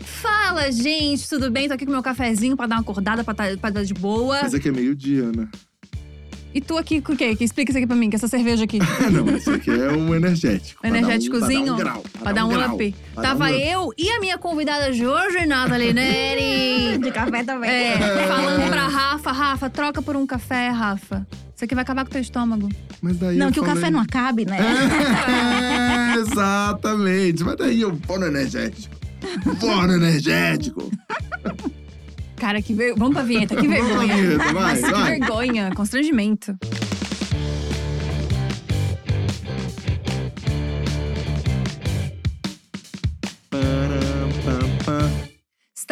Fala, gente, tudo bem? Tô aqui com meu cafezinho pra dar uma acordada, pra, tá, pra dar de boa. Mas aqui é meio-dia, né? E tu aqui com o quê? Que explica isso aqui pra mim, que essa cerveja aqui. não, isso aqui é um energético. Energéticozinho? Pra dar um, grau. Pra dar um grau, up. pra Tava dar um up. eu e a minha convidada de hoje, Nathalie Neri. De café também. É, falando pra Rafa, Rafa, troca por um café, Rafa. Isso aqui vai acabar com o teu estômago. Mas daí Não, eu que o falei- café não acabe, né? É, exatamente. Mas daí eu vou no energético. No energético. Cara, que ver... Vamos pra vinheta, que vergonha. vinheta, vai, Nossa, que vai. vergonha, constrangimento.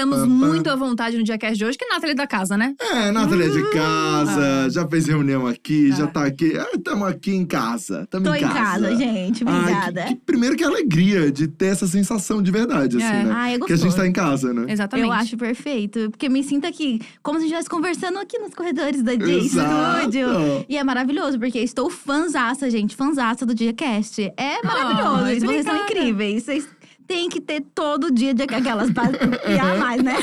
Estamos muito à vontade no Diacast de hoje, que é Nathalie da casa, né? É, Nathalie é de casa, já fez reunião aqui, já Ah. tá aqui. Ah, tamo aqui em casa. Tamo Tô em em casa, gente. Ai, Obrigada. que- que- primeiro que alegria de ter essa sensação de verdade, assim, É. né? Ai, é que a gente gostoso. tá em casa, né? Exatamente. Eu acho perfeito. Porque me sinto aqui como se estivesse conversando aqui nos corredores da J. Studio. E é maravilhoso, porque estou fanzaça, gente. Fanzaça do Diacast. É maravilhoso. Ai, Vocês são incríveis. Vocês têm que ter todo dia de aquelas pra criar mais, né?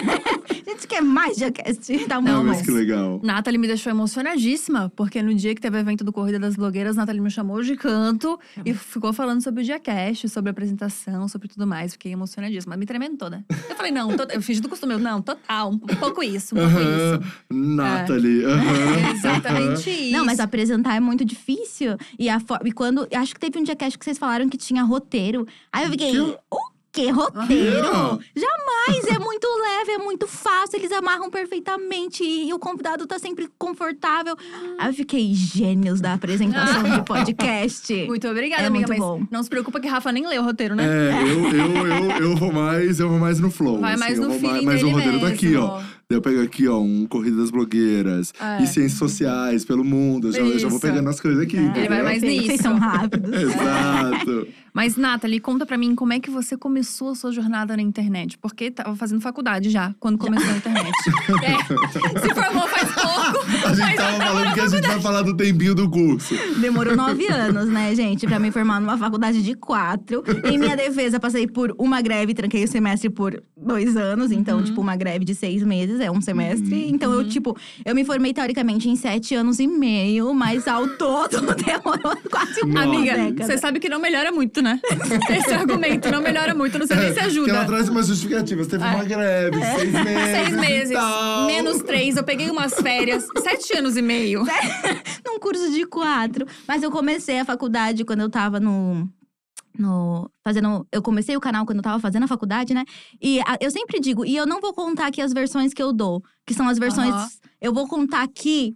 A gente quer mais Diacast. Tá Não, bom. mas que legal. Nathalie me deixou emocionadíssima, porque no dia que teve o evento do Corrida das Blogueiras, Nathalie me chamou de canto e ficou falando sobre o Diacast, sobre a apresentação, sobre tudo mais. Fiquei emocionadíssima, me tremendo toda. Eu falei, não, to- eu fiz do costume, eu, não, total, um pouco isso, um pouco Aham, isso. Nathalie. aham, É exatamente isso. Não, mas apresentar é muito difícil. E, a fo- e quando. Acho que teve um Diacast que vocês falaram que tinha roteiro. Aí eu fiquei. Que? O quê? Roteiro? Ah. Jamais! É muito leve, é muito fácil, eles amarram perfeitamente e o convidado tá sempre confortável. Aí eu fiquei gênios da apresentação de podcast. Muito obrigada, É amiga. muito mas bom. não se preocupa que Rafa nem leu o roteiro, né? É, eu, eu, eu, eu vou mais, eu vou mais no flow. Vai assim, mais no feeling Mas o roteiro tá aqui, ó. Daí eu pego aqui, ó, um Corrida das Blogueiras. É. E ciências sociais pelo mundo. Eu já, eu já vou pegando as coisas aqui. Ah, Ele vai mais nisso. Vocês são rápidos. Exato. Mas, Nathalie, conta pra mim como é que você começou a sua jornada na internet. Porque tava fazendo faculdade já, quando começou a internet. É, se formou faz pouco. A gente tava falando que a gente vai falar do tempinho do curso. Demorou nove anos, né, gente, pra me formar numa faculdade de quatro. Em minha defesa, passei por uma greve, tranquei o semestre por dois anos. Então, tipo, uma greve de seis meses é um semestre. Então, eu, tipo, eu me formei teoricamente em sete anos e meio, mas ao todo demorou quase uma Amiga, década. você sabe que não melhora muito, né? Esse argumento não melhora muito, não sei nem se Porque ela ajuda. traz umas justificativas. Teve uma greve, seis meses. É. Seis e meses, tal. menos três, eu peguei umas férias, sete anos e meio. num curso de quatro. Mas eu comecei a faculdade quando eu tava no. No, fazendo, eu comecei o canal quando eu tava fazendo a faculdade, né? E a- eu sempre digo, e eu não vou contar aqui as versões que eu dou, que são as versões. Aham. Eu vou contar aqui,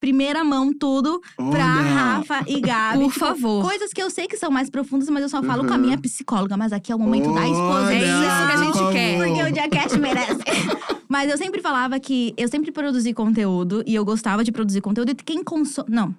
primeira mão, tudo pra Olha. Rafa e Gabi. Por Tipo, favor. Coisas que eu sei que são mais profundas, mas eu só falo com a Uhum. minha psicóloga. Mas aqui é o momento da exposição. Olha, É isso que a gente por quer. Porque o Diacast merece. Mas eu sempre falava que eu sempre produzi conteúdo e eu gostava de produzir conteúdo. E quem consome. Não.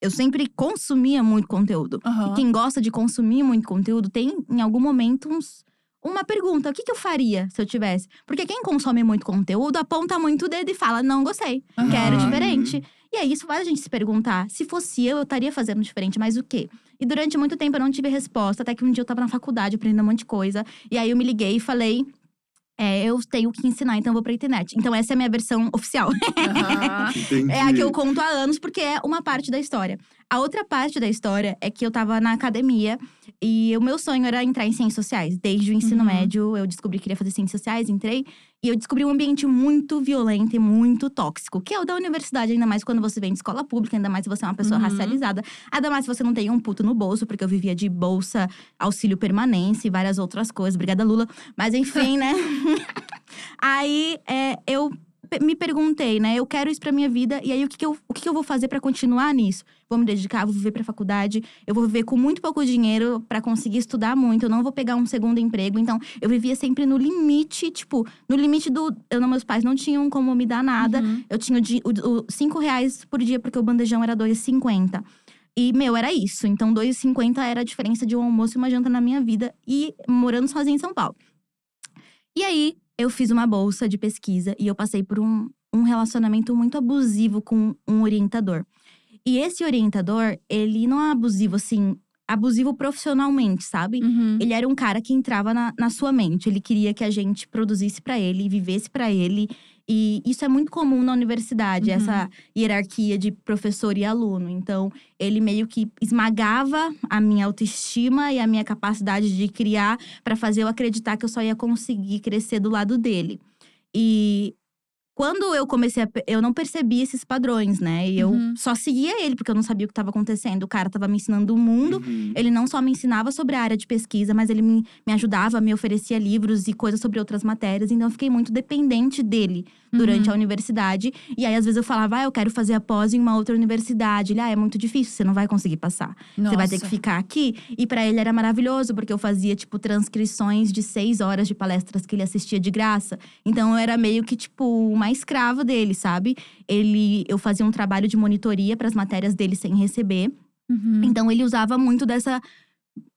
Eu sempre consumia muito conteúdo. Aham. E quem gosta de consumir muito conteúdo tem, em algum momento, uns- uma pergunta: o que, que eu faria se eu tivesse? Porque quem consome muito conteúdo aponta muito o dedo e fala: não gostei, Aham. quero diferente. E aí, isso faz a gente se perguntar: se fosse eu, eu estaria fazendo diferente, mas o quê? E durante muito tempo eu não tive resposta, até que um dia eu tava na faculdade aprendendo um monte de coisa. E aí eu me liguei e falei. É, eu tenho que ensinar, então eu vou pra internet. Então, essa é a minha versão oficial. Entendi. É a que eu conto há anos, porque é uma parte da história. A outra parte da história é que eu tava na academia e o meu sonho era entrar em ciências sociais. Desde o ensino Uhum. médio, eu descobri que queria fazer ciências sociais, entrei. E eu descobri um ambiente muito violento e muito tóxico, que é o da universidade, ainda mais quando você vem de escola pública, ainda mais se você é uma pessoa Uhum. racializada. Ainda mais se você não tem um puto no bolso, porque eu vivia de bolsa, auxílio permanência e várias outras coisas. Obrigada, Lula. Mas enfim, né? Aí é, eu me perguntei, né? Eu quero isso pra minha vida. E aí, o que, que, eu, o que, que eu vou fazer pra continuar nisso? Vou me dedicar, vou viver pra faculdade. Eu vou viver com muito pouco dinheiro pra conseguir estudar muito. Eu não vou pegar um segundo emprego. Então, eu vivia sempre no limite, tipo, no limite do. Eu, não, meus pais não tinham como me dar nada. Uhum. Eu tinha o, o cinco reais por dia, porque o bandejão era 2,50. E, meu, era isso. Então, 2,50 era a diferença de um almoço e uma janta na minha vida. E morando sozinha em São Paulo. E aí, eu fiz uma bolsa de pesquisa e eu passei por um, um relacionamento muito abusivo com um orientador. E esse orientador, ele não é abusivo assim, abusivo profissionalmente, sabe? Uhum. Ele era um cara que entrava na, na sua mente. Ele queria que a gente produzisse pra ele, vivesse pra ele. E isso é muito comum na universidade, Uhum. essa hierarquia de professor e aluno. Então, ele meio que esmagava a minha autoestima e a minha capacidade de criar pra fazer eu acreditar que eu só ia conseguir crescer do lado dele. E quando eu comecei a. Eu não percebi esses padrões, né? E eu Uhum. só seguia ele, porque eu não sabia o que estava acontecendo. O cara tava me ensinando o mundo. Uhum. Ele não só me ensinava sobre a área de pesquisa, mas ele me, me ajudava, me oferecia livros e coisas sobre outras matérias. Então, eu fiquei muito dependente dele durante Uhum. a universidade. E aí, às vezes, eu falava, ah, eu quero fazer a pós em uma outra universidade. Ele, ah, é muito difícil, você não vai conseguir passar. Você vai ter que Nossa. ficar aqui. E pra ele era maravilhoso, porque eu fazia, tipo, transcrições de seis horas de palestras que ele assistia de graça. Então eu era meio que, tipo, uma escrava dele, sabe? Ele, eu fazia um trabalho de monitoria para as matérias dele sem receber. Uhum. Então ele usava muito dessa.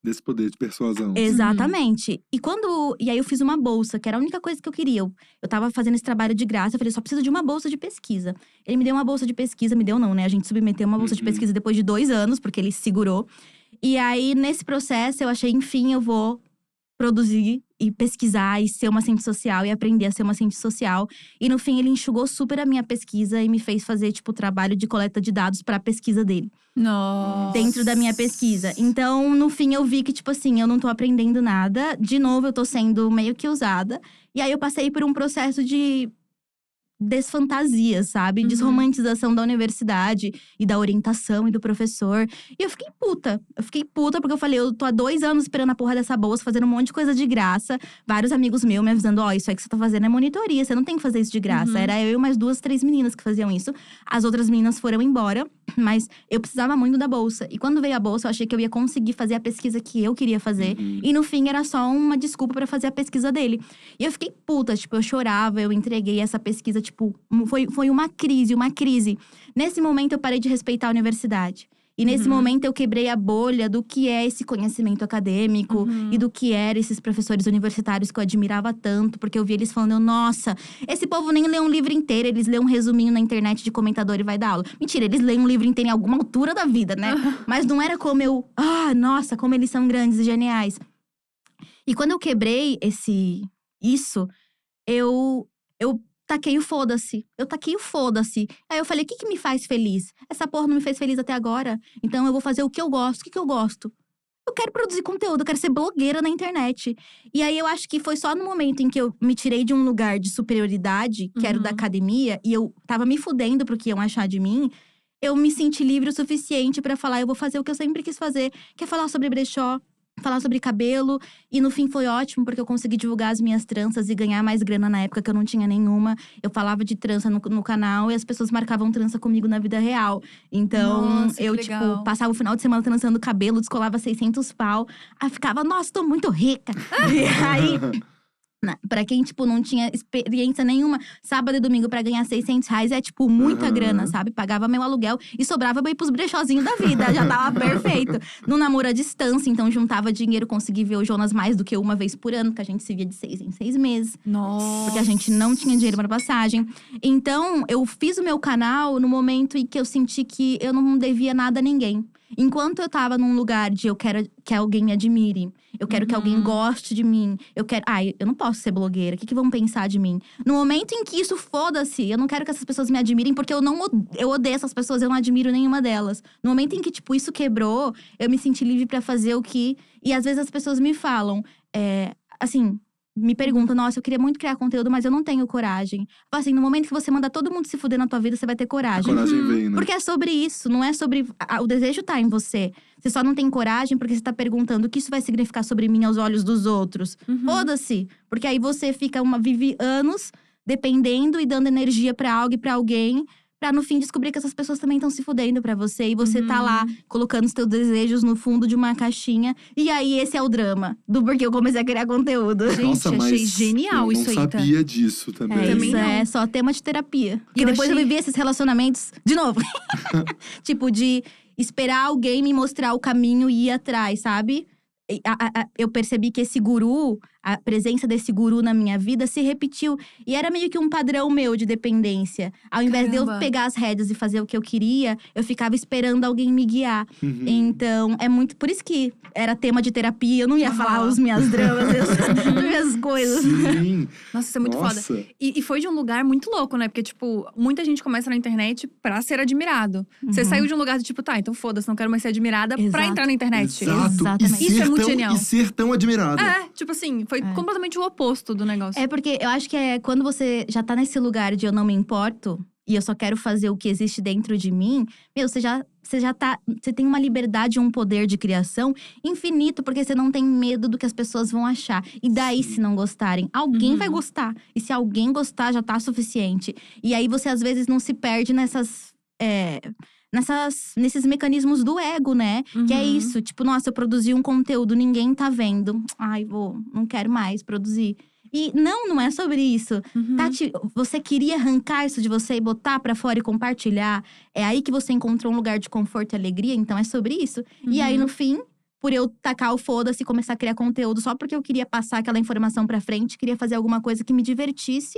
Desse poder de persuasão. Exatamente. E quando. E aí eu fiz uma bolsa, que era a única coisa que eu queria. Eu, eu tava fazendo esse trabalho de graça, eu falei, só preciso de uma bolsa de pesquisa. Ele me deu uma bolsa de pesquisa, me deu não, né? A gente submeteu uma bolsa de Uhum. pesquisa depois de dois anos, porque ele segurou. E aí, nesse processo, eu achei, enfim, eu vou produzir e pesquisar e ser uma cientista social e aprender a ser uma cientista social. E no fim, ele enxugou super a minha pesquisa e me fez fazer, tipo, trabalho de coleta de dados para a pesquisa dele Nossa. dentro da minha pesquisa. Então, no fim, eu vi que, tipo assim, eu não tô aprendendo nada. De novo, eu tô sendo meio que usada. E aí, eu passei por um processo de desfantasia, sabe? Uhum. Desromantização da universidade e da orientação e do professor. E eu fiquei puta. Eu fiquei puta porque eu falei, eu tô há dois anos esperando a porra dessa bolsa, fazendo um monte de coisa de graça. Vários amigos meus me avisando: ó, isso aí que você tá fazendo é monitoria, você não tem que fazer isso de graça. Uhum. Era eu e mais duas, três meninas que faziam isso. As outras meninas foram embora, mas eu precisava muito da bolsa. E quando veio a bolsa, eu achei que eu ia conseguir fazer a pesquisa que eu queria fazer. Uhum. E no fim era só uma desculpa pra fazer a pesquisa dele. E eu fiquei puta, tipo, eu chorava, eu entreguei essa pesquisa, tipo, foi, foi uma crise, uma crise. Nesse momento eu parei de respeitar a universidade. E nesse Uhum. momento eu quebrei a bolha do que é esse conhecimento acadêmico Uhum. e do que eram esses professores universitários que eu admirava tanto, porque eu vi eles falando, nossa, esse povo nem lê um livro inteiro, eles lêem um resuminho na internet de comentador e vai dar aula. Mentira, eles leem um livro inteiro em alguma altura da vida, né? Mas não era como eu, ah, nossa, como eles são grandes e geniais. E quando eu quebrei esse isso, eu eu taquei o foda-se. Eu taquei o foda-se. Aí eu falei: "O que que me faz feliz? Essa porra não me fez feliz até agora. Então eu vou fazer o que eu gosto. O que que eu gosto? Eu quero produzir conteúdo, eu quero ser blogueira na internet. E aí eu acho que foi só no momento em que eu me tirei de um lugar de superioridade, que era o da Uhum. academia, e eu tava me fudendo pro que iam achar de mim, eu me senti livre o suficiente pra falar, eu vou fazer o que eu sempre quis fazer, que é falar sobre brechó, falar sobre cabelo. E no fim foi ótimo, porque eu consegui divulgar as minhas tranças e ganhar mais grana na época que eu não tinha nenhuma. Eu falava de trança no, no canal e as pessoas marcavam trança comigo na vida real. Então, Nossa, eu, tipo, passava o final de semana trançando cabelo, descolava 600 pau. Aí ficava, nossa, tô muito rica. e aí. Na- Pra quem, tipo, não tinha experiência nenhuma, sábado e domingo pra ganhar 600 reais é, tipo, muita Aham. grana, sabe? Pagava meu aluguel e sobrava pra ir pros brechózinhos da vida, já tava perfeito. No namoro à distância, então juntava dinheiro, consegui ver o Jonas mais do que uma vez por ano, porque a gente se via de seis em seis meses. Nossa. Porque a gente não tinha dinheiro para passagem. Então, eu fiz o meu canal no momento em que eu senti que eu não devia nada a ninguém. Enquanto eu tava num lugar de eu quero que alguém me admire, eu quero que alguém Uhum. goste de mim, eu quero. Ai, eu não posso ser blogueira, o que, que vão pensar de mim? No momento em que isso foda-se, eu não quero que essas pessoas me admirem, porque eu não eu odeio essas pessoas, eu não admiro nenhuma delas. No momento em que, tipo, isso quebrou, eu me senti livre pra fazer o que. E às vezes as pessoas me falam, é, assim, me perguntam, nossa, eu queria muito criar conteúdo, mas eu não tenho coragem. Fala Assim, no momento que você manda todo mundo se fuder na tua vida, você vai ter A coragem. coragem vem, né? Porque é sobre isso, não é sobre. a- o desejo tá em você. Você só não tem coragem porque você tá perguntando o que isso vai significar sobre mim aos olhos dos outros. Uhum. Foda-se. Porque aí você fica uma. vive anos dependendo e dando energia pra algo e pra alguém. Pra no fim descobrir que essas pessoas também estão se fudendo pra você. E você tá Uhum. lá colocando os teus desejos no fundo de uma caixinha. E aí, esse é o drama do porquê eu comecei a criar conteúdo. Gente, Nossa, mas achei genial eu isso aí, não tá? sabia disso também. É, Também isso não. é só tema de terapia. E eu depois eu achei- vivi esses relacionamentos de novo. tipo, de esperar alguém me mostrar o caminho e ir atrás, sabe? A- a- a- eu percebi que esse guru, a presença desse guru na minha vida se repetiu. E era meio que um padrão meu de dependência. Ao invés de eu Caramba. pegar as rédeas e fazer o que eu queria, eu ficava esperando alguém me guiar. Uhum. Então, é muito. Por isso que era tema de terapia. Eu não ia Aham. falar os minhas dramas, as minhas coisas. Sim. Nossa, isso é muito foda. Nossa. E, e foi de um lugar muito louco, né? Porque, tipo, muita gente começa na internet pra ser admirado. Você Uhum. saiu de um lugar do tipo, tá, então foda-se, não quero mais ser admirada pra Exato. entrar na internet. Exato. Exatamente. Isso ser é muito tão, genial. E ser tão admirado. É, tipo assim, foi É. completamente o oposto do negócio. É porque eu acho que é quando você já tá nesse lugar de eu não me importo e eu só quero fazer o que existe dentro de mim, meu, você já, você já tá. Você tem uma liberdade e um poder de criação infinito, porque você não tem medo do que as pessoas vão achar. E daí, se não gostarem, alguém Uhum. vai gostar. E se alguém gostar, já tá suficiente. E aí você às vezes não se perde nessas. é, Nessas, nesses mecanismos do ego, né? Que é Uhum. isso, tipo, nossa, eu produzi um conteúdo, ninguém tá vendo. Ai, vou, não quero mais produzir. E não, não é sobre isso. Uhum. Tati, você queria arrancar isso de você e botar pra fora e compartilhar? É aí que você encontrou um lugar de conforto e alegria, então é sobre isso. E aí, Uhum. no fim, por eu tacar o foda-se e começar a criar conteúdo só porque eu queria passar aquela informação pra frente, queria fazer alguma coisa que me divertisse,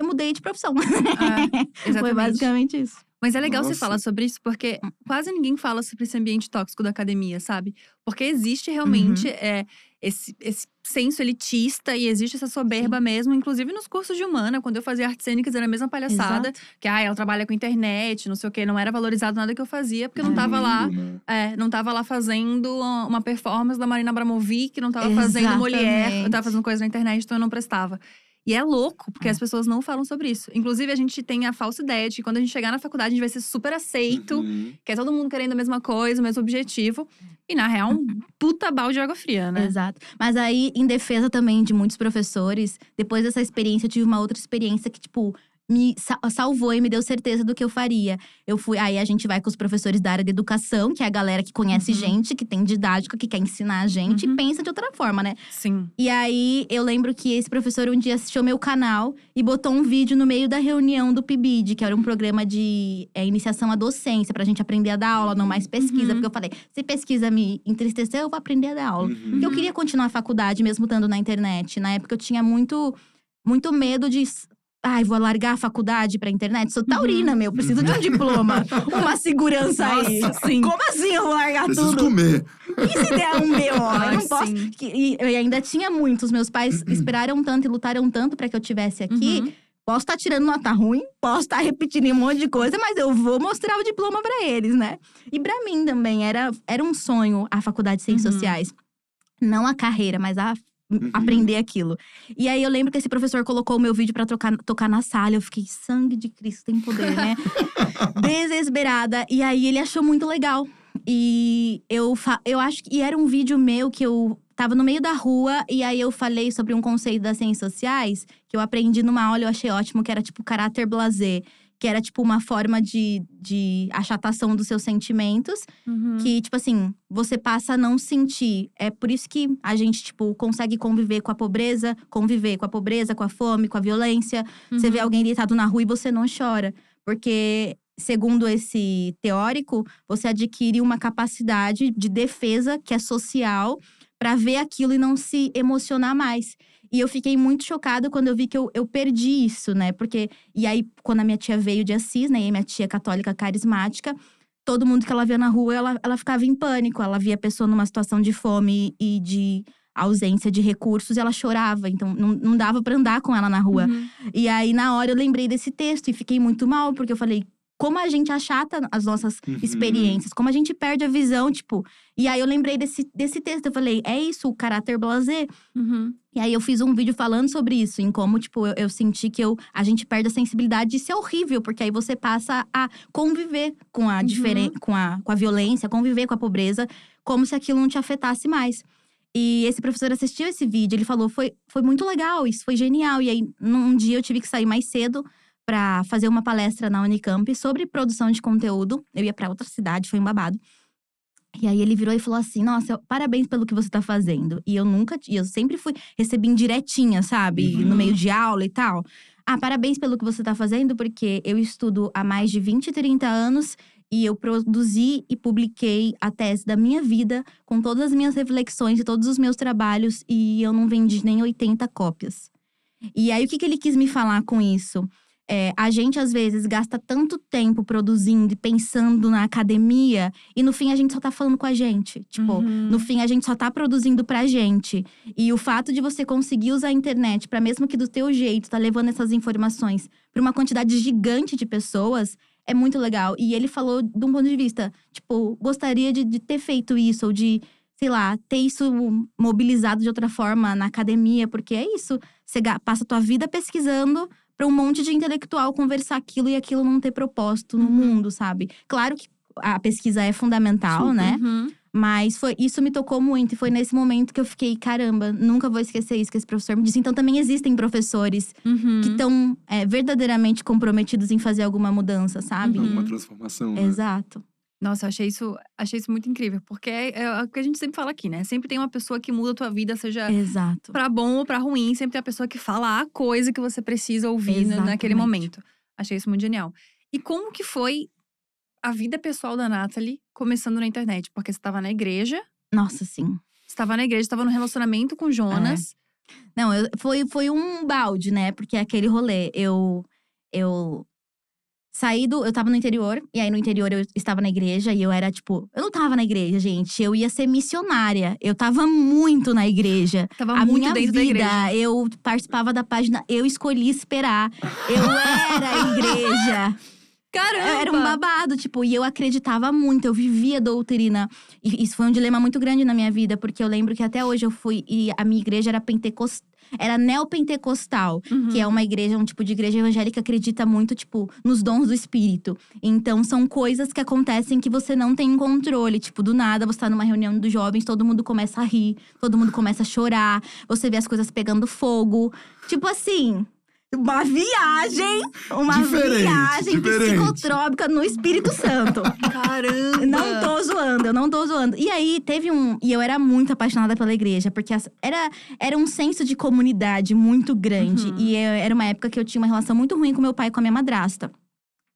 eu mudei de profissão. É, Foi exatamente. basicamente isso. Mas é legal você Nossa. falar sobre isso, porque quase ninguém fala sobre esse ambiente tóxico da academia, sabe? Porque existe realmente Uhum. é, esse, esse senso elitista e existe essa soberba mesmo. Inclusive nos cursos de humana, quando eu fazia artes cênicas, era a mesma palhaçada. Exato. Que, ah, ela trabalha com internet, não sei o quê. Não era valorizado nada que eu fazia, porque eu não tava lá… Né? É, não tava lá fazendo uma performance da Marina Abramovic, não tava fazendo mulher, eu tava fazendo coisa na internet, então eu não prestava. E é louco, porque É. as pessoas não falam sobre isso. Inclusive, a gente tem a falsa ideia de que quando a gente chegar na faculdade, a gente vai ser super aceito, Uhum. que é todo mundo querendo a mesma coisa, o mesmo objetivo. E na real, um puta balde de água fria, né? Exato. Mas aí, em defesa também de muitos professores, depois dessa experiência, eu tive uma outra experiência que, tipo, me sa- salvou e me deu certeza do que eu faria. Eu fui. Aí a gente vai com os professores da área de educação, que é a galera que conhece Uhum. gente, que tem didática, que quer ensinar a gente Uhum. e pensa de outra forma, né? Sim. E aí, eu lembro que esse professor um dia assistiu meu canal e botou um vídeo no meio da reunião do PIBID, que era um programa de é, iniciação à docência, pra gente aprender a dar aula, não mais pesquisa. Uhum. Porque eu falei, se pesquisa me entristeceu, eu vou aprender a dar aula. Uhum. Porque eu queria continuar a faculdade, mesmo estando na internet. Na época, eu tinha muito, muito medo de… Ai, vou largar a faculdade pra internet? Sou taurina, meu. Preciso de um diploma. Uma segurança aí. Nossa, sim. Como assim eu vou largar Preciso tudo? comer. E se der um B.O.? Eu não posso. E eu ainda tinha muitos. Meus pais esperaram tanto e lutaram tanto pra que eu tivesse aqui. Uhum. Posso estar tirando nota ruim, posso estar repetindo um monte de coisa, mas eu vou mostrar o diploma pra eles, né? E pra mim também era, era um sonho a faculdade de Ciências Uhum. Sociais. Não a carreira, mas a Uhum. aprender aquilo. E aí eu lembro que esse professor colocou o meu vídeo pra tocar, na sala. Eu fiquei, sangue de Cristo tem poder, né? Desesperada. E aí ele achou muito legal. E eu, eu acho que e era um vídeo meu que eu tava no meio da rua e aí eu falei sobre um conceito das ciências sociais que eu aprendi numa aula, eu achei ótimo, que era tipo caráter blasé. Que era tipo uma forma de, de achatação dos seus sentimentos. Uhum. Que, tipo assim, você passa a não sentir. É por isso que a gente, tipo, consegue conviver com a pobreza, conviver com a pobreza, com a fome, com a violência. Você Uhum. vê alguém deitado na rua e você não chora. Porque, segundo esse teórico, você adquire uma capacidade de defesa que é social para ver aquilo e não se emocionar mais. E eu fiquei muito chocada quando eu vi que eu, eu perdi isso, né? Porque. E aí, quando a minha tia veio de Assis, né? E minha tia católica carismática, todo mundo que ela via na rua, ela, ela ficava em pânico. Ela via a pessoa numa situação de fome e de ausência de recursos e ela chorava. Então, não, não dava pra andar com ela na rua. Uhum. E aí, na hora, eu lembrei desse texto e fiquei muito mal, porque eu falei. Como a gente achata as nossas Uhum. experiências, como a gente perde a visão, tipo. E aí eu lembrei desse, desse texto, eu falei, é isso, o caráter blasé. Uhum. E aí eu fiz um vídeo falando sobre isso, em como, tipo, eu, eu senti que eu, a gente perde a sensibilidade. Isso é horrível, porque aí você passa a conviver com a, Uhum. com a, com a violência, conviver com a pobreza, como se aquilo não te afetasse mais. E esse professor assistiu esse vídeo, ele falou: foi, foi muito legal, isso foi genial. E aí, num dia eu tive que sair mais cedo para fazer uma palestra na Unicamp sobre produção de conteúdo. Eu ia para outra cidade, foi um babado. E aí ele virou e falou assim: Nossa, parabéns pelo que você tá fazendo. E eu nunca, e eu sempre fui, recebi indiretinha, sabe? Uhum. No meio de aula e tal. Ah, parabéns pelo que você tá fazendo, porque eu estudo há mais de 20, 30 anos e eu produzi e publiquei a tese da minha vida com todas as minhas reflexões e todos os meus trabalhos e eu não vendi nem 80 cópias. E aí o que, que ele quis me falar com isso? É, a gente às vezes gasta tanto tempo produzindo e pensando na academia e no fim a gente só tá falando com a gente. Tipo, Uhum. no fim a gente só tá produzindo pra gente. E o fato de você conseguir usar a internet pra mesmo que do teu jeito tá levando essas informações pra uma quantidade gigante de pessoas é muito legal. E ele falou de um ponto de vista, tipo, gostaria de, de ter feito isso ou de sei lá, ter isso mobilizado de outra forma na academia, porque é isso. Você passa a tua vida pesquisando pra um monte de intelectual conversar aquilo e aquilo não ter propósito no Uhum. mundo, sabe? Claro que a pesquisa é fundamental, Super. né? Uhum. Mas foi, isso me tocou muito. E foi nesse momento que eu fiquei, caramba, nunca vou esquecer isso que esse professor me disse. Então também existem professores Uhum. que estão verdadeiramente comprometidos em fazer alguma mudança, sabe? Uhum. Uma transformação. né? Exato. Nossa, eu achei isso, achei isso muito incrível. Porque é, é o que a gente sempre fala aqui, né? Sempre tem uma pessoa que muda a tua vida, seja Exato. pra bom ou pra ruim. Sempre tem a pessoa que fala a coisa que você precisa ouvir na- naquele momento. Achei isso muito genial. E como que foi a vida pessoal da Natalie começando na internet? Porque você tava na igreja, Nossa, sim. você tava na igreja, você tava no relacionamento com Jonas. Não, eu- foi, foi um balde, né? Porque aquele rolê, eu. Eu saí do. Eu tava no interior, e aí no interior eu estava na igreja, e eu era tipo. Eu não tava na igreja, gente. Eu ia ser missionária. Eu tava muito na igreja. Tava a muito minha dentro da vida, igreja. eu participava da página Eu Escolhi Esperar. Eu era a igreja. Caramba! Eu era um babado, tipo, e eu acreditava muito, eu vivia doutrina. E isso foi um dilema muito grande na minha vida, porque eu lembro que até hoje eu fui e a minha igreja era pentecostal. Era neopentecostal, Uhum. que é uma igreja, um tipo de igreja evangélica que acredita muito, tipo, nos dons do espírito. Então, são coisas que acontecem que você não tem controle. Tipo, do nada, você tá numa reunião dos jovens, todo mundo começa a rir, todo mundo começa a chorar, você vê as coisas pegando fogo. Tipo assim. Uma viagem, uma Diferente, viagem diferente. psicotrópica no Espírito Santo. Caramba! Não tô zoando, eu não tô zoando. E aí, teve um. E eu era muito apaixonada pela igreja, porque era, era um senso de comunidade muito grande. Uhum. E eu- era uma época que eu tinha uma relação muito ruim com meu pai e com a minha madrasta.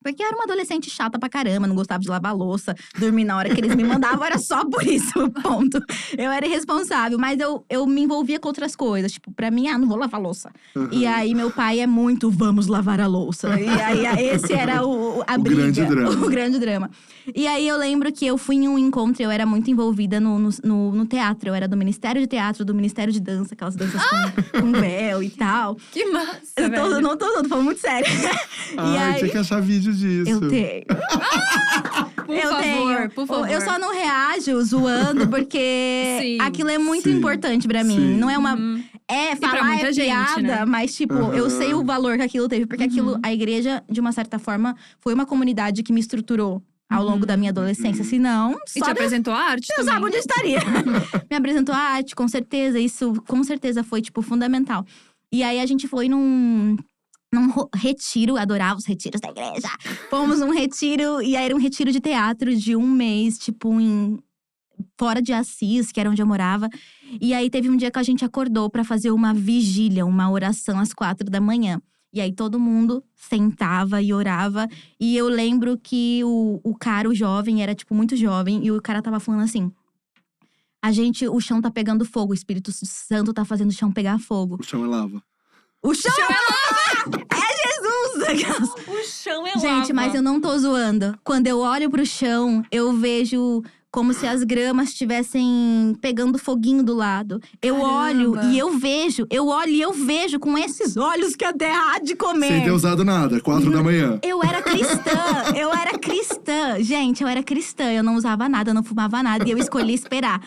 Porque eu era uma adolescente chata pra caramba, não gostava de lavar louça, dormir na hora que eles me mandavam, era só por isso, ponto. Eu era irresponsável, mas eu, eu me envolvia com outras coisas. Tipo, pra mim, ah, não vou lavar louça. Uhum. E aí, meu pai é muito, vamos lavar a louça. E aí, esse era o, a O briga. grande drama. O grande drama. E aí, eu lembro que eu fui em um encontro, eu era muito envolvida no, no, no- no teatro. Eu era do Ministério de Teatro, do Ministério de Dança, aquelas danças com, com véu e tal. Que massa, Eu tô, velho. não tô, tô falando muito sério. Ai, aí, tinha que achar vídeo disso. eu tenho. Por eu favor, tenho. por favor. Eu só não reajo zoando, porque Sim, aquilo é muito sim, importante pra mim. sim. Não é uma. Uhum. É, falar muita é gente, piada, né? mas, tipo, eu Aham. sei o valor que aquilo teve. Porque aquilo, Uhum. a igreja, de uma certa forma, foi uma comunidade que me estruturou ao Uhum. longo da minha adolescência. Uhum. Senão, E te só Deus, apresentou a arte também. sabe onde eu estaria. me apresentou a arte, com certeza. Isso, com certeza, foi, tipo, fundamental. E aí, a gente foi num… Num ro- retiro, adorava os retiros da igreja. Fomos num retiro, e aí era um retiro de teatro de um mês, tipo, em fora de Assis, que era onde eu morava. E aí teve um dia que a gente acordou pra fazer uma vigília, uma oração às quatro da manhã. E aí todo mundo sentava e orava. E eu lembro que o, o cara, o jovem, era tipo muito jovem, e o cara tava falando assim. A gente, o chão tá pegando fogo, o Espírito Santo tá fazendo o chão pegar fogo. O chão é lava. O chão é lava! É Jesus! O chão é Gente, mas eu não tô zoando. Quando eu olho pro chão, eu vejo como se as gramas estivessem pegando foguinho do lado. Eu olho Caramba. e eu vejo, eu olho e eu vejo com esses olhos que a terra há de comer. Sem ter usado nada, quatro da manhã. Eu era cristã, eu era cristã. Gente, eu era cristã, eu não usava nada, eu não fumava nada e eu escolhi esperar.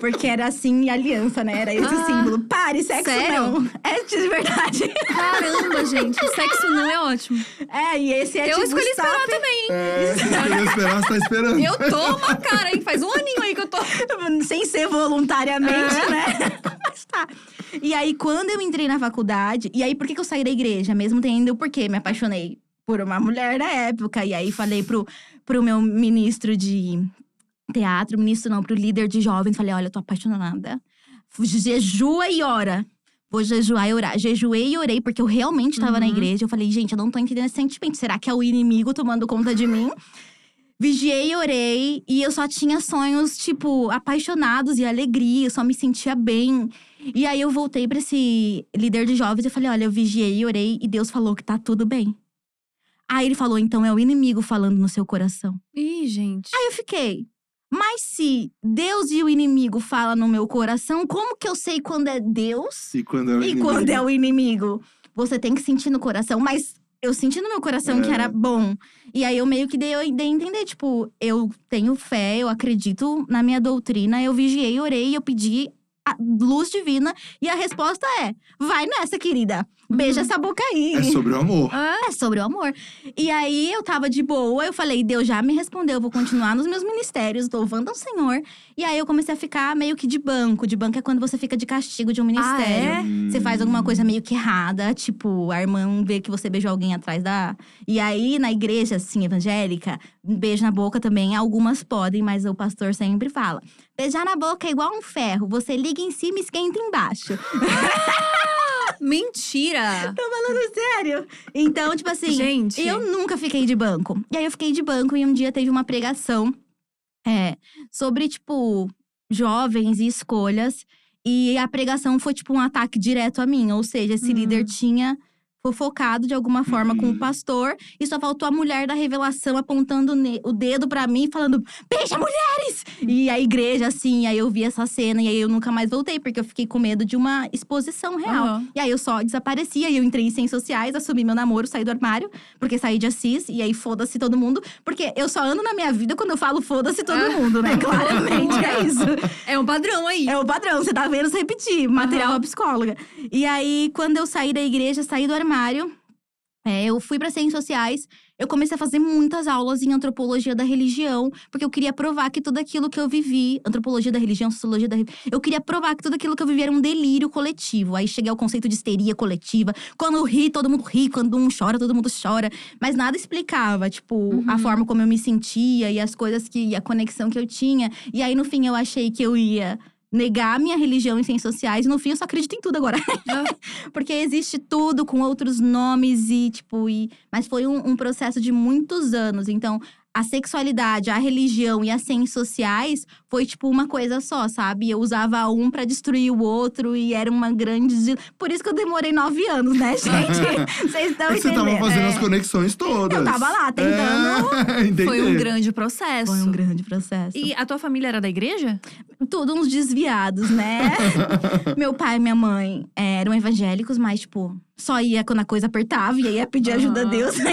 Porque era assim aliança, né? Era esse Ah, símbolo. Pare, sexo sério? não. É de verdade. Caramba, gente. Sexo não é ótimo. É, e esse é eu tipo escolhi stop. esperar também. É, se esperar, você tá esperando. Eu tô uma cara, hein? Faz um aninho aí que eu tô. Sem ser voluntariamente, É. né? Mas tá. E aí, quando eu entrei na faculdade… E aí, por que, que eu saí da igreja? Mesmo tendo o porquê. Me apaixonei por uma mulher da época. E aí, falei pro, pro meu ministro de teatro… Ministro não, pro líder de jovens. Falei, olha, eu tô apaixonada. Jejua e ora. Vou jejuar e orar. Jejuei e orei, porque eu realmente tava na Uhum. igreja. Eu falei, gente, eu não tô entendendo esse sentimento. Será que é o inimigo tomando conta de mim? Vigiei e orei. E eu só tinha sonhos, tipo, apaixonados e alegria. Eu só me sentia bem. E aí eu voltei pra esse líder de jovens e falei: olha, eu vigiei e orei e Deus falou que tá tudo bem. Aí ele falou: então é o inimigo falando no seu coração. Ih, gente. Aí eu fiquei. Mas se Deus e o inimigo falam no meu coração, como que eu sei quando é Deus E quando é o e inimigo? quando é o inimigo? Você tem que sentir no coração, mas eu senti no meu coração que É. era bom. E aí eu meio que dei, dei a entender, tipo, eu tenho fé, eu acredito na minha doutrina, eu vigiei, orei, eu pedi a luz divina e a resposta é: vai nessa, querida. Beija Uhum. essa boca aí. É sobre o amor. Ah, É sobre o amor. E aí eu tava de boa, eu falei, Deus já me respondeu, eu vou continuar nos meus ministérios, louvando ao Senhor. E aí eu comecei a ficar meio que de banco. De banco é quando você fica de castigo de um ministério. é? Você faz alguma coisa meio que errada, tipo, a irmã vê que você beijou alguém atrás da. E aí, na igreja, assim, evangélica, beijo na boca também, algumas podem, mas o pastor sempre fala: beijar na boca é igual um ferro, você liga em cima e esquenta embaixo. mentira! Tô falando sério. Então, tipo assim. gente. Eu nunca fiquei de banco. E aí eu fiquei de banco e um dia teve uma pregação é, sobre, tipo, jovens e escolhas. E a pregação foi, tipo, um ataque direto a mim. Ou seja, esse Hum. líder tinha fofocado de alguma forma com Uhum. o pastor. E só faltou a mulher da revelação apontando o dedo pra mim, falando: Beija mulheres! E a igreja, assim, aí eu vi essa cena. E aí eu nunca mais voltei, porque eu fiquei com medo de uma exposição real. Aham. E aí eu só desapareci, aí eu entrei em ciências sociais, assumi meu namoro, saí do armário, porque saí de Assis, e aí foda-se todo mundo. Porque eu só ando na minha vida quando eu falo foda-se todo Ah. mundo, né? Claramente, é isso. É um padrão aí. É o padrão, você tá vendo se repetir. Material a psicóloga. E aí, quando eu saí da igreja, saí do armário, é, eu fui para ciências sociais. Eu comecei a fazer muitas aulas em antropologia da religião, porque eu queria provar que tudo aquilo que eu vivi, antropologia da religião, sociologia da religião, eu queria provar que tudo aquilo que eu vivi era um delírio coletivo. Aí cheguei ao conceito de histeria coletiva. Quando eu ri, todo mundo ri, quando um chora, todo mundo chora. Mas nada explicava, tipo, a Uhum. forma como eu me sentia e as coisas que, e a conexão que eu tinha. E aí, no fim, eu achei que eu ia negar minha religião em ciências sociais. E no fim, eu só acredito em tudo agora. Porque existe tudo com outros nomes e, tipo, e… Mas foi um, um processo de muitos anos. Então, a sexualidade, a religião e as ciências sociais foi, tipo, uma coisa só, sabe? Eu usava um pra destruir o outro e era uma grande… de- Por isso que eu demorei nove anos, né, gente? Vocês estão É que você entendendo. tava fazendo É. as conexões todas. Eu tava lá, tentando. É. Foi um grande processo. Foi um grande processo. E a tua família era da igreja? tudo uns desviados, né? Meu pai e minha mãe é, eram evangélicos, mas, tipo, só ia quando a coisa apertava e aí ia pedir ajuda a Aham. Deus.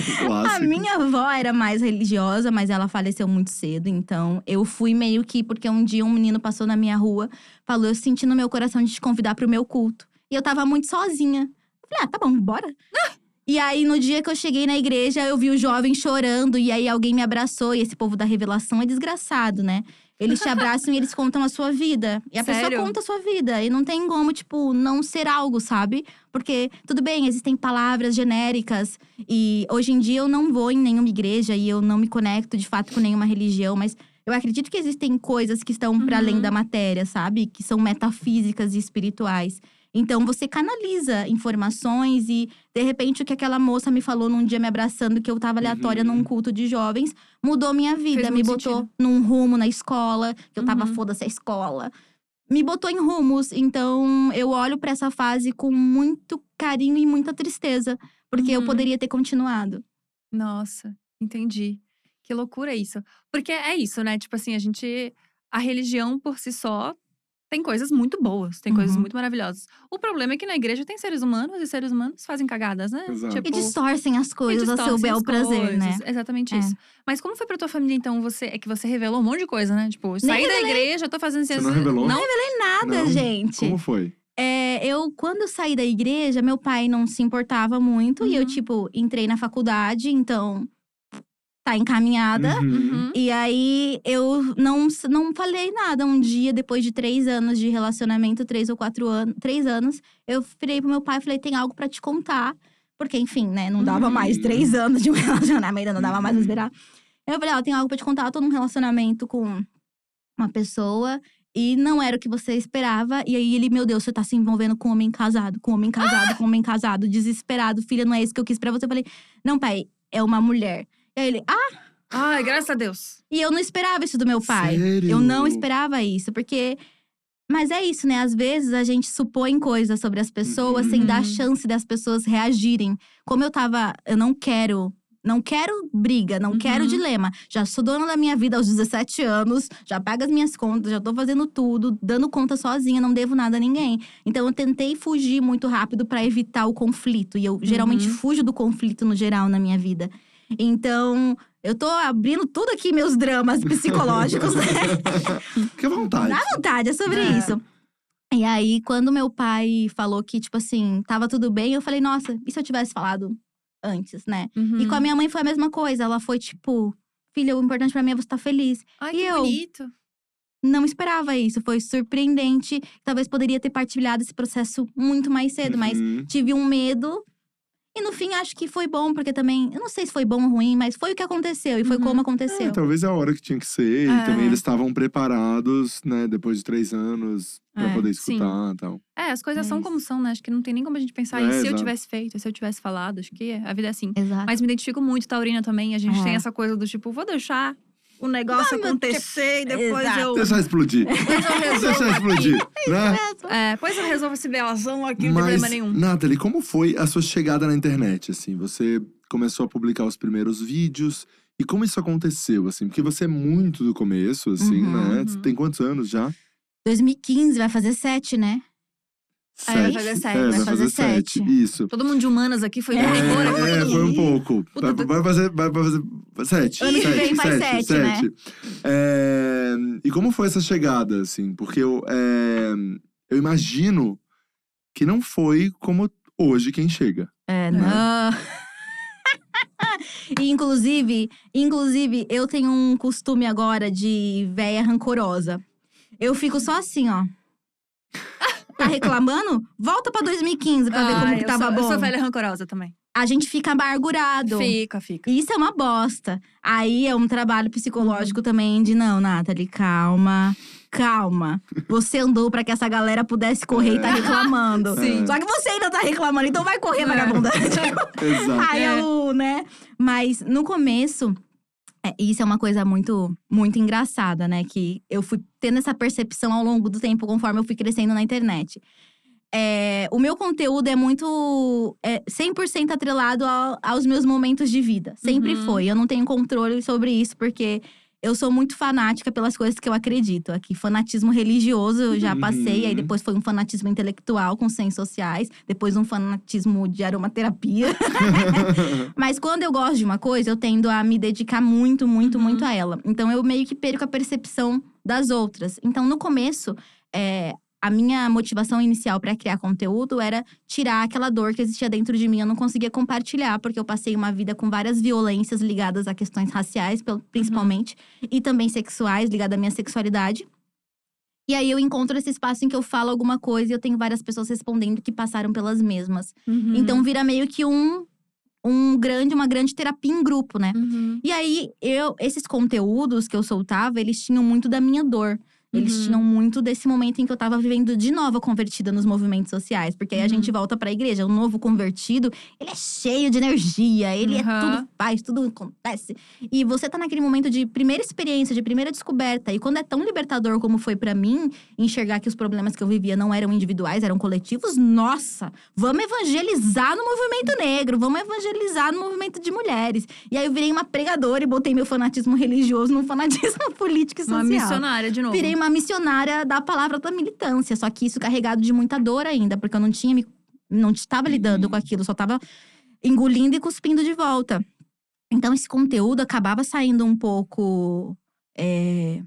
Então, a minha avó era mais religiosa, mas ela faleceu muito cedo. Então, eu fui meio que… Porque um dia um menino passou na minha rua, falou… Eu senti no meu coração de te convidar pro meu culto. E eu tava muito sozinha. Eu falei, ah, tá bom, bora. E aí, no dia que eu cheguei na igreja, eu vi o jovem chorando. E aí, alguém me abraçou. E esse povo da revelação é desgraçado, né? Eles te abraçam e eles contam a sua vida. E a Sério? pessoa conta a sua vida. E não tem como, tipo, não ser algo, sabe? Porque, tudo bem, existem palavras genéricas. E hoje em dia eu não vou em nenhuma igreja e eu não me conecto de fato com nenhuma religião. Mas eu acredito que existem coisas que estão para Uhum. além da matéria, sabe? Que são metafísicas e espirituais. Então você canaliza informações e, de repente, o que aquela moça me falou num dia me abraçando, que eu tava aleatória Uhum. num culto de jovens, mudou minha vida. Me botou sentido. num rumo na escola, que eu tava Uhum. foda-se a escola. Me botou em rumos. Então eu olho pra essa fase com muito carinho e muita tristeza. Porque eu Uhum. poderia ter continuado. Nossa, entendi. Que loucura isso. Porque é isso, né? Tipo assim, a gente. A religião por si só tem coisas muito boas, tem coisas Uhum. muito maravilhosas. O problema é que na igreja tem seres humanos e seres humanos fazem cagadas, né? Exato. E Tipo, distorcem as coisas a seu distorcem bel prazer, né? coisas. Exatamente É. isso. Mas como foi pra tua família, então? Você, é que você revelou um monte de coisa, né? Tipo, saí da igreja, tô fazendo Você ciência. não revelou? Não, Nada, Não? gente. Como foi? É, eu, quando eu saí da igreja, meu pai não se importava muito. E eu, Uhum. tipo, entrei na faculdade, então tá encaminhada. Uhum. Uhum. E aí eu não, não falei nada. Um dia, depois de três anos de relacionamento, três ou quatro anos, três anos, eu virei pro meu pai e falei: tem algo pra te contar. Porque, enfim, né, não dava Uhum. mais três anos de um relacionamento, não dava mais pra esperar. Eu falei, ó, tem algo pra te contar, eu tô num relacionamento com uma pessoa. E não era o que você esperava. E aí ele, meu Deus, você tá se envolvendo com um homem casado, com um homem casado, com um homem casado, desesperado. Filha, não é isso que eu quis pra você. Eu falei, não, pai, é uma mulher. E aí ele, ah, Ai, graças a Deus. E eu não esperava isso do meu pai. Sério? Eu não esperava isso, porque. Mas é isso, né? Às vezes a gente supõe coisas sobre as pessoas sem dar Uhum. chance das pessoas reagirem. Como eu tava. Eu não quero. Não quero briga, não quero Uhum. dilema. Já sou dona da minha vida aos 17 anos, já pago as minhas contas, já tô fazendo tudo, dando conta sozinha, não devo nada a ninguém. Então eu tentei fugir muito rápido pra evitar o conflito. E eu geralmente Uhum. fujo do conflito no geral na minha vida. Então, eu tô abrindo tudo aqui, meus dramas psicológicos, né? Fique à vontade. Dá vontade, é sobre É. isso. E aí, quando meu pai falou que, tipo assim, tava tudo bem, eu falei, nossa, e se eu tivesse falado antes, né? E com a minha mãe foi a mesma coisa. Ela foi tipo, filha, o importante pra mim é você estar feliz. Ai, e que eu? bonito. Não esperava isso, foi surpreendente. Talvez poderia ter partilhado esse processo muito mais cedo, mas Uhum. tive um medo. E no fim, acho que foi bom, porque também. Eu não sei se foi bom ou ruim, mas foi o que aconteceu e foi Uhum. como É, aconteceu. talvez é a hora que tinha que ser. É. E também eles estavam preparados, né? Depois de três anos, pra É, poder escutar e tal. É, as coisas É são como são, né? Acho que não tem nem como a gente pensar. É, e se eu exato. tivesse feito, se eu tivesse falado, acho que a vida é assim. Exato. Mas me identifico muito, Taurina também. A gente É. tem essa coisa do tipo, vou deixar o negócio acontecer e depois Exato. eu. Deixar explodir. Depois eu resolvo. Deixar explodir, né? É, depois eu resolvo esse belazão aqui, não tem Mas, problema nenhum. Nathalie, como foi a sua chegada na internet, assim? Você começou a publicar os primeiros vídeos. E como isso aconteceu, assim? Porque você é muito do começo, assim, Uhum, né? uhum. Tem quantos anos já? 2015 vai fazer sete, né? É, vai Sete. fazer sete, É, vai vai fazer fazer sete. sete. Isso. Todo mundo de humanas aqui foi É, é, embora, foi É, foi um pouco. Puta, Vai, vai fazer, vai fazer sete. Ano que sete, vem faz sete, né? É, e como foi essa chegada, assim? Porque eu, é, eu imagino que não foi como hoje quem chega. É, não. e inclusive, inclusive, eu tenho um costume agora de véia rancorosa. Eu fico só assim, ó. Tá reclamando? Volta pra 2015 pra ver como que tava sou, bom. Eu sou velha rancorosa também. A gente fica amargurado. Fica, fica. Isso é uma bosta. Aí é um trabalho psicológico também de não, Nathalie, calma. Calma. Você andou pra que essa galera pudesse correr e tá reclamando. Sim. Só que você ainda tá reclamando, então vai correr, É. vagabunda. Exato. Aí É. eu, né? Mas no começo, é, isso é uma coisa muito, muito engraçada, né? Que eu fui tendo essa percepção ao longo do tempo, conforme eu fui crescendo na internet. É, o meu conteúdo é muito. É 100% atrelado ao- aos meus momentos de vida. Sempre Uhum. foi. Eu não tenho controle sobre isso, porque eu sou muito fanática pelas coisas que eu acredito. Aqui, fanatismo religioso eu já passei, aí Uhum. depois foi um fanatismo intelectual com ciências sociais, depois um fanatismo de aromaterapia. Mas quando eu gosto de uma coisa, eu tendo a me dedicar muito, muito, Uhum. muito a ela. Então eu meio que perco a percepção das outras. Então no começo, é, a minha motivação inicial para criar conteúdo era tirar aquela dor que existia dentro de mim. Eu não conseguia compartilhar, porque eu passei uma vida com várias violências ligadas a questões raciais, pel- principalmente, e também sexuais, ligadas à minha sexualidade. E aí eu encontro esse espaço em que eu falo alguma coisa e eu tenho várias pessoas respondendo que passaram pelas mesmas. Uhum. Então vira meio que um, um grande, uma grande terapia em grupo, né? Uhum. E aí, eu, esses conteúdos que eu soltava, eles tinham muito da minha dor. Eles Uhum. tinham muito desse momento em que eu tava vivendo de nova convertida nos movimentos sociais. Porque aí a Uhum. gente volta pra igreja. O novo convertido, ele é cheio de energia. Ele é Uhum. tudo faz, tudo acontece. E você tá naquele momento de primeira experiência, de primeira descoberta. E quando é tão libertador como foi pra mim, enxergar que os problemas que eu vivia não eram individuais, eram coletivos, nossa! Vamos evangelizar no movimento negro, vamos evangelizar no movimento de mulheres. E aí eu virei uma pregadora e botei meu fanatismo religioso num fanatismo político e social. Uma missionária de novo. Virei uma missionária da palavra da militância, só que isso carregado de muita dor ainda, porque eu não tinha me, não estava lidando com aquilo, só estava engolindo e cuspindo de volta. Então esse conteúdo acabava saindo um pouco é,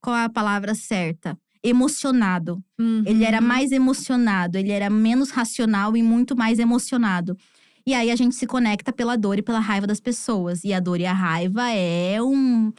qual é a palavra certa? Emocionado. Uhum. Ele era mais emocionado, ele era menos racional e muito mais emocionado. E aí a gente se conecta pela dor e pela raiva das pessoas. E a dor e a raiva é um,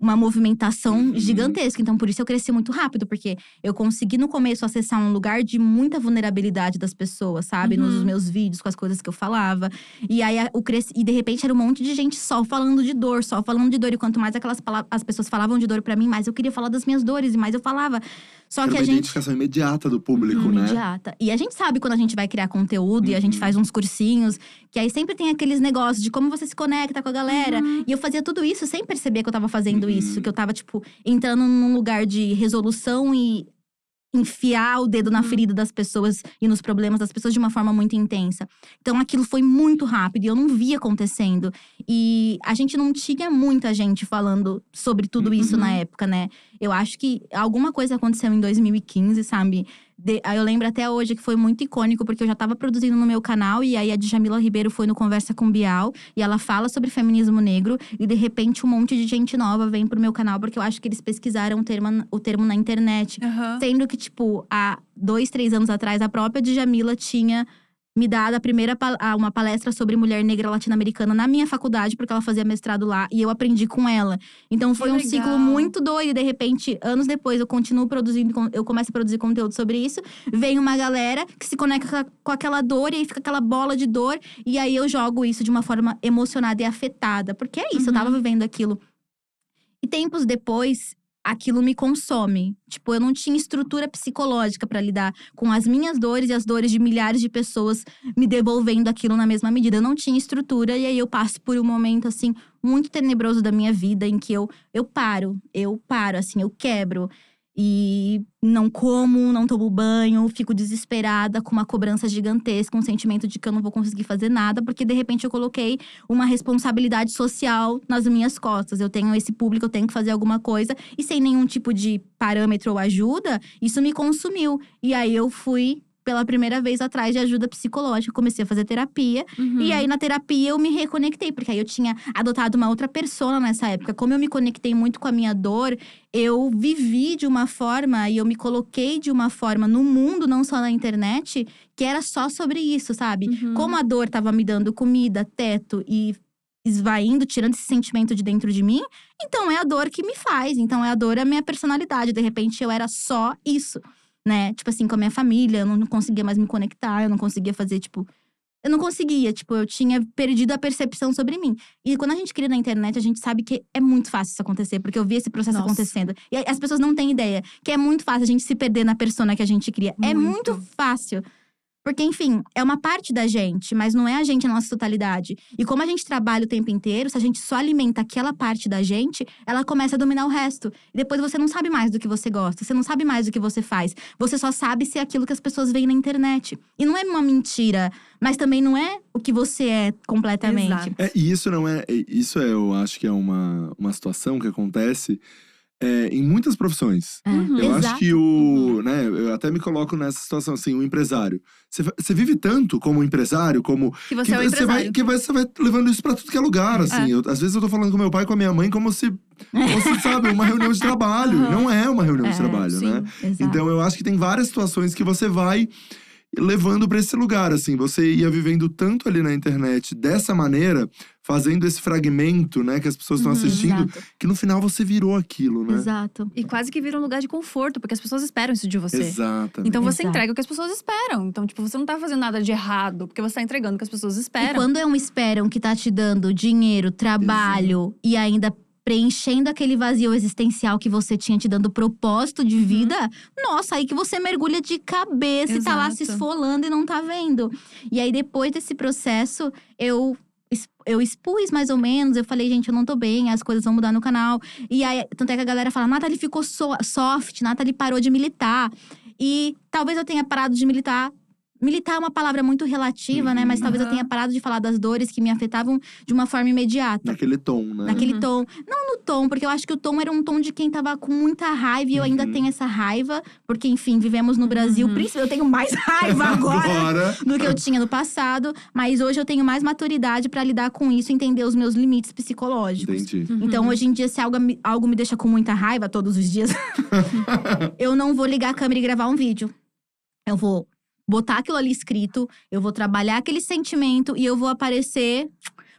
uma movimentação Uhum. gigantesca. Então, por isso eu cresci muito rápido, porque eu consegui no começo acessar um lugar de muita vulnerabilidade das pessoas, sabe? Nos Uhum. meus vídeos, com as coisas que eu falava. E aí o cresci, e de repente era um monte de gente só falando de dor, só falando de dor. E quanto mais aquelas as pessoas falavam de dor pra mim, mais eu queria falar das minhas dores e mais eu falava. Só Era que uma a gente identificação imediata do público, né? imediata. E a gente sabe quando a gente vai criar conteúdo e a gente Uhum. faz uns cursinhos, que aí sempre tem aqueles negócios de como você se conecta com a galera. E eu fazia tudo isso sem perceber que eu tava fazendo Uhum. isso, que eu tava, tipo, entrando num lugar de resolução e enfiar o dedo na Uhum. ferida das pessoas e nos problemas das pessoas de uma forma muito intensa. Então aquilo foi muito rápido e eu não via acontecendo. E a gente não tinha muita gente falando sobre tudo isso Uhum. na época, né? Eu acho que alguma coisa aconteceu em 2015, sabe? De- aí eu lembro até hoje que foi muito icônico, porque eu já tava produzindo no meu canal, e aí a Djamila Ribeiro foi no Conversa com Bial, e ela fala sobre feminismo negro, e de repente um monte de gente nova vem pro meu canal, porque eu acho que eles pesquisaram o termo, o termo na internet. Aham. Sendo que, tipo, há dois, três anos atrás, a própria Djamila tinha me dado a primeira uma palestra sobre mulher negra latino-americana na minha faculdade, porque ela fazia mestrado lá, e eu aprendi com ela. Então foi um legal. ciclo muito doido. E de repente, anos depois, eu continuo produzindo, eu começo a produzir conteúdo sobre isso. Vem uma galera que se conecta com aquela dor, e aí fica aquela bola de dor. E aí eu jogo isso de uma forma emocionada e afetada. Porque é isso, eu tava Uhum. vivendo aquilo. E tempos depois, aquilo me consome. Tipo, eu não tinha estrutura psicológica pra lidar com as minhas dores e as dores de milhares de pessoas me devolvendo aquilo na mesma medida. Eu não tinha estrutura e aí eu passo por um momento assim muito tenebroso da minha vida em que eu eu paro, eu paro assim, eu quebro. E não como, não tomo banho, fico desesperada, com uma cobrança gigantesca, um sentimento de que eu não vou conseguir fazer nada, porque de repente eu coloquei uma responsabilidade social nas minhas costas. Eu tenho esse público, eu tenho que fazer alguma coisa, e sem nenhum tipo de parâmetro ou ajuda, isso me consumiu. E aí eu fui pela primeira vez atrás de ajuda psicológica, comecei a fazer terapia. Uhum. E aí, na terapia, eu me reconectei, porque aí eu tinha adotado uma outra persona nessa época. Como eu me conectei muito com a minha dor, eu vivi de uma forma e eu me coloquei de uma forma no mundo, não só na internet, que era só sobre isso, sabe? Uhum. Como a dor tava me dando comida, teto e esvaindo, tirando esse sentimento de dentro de mim, então é a dor que me faz. Então é a dor a minha personalidade. De repente eu era só isso, né? Tipo assim, com a minha família, eu não conseguia mais me conectar, eu não conseguia fazer, tipo. Eu não conseguia, tipo, eu tinha perdido a percepção sobre mim. E quando a gente cria na internet, a gente sabe que é muito fácil isso acontecer, porque eu vi esse processo Nossa. acontecendo. E as pessoas não têm ideia que é muito fácil a gente se perder na persona que a gente cria. É Muito. muito fácil. Porque, enfim, é uma parte da gente, mas não é a gente na nossa totalidade. E como a gente trabalha o tempo inteiro, se a gente só alimenta aquela parte da gente, ela começa a dominar o resto. E depois você não sabe mais do que você gosta, você não sabe mais do que você faz. Você só sabe se é aquilo que as pessoas veem na internet. E não é uma mentira, mas também não é o que você é completamente. Exato. É, e isso não é. é- Isso é, eu acho que é uma, uma situação que acontece é, em muitas profissões. É, Uhum. Eu Exato. acho que o. Né, eu até me coloco nessa situação, assim, o empresário. Você, vive tanto como empresário, como. Que você que é você empresário. vai, que vai, você vai levando isso pra tudo que é lugar, assim. É. Eu- às vezes eu tô falando com meu pai e com a minha mãe como se fosse, sabe, uma reunião de trabalho. Uhum. Não é uma reunião de É, trabalho, sim. né? Exato. Então eu acho que tem várias situações que você vai levando pra esse lugar, assim. Você ia vivendo tanto ali na internet dessa maneira, fazendo esse fragmento, né, que as pessoas estão Uhum, assistindo, Exato. que no final você virou aquilo, né? Exato. E quase que vira um lugar de conforto, porque as pessoas esperam isso de você. Exatamente. Então você Exato. entrega o que as pessoas esperam. Então, tipo, você não tá fazendo nada de errado, porque você tá entregando o que as pessoas E esperam. quando é um esperam que tá te dando dinheiro, trabalho e ainda preenchendo aquele vazio existencial que você tinha te dando propósito de Uhum. vida, nossa, aí que você mergulha de cabeça e tá lá se Exato. esfolando e não tá vendo. E aí depois desse processo, eu eu expus mais ou menos, eu falei, gente, eu não tô bem, as coisas vão mudar no canal. E aí, tanto é que a galera fala, Nathalie ficou so- soft, Nathalie parou de militar. E talvez eu tenha parado de militar. Militar é uma palavra muito relativa, né? Mas talvez eu Aham. tenha parado de falar das dores que me afetavam de uma forma imediata. Naquele tom, né? Naquele Uhum. tom. Não no tom, porque eu acho que o tom era um tom de quem tava com muita raiva. E eu ainda Uhum. tenho essa raiva. Porque, enfim, vivemos no Brasil. Uhum. Príncipe, eu tenho mais raiva agora Agora. do que eu tinha no passado. Mas hoje eu tenho mais maturidade pra lidar com isso e entender os meus limites psicológicos. Entendi. Uhum. Então, hoje em dia, se algo, me- algo me deixa com muita raiva todos os dias, eu não vou ligar a câmera e gravar um vídeo. Eu vou botar aquilo ali escrito, eu vou trabalhar aquele sentimento e eu vou aparecer.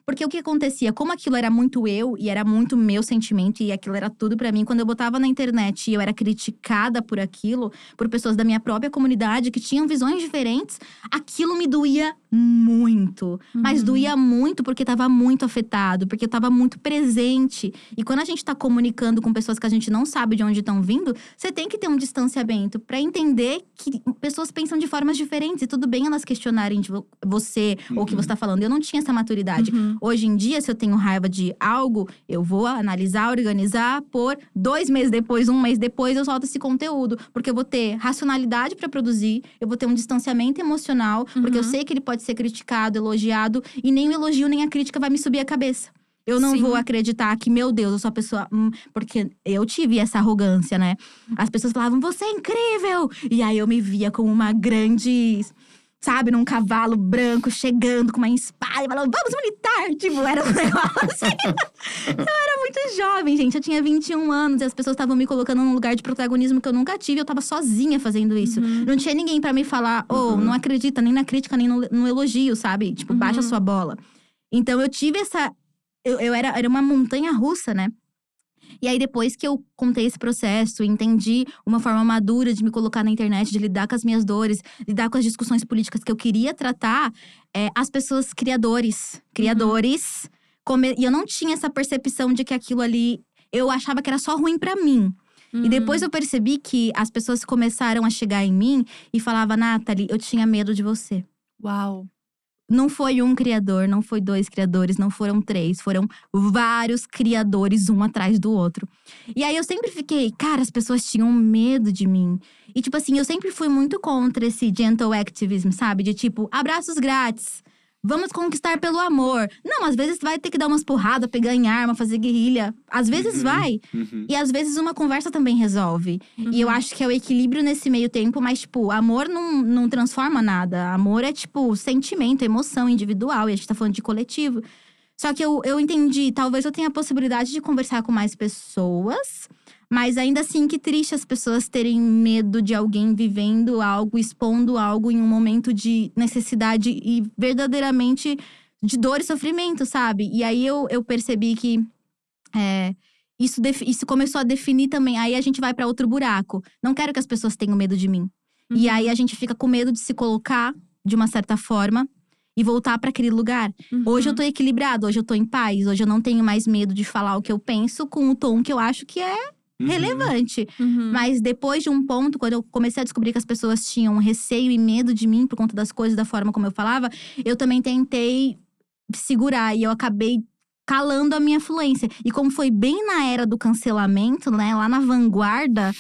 Porque o que acontecia, como aquilo era muito eu e era muito meu sentimento e aquilo era tudo pra mim, quando eu botava na internet e eu era criticada por aquilo, por pessoas da minha própria comunidade que tinham visões diferentes, aquilo me doía muito. Mas Uhum. doía muito porque tava muito afetado, porque tava muito presente. E quando a gente tá comunicando com pessoas que a gente não sabe de onde estão vindo, você tem que ter um distanciamento pra entender que pessoas pensam de formas diferentes e tudo bem elas questionarem de vo- você ou o que Uhum. você tá falando. Eu não tinha essa maturidade. Uhum. Hoje em dia, se eu tenho raiva de algo, eu vou analisar, organizar, por dois meses depois, um mês depois, eu solto esse conteúdo. Porque eu vou ter racionalidade pra produzir, eu vou ter um distanciamento emocional, porque eu Uhum. sei que ele pode ser criticado, elogiado, e nem o elogio nem a crítica vai me subir a cabeça. Eu não Sim. vou acreditar que, meu Deus, eu sou a pessoa. hum, porque eu tive essa arrogância, né? As pessoas falavam, você é incrível! E aí eu me via como uma grande sabe, num cavalo branco, chegando com uma espada e falando, vamos militar! Tipo, era um negócio assim. eu era muito jovem, gente. Eu tinha 21 anos e as pessoas estavam me colocando num lugar de protagonismo que eu nunca tive. Eu tava sozinha fazendo isso. Uhum. Não tinha ninguém pra me falar, ô, Uhum. não acredita nem na crítica, nem no, no elogio, sabe? Tipo, baixa Uhum. sua bola. Então eu tive essa. Eu, eu era, era uma montanha russa, né? E aí, depois que eu contei esse processo, entendi uma forma madura de me colocar na internet, de lidar com as minhas dores, lidar com as discussões políticas que eu queria tratar, é, as pessoas criadores, criadores, come- e eu não tinha essa percepção de que aquilo ali eu achava que era só ruim pra mim. E depois Uhum. eu percebi que as pessoas começaram a chegar em mim e falava, Nathalie, eu tinha medo de você. Uau. Não foi um criador, não foi dois criadores, não foram três, foram vários criadores, um atrás do outro. E aí eu sempre fiquei, cara, as pessoas tinham medo de mim. E tipo assim, eu sempre fui muito contra esse gentle activism, sabe? De tipo, abraços grátis. Vamos conquistar pelo amor. Não, às vezes vai ter que dar umas porradas, pegar em arma, fazer guerrilha. Às vezes Uhum. vai. Uhum. E às vezes uma conversa também resolve. E eu Uhum. acho que é o equilíbrio nesse meio tempo, mas, tipo, amor não, não transforma nada. Amor é, tipo, sentimento, emoção individual. E a gente tá falando de coletivo. Só que eu, eu entendi, talvez eu tenha a possibilidade de conversar com mais pessoas. Mas ainda assim, que triste as pessoas terem medo de alguém vivendo algo, expondo algo em um momento de necessidade e verdadeiramente de dor e sofrimento, sabe? E aí eu, eu percebi que é, isso, isso começou a definir também. Aí a gente vai pra outro buraco. Não quero que as pessoas tenham medo de mim. E Uhum. aí a gente fica com medo de se colocar de uma certa forma e voltar pra aquele lugar. Hoje eu Uhum. tô equilibrado, hoje eu tô em paz, hoje eu não tenho mais medo de falar o que eu penso com o tom que eu acho que é Uhum. relevante. Uhum. Mas depois de um ponto, quando eu comecei a descobrir que as pessoas tinham receio e medo de mim por conta das coisas, da forma como eu falava, eu também tentei segurar e eu acabei calando a minha fluência. E como foi bem na era do cancelamento, né, lá na vanguarda,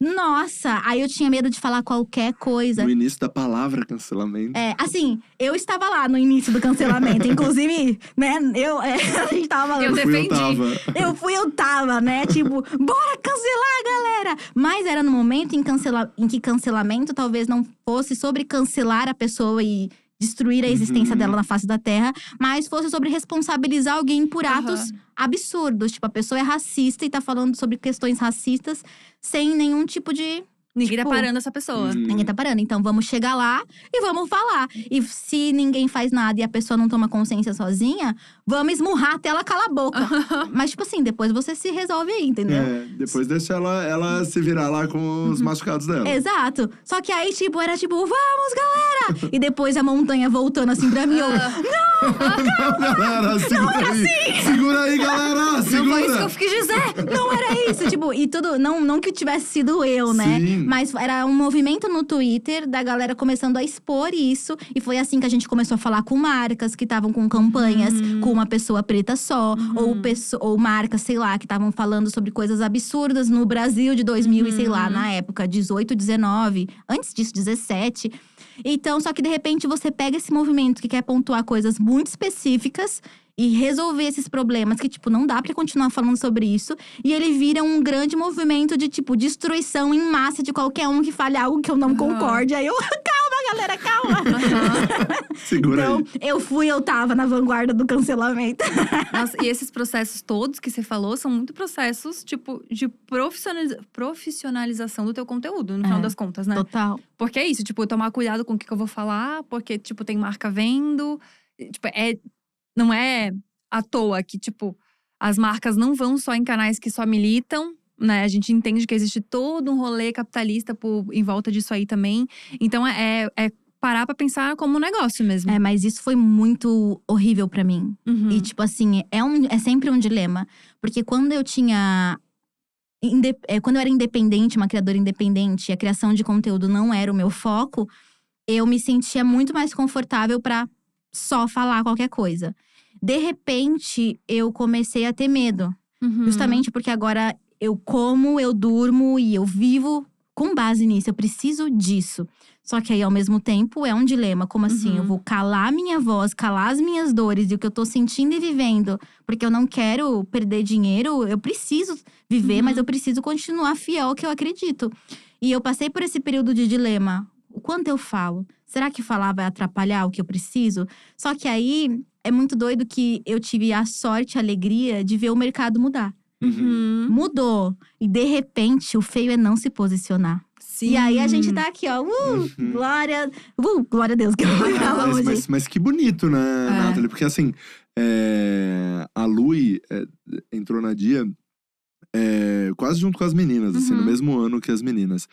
nossa, aí eu tinha medo de falar qualquer coisa. No início da palavra cancelamento. É, assim, eu estava lá no início do cancelamento. Inclusive, né, eu, é, a gente tava falando. Eu Fui, eu defendi. tava. Eu fui, eu tava, né? Tipo, bora cancelar, galera! Mas era no momento em, cancela... em que cancelamento talvez não fosse sobre cancelar a pessoa e destruir a existência Uhum. dela na face da terra, mas fosse sobre responsabilizar alguém por atos Aham. absurdos. Tipo, a pessoa é racista e tá falando sobre questões racistas sem nenhum tipo de Ninguém tá tipo, parando essa pessoa. Uhum. Ninguém tá parando. Então vamos chegar lá e vamos falar. E se ninguém faz nada e a pessoa não toma consciência sozinha, vamos esmurrar até ela calar a boca. Mas, tipo assim, depois você se resolve aí, entendeu? É, depois deixa ela, ela se virar lá com Uhum. os machucados dela. Exato. Só que aí, tipo, era tipo, vamos, galera! e depois a montanha voltando assim pra mim. Eu, galera, segura aí. Segura aí, galera! Segura! Não foi isso que eu quis dizer. não era isso. tipo, e tudo. Não, não que tivesse sido eu, né? Sim. Mas era um movimento no Twitter da galera começando a expor isso. E foi assim que a gente começou a falar com marcas que estavam com campanhas Uhum. com uma pessoa preta só. Ou, pesso- ou marcas, sei lá, que estavam falando sobre coisas absurdas no Brasil de 2000 e sei lá, Uhum. na época, 18, 19. Antes disso, 17. Então, só que de repente você pega esse movimento que quer pontuar coisas muito específicas e resolver esses problemas que, tipo, não dá pra continuar falando sobre isso. E ele vira um grande movimento de, tipo, destruição em massa de qualquer um que fale algo que eu não Aham. concorde. Aí eu, calma, galera, calma. Segura então, aí. eu fui, eu tava na vanguarda do cancelamento. Nossa, e esses processos todos que você falou são muito processos, tipo, de profissionaliza- profissionalização do teu conteúdo, no final É. das contas, né? Total. Porque é isso, tipo, tomar cuidado com o que que eu vou falar, porque, tipo, tem marca vendo. Tipo, é. Não é à toa que, tipo, as marcas não vão só em canais que só militam. Né? A gente entende que existe todo um rolê capitalista por, em volta disso aí também. Então é, é parar pra pensar como um negócio mesmo. É, mas isso foi muito horrível pra mim. Uhum. E, tipo assim, é, um, é sempre um dilema. Porque quando eu tinha. inde- é, quando eu era independente, uma criadora independente, e a criação de conteúdo não era o meu foco, eu me sentia muito mais confortável pra só falar qualquer coisa. De repente, eu comecei a ter medo. Uhum. Justamente porque agora eu como, eu durmo e eu vivo com base nisso. Eu preciso disso. Só que aí, ao mesmo tempo, é um dilema. Como assim? Uhum. Eu vou calar minha voz, calar as minhas dores e o que eu tô sentindo e vivendo. Porque eu não quero perder dinheiro. Eu preciso viver, Uhum. mas eu preciso continuar fiel ao que eu acredito. E eu passei por esse período de dilema. O quanto eu falo? Será que falar vai atrapalhar o que eu preciso? Só que aí é muito doido que eu tive a sorte, a alegria de ver o mercado mudar. Uhum. Mudou. E de repente, o feio é não se posicionar. Sim. E aí a gente tá aqui, ó. Uh, Uhum. glória. Uh, glória a Deus que eu vou falar Mas, mas, mas que bonito, né, É. Nathalie? Porque assim, é, a Lui é, entrou na Dia é, quase junto com as meninas, assim, no Uhum. mesmo ano que as meninas.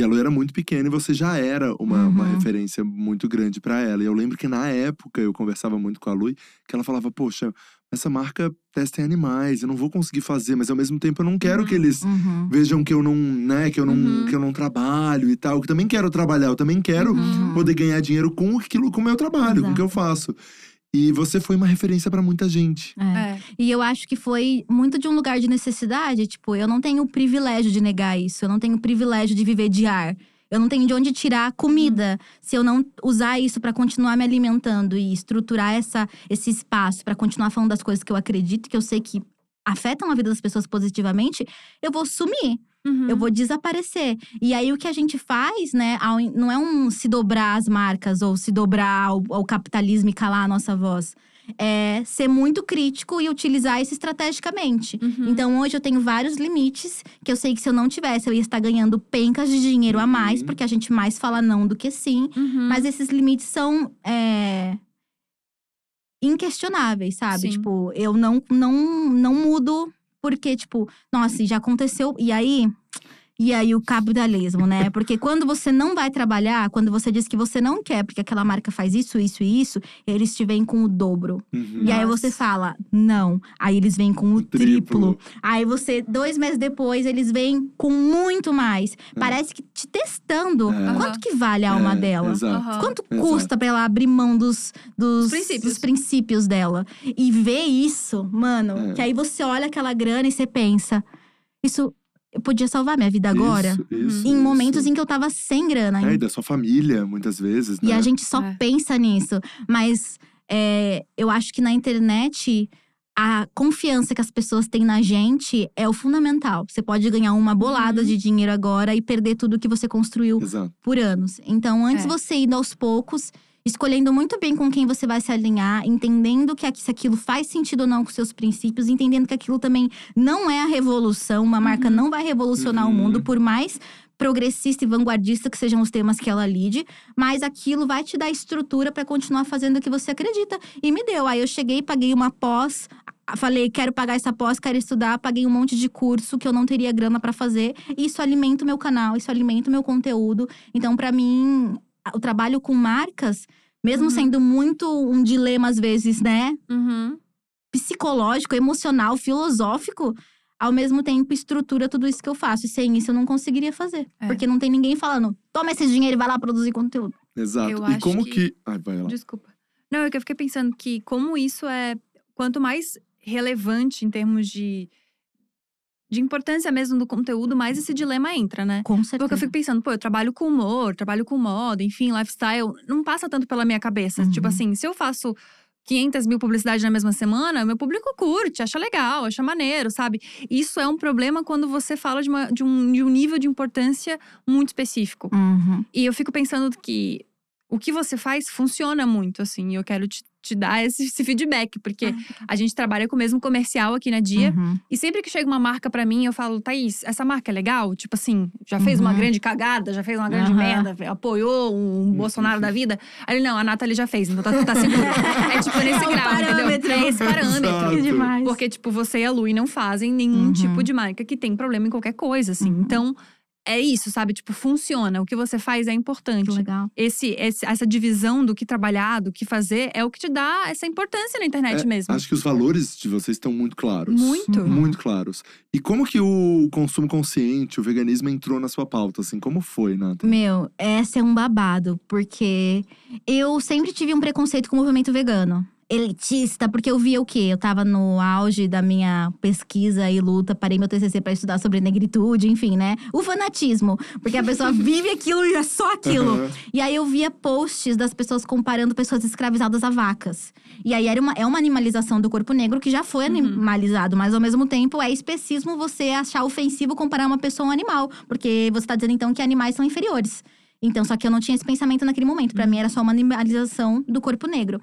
E a Lu era muito pequena e você já era uma, uma Uhum. referência muito grande pra ela. E eu lembro que na época eu conversava muito com a Lu, que ela falava: Poxa, essa marca testa em animais, eu não vou conseguir fazer, mas ao mesmo tempo eu não quero que eles Uhum. vejam que eu não, né, que eu não, Uhum. que eu não trabalho e tal. Que também quero trabalhar, eu também quero Uhum. poder ganhar dinheiro com aquilo, com o meu trabalho, com o que eu faço. E você foi uma referência pra muita gente. É. É. E eu acho que foi muito de um lugar de necessidade. Tipo, eu não tenho o privilégio de negar isso. Eu não tenho o privilégio de viver de ar. Eu não tenho de onde tirar comida se eu não usar isso pra continuar me alimentando e estruturar essa, esse espaço pra continuar falando das coisas que eu acredito, que eu sei que afetam a vida das pessoas positivamente. Eu vou sumir. Uhum. eu vou desaparecer. E aí o que a gente faz, né, não é um se dobrar as marcas ou se dobrar ao, ao capitalismo e calar a nossa voz. É ser muito crítico e utilizar isso estrategicamente. Uhum. Então hoje eu tenho vários limites que eu sei que se eu não tivesse, eu ia estar ganhando pencas de dinheiro a mais, Uhum. porque a gente mais fala não do que sim. Uhum. Mas esses limites são é, inquestionáveis, sabe? Sim. Tipo, eu não, não, não mudo porque, tipo, nossa, já aconteceu. E aí. E aí o capitalismo, né? Porque quando você não vai trabalhar, quando você diz que você não quer, porque aquela marca faz isso, isso e isso, eles te vêm com o dobro. Uhum. E aí você fala, não. Aí eles vêm com o, O triplo. triplo. Aí você, dois meses depois, eles vêm com muito mais. Parece que te testando. É. Quanto que vale a alma É, dela? Exato. Quanto Exato. custa pra ela abrir mão dos, dos, princípios. dos princípios dela? E ver isso, mano, É. que aí você olha aquela grana e você pensa: isso eu podia salvar minha vida agora? Isso, isso, em momentos isso. em que eu tava sem grana. É, e da sua família, muitas vezes, E né? a gente só É. pensa nisso. Mas é, eu acho que na internet, a confiança que as pessoas têm na gente é o fundamental. Você pode ganhar uma bolada Uhum. de dinheiro agora e perder tudo que você construiu Exato. por anos. Então, antes É. você ir aos poucos, escolhendo muito bem com quem você vai se alinhar, entendendo que aqui- se aquilo faz sentido ou não com seus princípios, entendendo que aquilo também não é a revolução, uma marca Uhum. não vai revolucionar o Uhum. mundo, por mais progressista e vanguardista que sejam os temas que ela lide, mas aquilo vai te dar estrutura para continuar fazendo o que você acredita. E me deu. Aí eu cheguei, paguei uma pós, falei, quero pagar essa pós, quero estudar, paguei um monte de curso que eu não teria grana para fazer. E isso alimenta o meu canal, isso alimenta o meu conteúdo. Então, para mim, o trabalho com marcas, mesmo Uhum. sendo muito um dilema às vezes, né, Uhum. psicológico, emocional, filosófico, ao mesmo tempo estrutura tudo isso que eu faço. E sem isso eu não conseguiria fazer. É. Porque não tem ninguém falando, toma esse dinheiro e vai lá produzir conteúdo. Exato. Eu e como que- que. Ai, vai lá. Desculpa. Não, é que eu fiquei pensando que como isso é… Quanto mais relevante em termos de… De importância mesmo do conteúdo, mais esse dilema entra, né? Com certeza. Porque eu fico pensando, pô, eu trabalho com humor, trabalho com moda, enfim, lifestyle. Não passa tanto pela minha cabeça. Uhum. Tipo assim, se eu faço 500 mil publicidades na mesma semana, meu público curte, acha legal, acha maneiro, sabe? Isso é um problema quando você fala de, uma- de um, de um nível de importância muito específico. Uhum. E eu fico pensando que o que você faz funciona muito, assim. E eu quero te te dar esse, esse feedback, porque a gente trabalha com o mesmo comercial aqui na Dia. Uhum. E sempre que chega uma marca pra mim, eu falo, Thaís, essa marca é legal? Tipo assim, já fez uma Uhum. grande cagada, já fez uma grande merda, apoiou um Bolsonaro da vida. Aí ele, não, a Nathalie já fez, então tá, tá seguro. é tipo nesse É grau, entendeu? parâmetro. É esse parâmetro. Que demais. Porque, tipo, você e a Lu não fazem nenhum Uhum. tipo de marca que tem problema em qualquer coisa, assim. Uhum. Então, é isso, sabe? Tipo, funciona. O que você faz é importante. Que legal. Esse, esse- essa divisão do que trabalhar, do que fazer, é o que te dá essa importância na internet É, mesmo. Acho que os valores de vocês estão muito claros. Muito. Uhum. Muito claros. E como que o consumo consciente, o veganismo entrou na sua pauta? Assim, como foi, Nathan? Meu, essa é um babado, porque eu sempre tive um preconceito com o movimento vegano. Elitista, porque eu via o quê? Eu tava no auge da minha pesquisa e luta, parei meu TCC pra estudar sobre negritude, enfim, né? O fanatismo, porque a pessoa vive aquilo e é só aquilo. Aham. E aí eu via posts das pessoas comparando pessoas escravizadas a vacas. E aí era uma, é uma animalização do corpo negro que já foi Uhum. animalizado, mas ao mesmo tempo é especismo você achar ofensivo comparar uma pessoa a um animal, porque você tá dizendo então que animais são inferiores. Então, só que eu não tinha esse pensamento naquele momento. Pra mim era só uma animalização do corpo negro.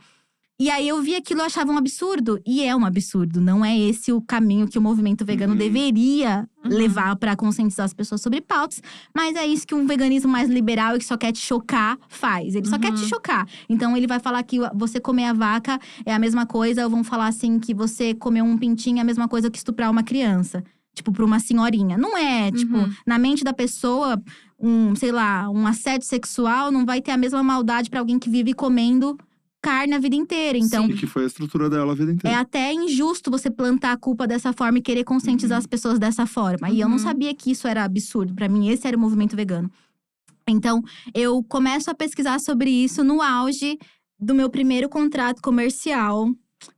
E aí eu vi aquilo e achava um absurdo. E é um absurdo. Não é esse o caminho que o movimento vegano Uhum. deveria Uhum. levar pra conscientizar as pessoas sobre pautas. Mas é isso que um veganismo mais liberal e que só quer te chocar faz. Ele só quer te Uhum. chocar. Então ele vai falar que você comer a vaca é a mesma coisa, ou vão falar assim que você comer um pintinho é a mesma coisa que estuprar uma criança. Tipo, pra uma senhorinha. Não é, tipo, Uhum. na mente da pessoa, um, sei lá, um assédio sexual não vai ter a mesma maldade pra alguém que vive comendo carne a vida inteira. Então, E que foi a estrutura dela a vida é inteira. até injusto você plantar a culpa dessa forma e querer conscientizar Uhum. as pessoas dessa forma. E eu não Uhum. sabia que isso era absurdo. Pra mim, esse era o movimento vegano. Então, eu começo a pesquisar sobre isso no auge do meu primeiro contrato comercial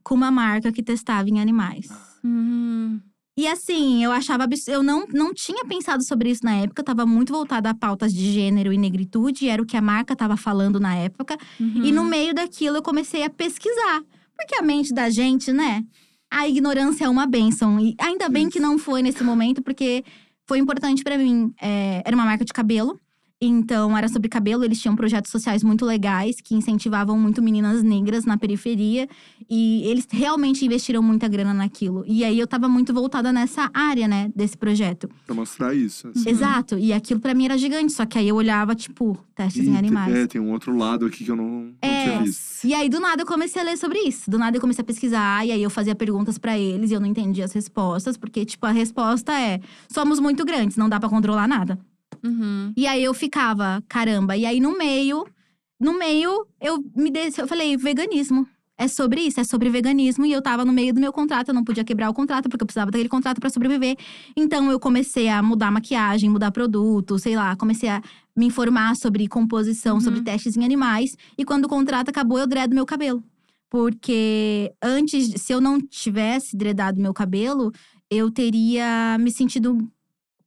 com uma marca que testava em animais. Uhum. E assim, eu achava abs... eu não, não tinha pensado sobre isso na época, eu tava muito voltada a pautas de gênero e negritude, era o que a marca tava falando na época. Uhum. E no meio daquilo eu comecei a pesquisar. Porque a mente da gente, né? A ignorância é uma bênção. E ainda bem que não foi nesse momento, porque foi importante pra mim. É, era uma marca de cabelo. Então, era sobre cabelo. Eles tinham projetos sociais muito legais que incentivavam muito meninas negras na periferia. E eles realmente investiram muita grana naquilo. E aí, eu tava muito voltada nessa área, né? Desse projeto. Pra mostrar isso. assim. Exato. E aquilo pra mim era gigante. Só que aí eu olhava, tipo, testes E em animais. É, tem um outro lado aqui que eu não, não É. tinha visto. E aí, do nada, eu comecei a ler sobre isso. Do nada, eu comecei a pesquisar. E aí, eu fazia perguntas pra eles. E eu não entendia as respostas. Porque, tipo, a resposta é… Somos muito grandes, não dá pra controlar nada. Uhum. E aí, eu ficava… Caramba. E aí, no meio… No meio, eu me dei… Eu falei, veganismo. É sobre isso, é sobre veganismo. E eu tava no meio do meu contrato. Eu não podia quebrar o contrato, porque eu precisava daquele contrato pra sobreviver. Então, eu comecei a mudar maquiagem, mudar produto, sei lá. Comecei a me informar sobre composição, Uhum. sobre testes em animais. E quando o contrato acabou, eu dredo meu cabelo. Porque antes, se eu não tivesse dredado meu cabelo, eu teria me sentido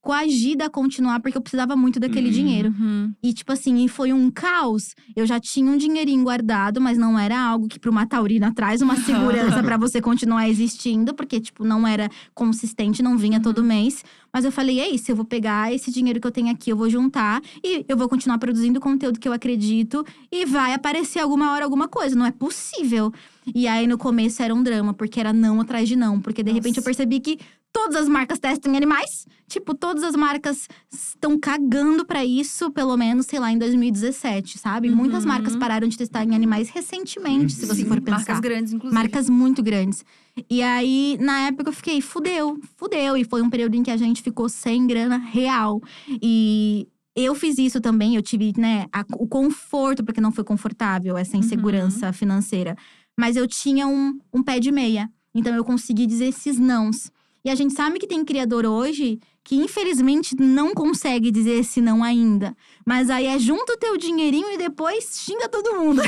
coagida a continuar, porque eu precisava muito daquele Uhum. dinheiro. Uhum. E, tipo assim, e foi um caos. Eu já tinha um dinheirinho guardado, mas não era algo que, pra uma taurina, traz uma segurança pra você continuar existindo, porque, tipo, não era consistente, não vinha todo mês. Mas eu falei: é isso, eu vou pegar esse dinheiro que eu tenho aqui, eu vou juntar e eu vou continuar produzindo conteúdo que eu acredito e vai aparecer alguma hora alguma coisa. Não é possível. E aí, no começo, era um drama, porque era não atrás de não. Porque, de repente, eu Nossa. percebi que todas as marcas testam em animais. Tipo, todas as marcas estão cagando pra isso, pelo menos, sei lá, em 2017, sabe? Muitas Uhum. marcas pararam de testar em animais recentemente, se você Sim. for pensar. Marcas grandes, inclusive. Marcas muito grandes. E aí, na época, eu fiquei, fudeu, fudeu. E foi um período em que a gente ficou sem grana real. E eu fiz isso também, eu tive, né, a- o conforto, porque não foi confortável essa insegurança financeira. Mas eu tinha um, um pé de meia. Então eu consegui dizer esses nãos. E a gente sabe que tem criador hoje que, infelizmente, não consegue dizer esse não ainda. Mas aí é junta o teu dinheirinho e depois xinga todo mundo.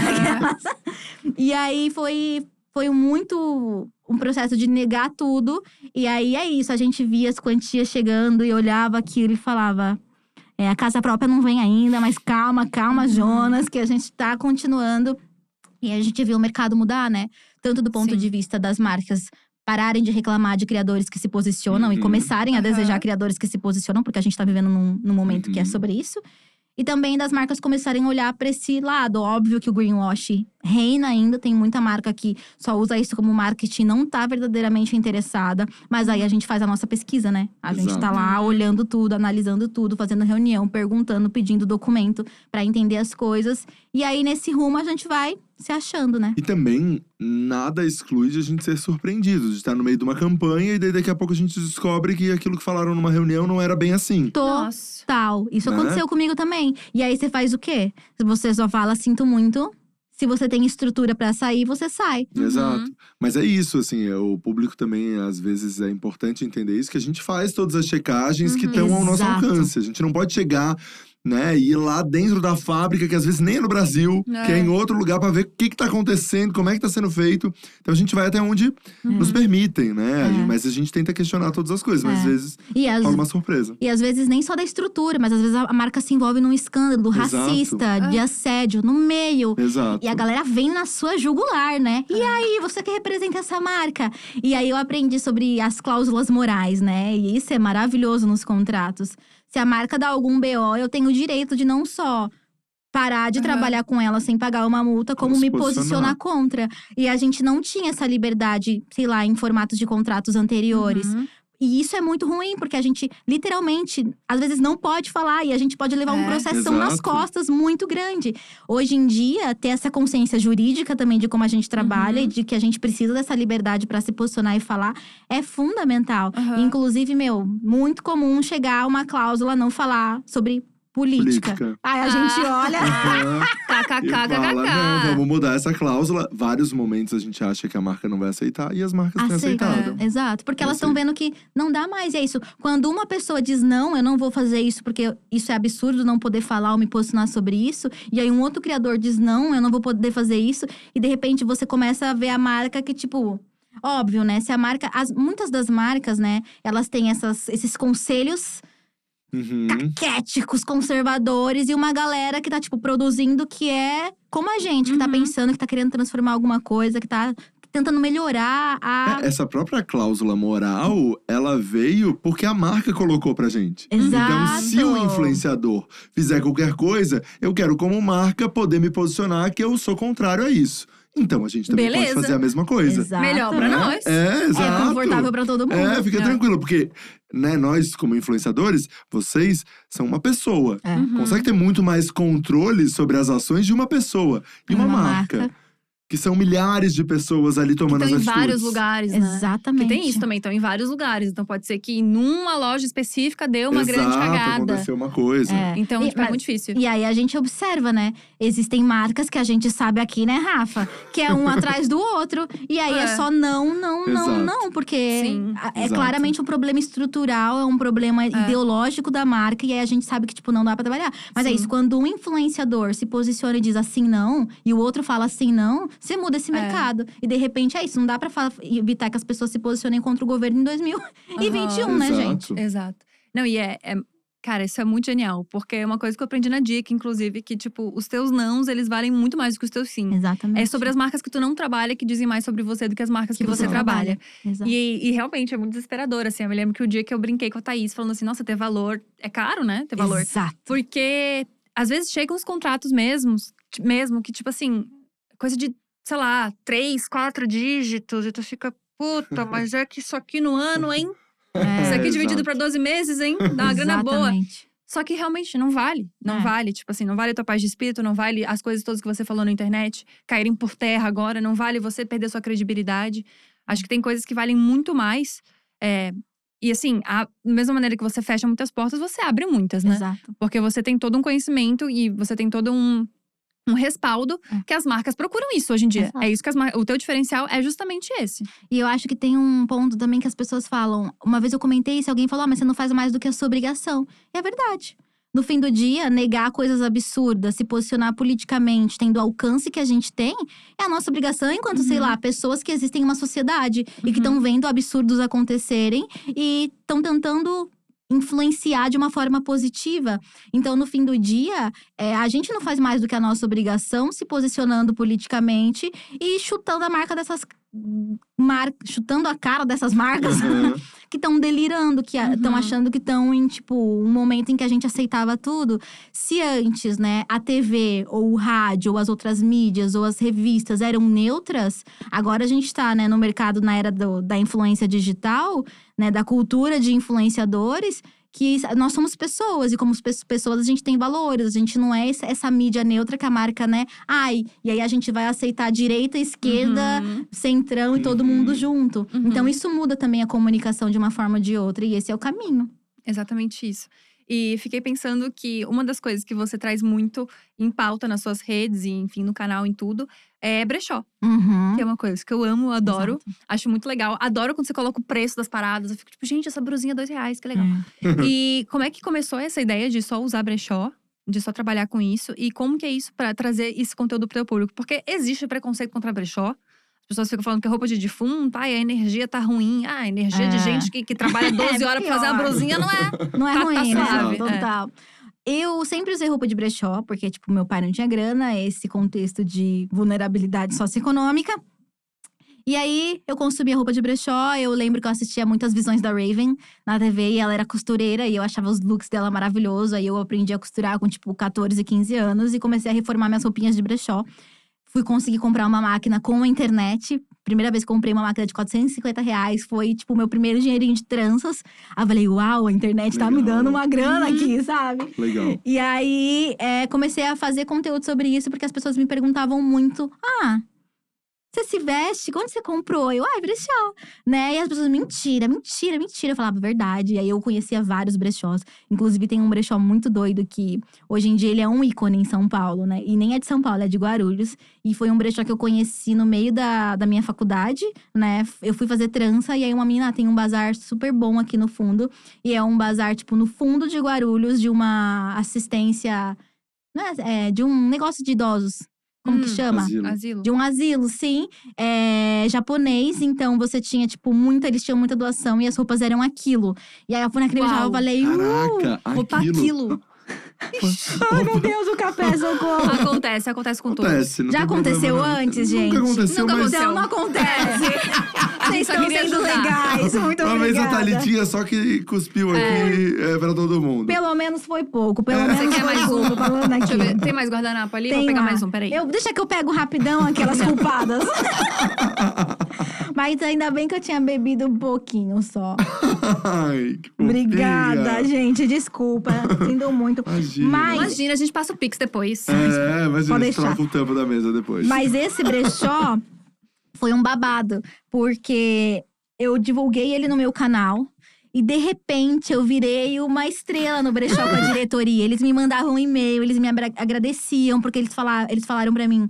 e aí foi, foi muito um processo de negar tudo. E aí é isso, a gente via as quantias chegando e olhava aquilo e falava. É, a casa própria não vem ainda, mas calma, calma, Jonas, que a gente tá continuando. E a gente viu o mercado mudar, né? Tanto do ponto Sim. de vista das marcas pararem de reclamar de criadores que se posicionam e Uhum. começarem a Aham. desejar criadores que se posicionam, porque a gente tá vivendo num, num momento que é Uhum. sobre isso. E também das marcas começarem a olhar para esse lado. Óbvio que o greenwash reina ainda, tem muita marca que só usa isso como marketing, não tá verdadeiramente interessada. Mas aí a gente faz a nossa pesquisa, né? A gente tá Exato. lá olhando tudo, analisando tudo, fazendo reunião, perguntando, pedindo documento para entender as coisas. E aí nesse rumo a gente vai se achando, né? E também, nada exclui de a gente ser surpreendido, de estar no meio de uma campanha e daí daqui a pouco a gente descobre que aquilo que falaram numa reunião não era bem assim. Nossa. Total. Isso Né? aconteceu comigo também. E aí você faz o quê? Você só fala, sinto muito. Se você tem estrutura pra sair, você sai. Uhum. Exato. Mas é isso, assim, é, o público também, às vezes, é importante entender isso, que a gente faz todas as checagens que Uhum. estão ao nosso alcance. A gente não pode chegar. Né, e ir lá dentro da fábrica, que às vezes nem é no Brasil, É. que é em outro lugar, pra ver o que, que tá acontecendo, como é que tá sendo feito. Então a gente vai até onde nos permitem, né? É. mas a gente tenta questionar todas as coisas, mas É. às vezes E rola uma surpresa. e às vezes nem só da estrutura, mas às vezes a a marca se envolve num escândalo Exato. racista, de assédio, no meio. Exato. E a galera vem na sua jugular, né? E aí, você que representa essa marca? E aí eu aprendi sobre as cláusulas morais, né? E isso é maravilhoso nos contratos. Se a marca dá algum BO, eu tenho o direito de não só parar de trabalhar com ela sem pagar uma multa, como Como me posicionar posicionar. contra. E a gente não tinha essa liberdade, sei lá, em formatos de contratos anteriores. Uhum. E isso é muito ruim, porque a gente literalmente, às vezes, não pode falar e a gente pode levar um É. processão nas Exato. costas muito grande. Hoje em dia, ter essa consciência jurídica também de como a gente trabalha Uhum. e de que a gente precisa dessa liberdade para se posicionar e falar é fundamental. Aham. Inclusive, meu, muito comum chegar uma cláusula não falar sobre política. Política. Aí a gente olha. Fala, não, KKKKK. vamos mudar essa cláusula. Vários momentos a gente acha que a marca não vai aceitar e as marcas têm Aceita. aceitado. Exato, porque Eu elas estão vendo que não dá mais. E é isso. Quando uma pessoa diz não, eu não vou fazer isso porque isso é absurdo não poder falar ou me posicionar sobre isso. E aí um outro criador diz não, eu não vou poder fazer isso. E de repente você começa a ver a marca que, tipo. Óbvio, né? Se a marca. As, muitas das marcas, né? Elas têm essas, esses conselhos Uhum. caquéticos, conservadores, e uma galera que tá, tipo, produzindo que é como a gente, que tá Uhum. pensando, que tá querendo transformar alguma coisa, que tá tentando melhorar a. É, Essa própria cláusula moral, ela veio porque a marca colocou pra gente. Exato. Então, se o influenciador fizer qualquer coisa, eu quero, como marca, poder me posicionar que eu sou contrário a isso. Então, a gente também Beleza. pode fazer a mesma coisa. Exato. Melhor pra né? nós. É, É exato. confortável pra todo mundo. É, fica É. tranquilo, porque né, nós, como influenciadores, vocês são uma pessoa. É. Uhum. Consegue ter muito mais controle sobre as ações de uma pessoa e uma, Uma marca. marca. Que são milhares de pessoas ali tomando Estão em as atitudes. vários lugares, né? Exatamente. Que tem isso também, estão em vários lugares. Então pode ser que numa loja específica deu uma Exato, grande cagada. aconteceu uma coisa. É. Então, E- tipo, é mas- muito difícil. E aí a gente observa, né? Existem marcas que a gente sabe aqui, né, Rafa? Que é um atrás do outro. E aí é, É. só não, não, não, Exato. não. Porque Sim. é Exato. claramente um problema estrutural, é um problema ideológico da marca. E aí a gente sabe que, tipo, não dá pra trabalhar. Mas é Sim. isso, quando um influenciador se posiciona e diz assim não, e o outro fala assim não, você muda esse É. mercado. E de repente é isso, não dá pra fa- evitar que as pessoas se posicionem contra o governo em 2021, Aham. né, Exato. gente? Exato. Não, e é, é- Cara, isso é muito genial. Porque é uma coisa que eu aprendi na dica, inclusive, que, tipo, os teus nãos, eles valem muito mais do que os teus sim. Exatamente. É sobre as marcas que tu não trabalha que dizem mais sobre você do que as marcas que, Que você, você trabalha. Exato. E, e realmente é muito desesperador, assim. Eu me lembro que o dia que eu brinquei com a Thaís, falando assim, nossa, ter valor é caro, né? Ter valor. Exato. Porque às vezes chegam os contratos mesmos, mesmo, que, tipo assim, coisa de, sei lá, três, quatro dígitos, e tu fica, puta, mas é que isso aqui no ano, hein? É, Isso aqui É, dividido pra 12 meses, hein? Dá uma grana boa. Exatamente. Só que realmente não vale. Não É. vale, tipo assim, não vale a tua paz de espírito, não vale as coisas todas que você falou na internet caírem por terra agora, não vale você perder sua credibilidade. Acho que tem coisas que valem muito mais. É, e assim, a da mesma maneira que você fecha muitas portas, você abre muitas, né? Exato. Porque você tem todo um conhecimento e você tem todo um, um respaldo É. que as marcas procuram isso hoje em dia. Exato. É isso que as marcas. O teu diferencial é justamente esse. E eu acho que tem um ponto também que as pessoas falam. Uma vez eu comentei isso, alguém falou: ah, mas você não faz mais do que a sua obrigação. E é verdade. No fim do dia, negar coisas absurdas, se posicionar politicamente, tendo o alcance que a gente tem, é a nossa obrigação enquanto, sei Uhum. lá, pessoas que existem em uma sociedade e que Uhum. estão vendo absurdos acontecerem e estão tentando influenciar de uma forma positiva. Então, no fim do dia, é, a gente não faz mais do que a nossa obrigação, se posicionando politicamente e chutando a marca dessas mar... chutando a cara dessas marcas Aham. que estão delirando, que estão Uhum. achando que estão em, tipo, um momento em que a gente aceitava tudo. Se antes, né, a TV, ou o rádio, ou as outras mídias, ou as revistas eram neutras, agora a gente tá, né, no mercado na era do- da influência digital, né, da cultura de influenciadores, que nós somos pessoas e como pe- pessoas a gente tem valores, a gente não é essa, mídia neutra que a marca, né? Ai, e aí a gente vai aceitar direita, esquerda, Uhum. centrão e todo Uhum. mundo junto. Uhum. Então isso muda também a comunicação de uma forma ou de outra e esse é o caminho. Exatamente isso. E fiquei pensando que uma das coisas que você traz muito em pauta nas suas redes e, enfim, no canal, em tudo, é brechó. Uhum. Que é uma coisa que eu amo, adoro. Exato. Acho muito legal. Adoro quando você coloca o preço das paradas. Eu fico tipo, gente, essa brusinha é dois reais, que legal. É. e como é que começou essa ideia de só usar brechó? De só trabalhar com isso? E como que é isso pra trazer esse conteúdo pro teu público? Porque existe preconceito contra brechó. As pessoas ficam falando que é roupa de defunto, ai, a energia tá ruim. Ah, a energia de É. gente que, que trabalha 12 É horas pra fazer a brusinha não é. Não é Tá- tá ruim, né? suave, é. Eu sempre usei roupa de brechó, porque, tipo, meu pai não tinha grana, esse contexto de vulnerabilidade socioeconômica. E aí, eu consumia roupa de brechó. Eu lembro que eu assistia muitas visões da Raven na TV e ela era costureira e eu achava os looks dela maravilhosos. Aí eu aprendi a costurar com, tipo, 14, 15 anos e comecei a reformar minhas roupinhas de brechó. Fui conseguir comprar uma máquina com a internet. Primeira vez que comprei uma máquina de 450 reais. Foi, tipo, o meu primeiro dinheirinho de tranças. Aí eu falei, uau, a internet tá me Legal. dando uma grana Uhum. aqui, sabe? Legal. E aí, é, comecei a fazer conteúdo sobre isso, porque as pessoas me perguntavam muito: ah, você se veste? Onde você comprou? Eu, ai, brechó. Né? E as pessoas, mentira, mentira, mentira. Eu falava, verdade. E aí eu conhecia vários brechós. Inclusive, tem um brechó muito doido que hoje em dia ele é um ícone em São Paulo, né? E nem é de São Paulo, é de Guarulhos. E foi um brechó que eu conheci no meio da, da minha faculdade, né? Eu fui fazer trança e aí uma menina ah, tem um bazar super bom aqui no fundo. E é um bazar, tipo, no fundo de Guarulhos, de uma assistência. Não é, é, de um negócio de idosos. Como que Hum, chama? Asilo. Asilo. De um asilo, sim. É, japonês, então você tinha, tipo, muita. Eles tinham muita doação e as roupas eram aquilo. E aí eu fui naquele brechó, eu falei, uh! Caraca, Roupa aquilo. aquilo. Ai, meu Deus, o café, socorro! Acontece, acontece com todos. Acontece, não Já aconteceu problema, não. antes, gente? Nunca aconteceu, Nunca mas aconteceu. Então não acontece. Vocês estão sendo ajudar. legais. Muito uma vez a. Thalitinha só que cuspiu aqui é, pra todo mundo. Pelo menos foi pouco. Pelo É. menos Você quer mais um? Falando Deixa eu aqui. ver. Tem mais guardanapo ali? Tem Vou pegar lá. mais um, peraí. Eu, deixa que eu pego rapidão aquelas culpadas. Mas ainda bem que eu tinha bebido um pouquinho só. Ai, que. Obrigada, gente. Desculpa. Sinto muito. Imagina. Mas- Imagina, a gente passa o Pix depois. É, mas Pode eles deixar. trocam o tampo da mesa depois. Mas esse brechó foi um babado, porque eu divulguei ele no meu canal. E de repente eu virei uma estrela no brechó com a diretoria. Eles me mandavam um e-mail, eles me agradeciam, porque eles falaram, eles falaram para mim: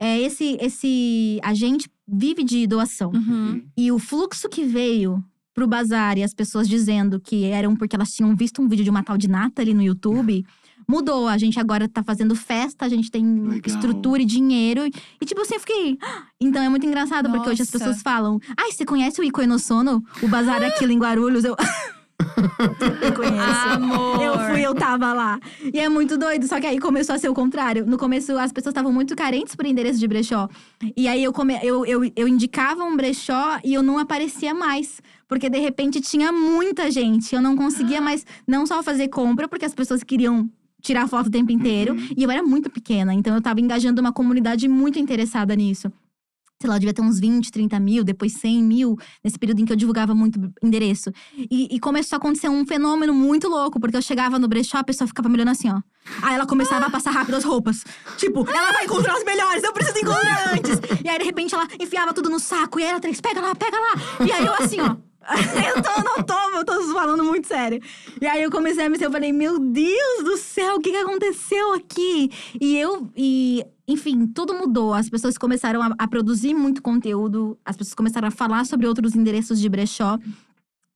é, esse, esse agente vive de doação. Uhum. E o fluxo que veio pro bazar e as pessoas dizendo que eram porque elas tinham visto um vídeo de uma tal de Nathalie no YouTube, mudou. A gente agora tá fazendo festa, a gente tem Legal. estrutura e dinheiro. E tipo assim, eu fiquei. "Ah!" Então é muito engraçado, porque hoje as Nossa. pessoas falam: Ai, você conhece o Ico Enosono? O bazar é aquilo em Guarulhos? Eu. eu conheço. Amor. Eu fui, eu tava lá. E é muito doido, só que aí começou a ser o contrário. No começo, as pessoas estavam muito carentes por endereço de brechó. E aí eu, come... eu, eu, eu indicava um brechó e eu não aparecia mais. Porque de repente tinha muita gente. Eu não conseguia mais não só fazer compra, porque as pessoas queriam tirar foto o tempo inteiro. Uhum. E eu era muito pequena, então eu tava engajando uma comunidade muito interessada nisso. Sei lá, devia ter uns 20, 30 mil, depois 100 mil, nesse período em que eu divulgava muito endereço. E, e começou a acontecer um fenômeno muito louco, porque eu chegava no brechó, a pessoa ficava me olhando assim, ó. Aí ela começava a passar rápido as roupas. Tipo, ela vai encontrar as melhores, eu preciso encontrar antes. E aí, de repente, ela enfiava tudo no saco, e aí era três, pega lá, pega lá. E aí eu assim, ó. eu tô, não tô, eu tô falando muito sério. E aí eu comecei a me eu falei, meu Deus do céu, o que, que aconteceu aqui? E eu, e enfim, tudo mudou. As pessoas começaram a, a produzir muito conteúdo, as pessoas começaram a falar sobre outros endereços de brechó.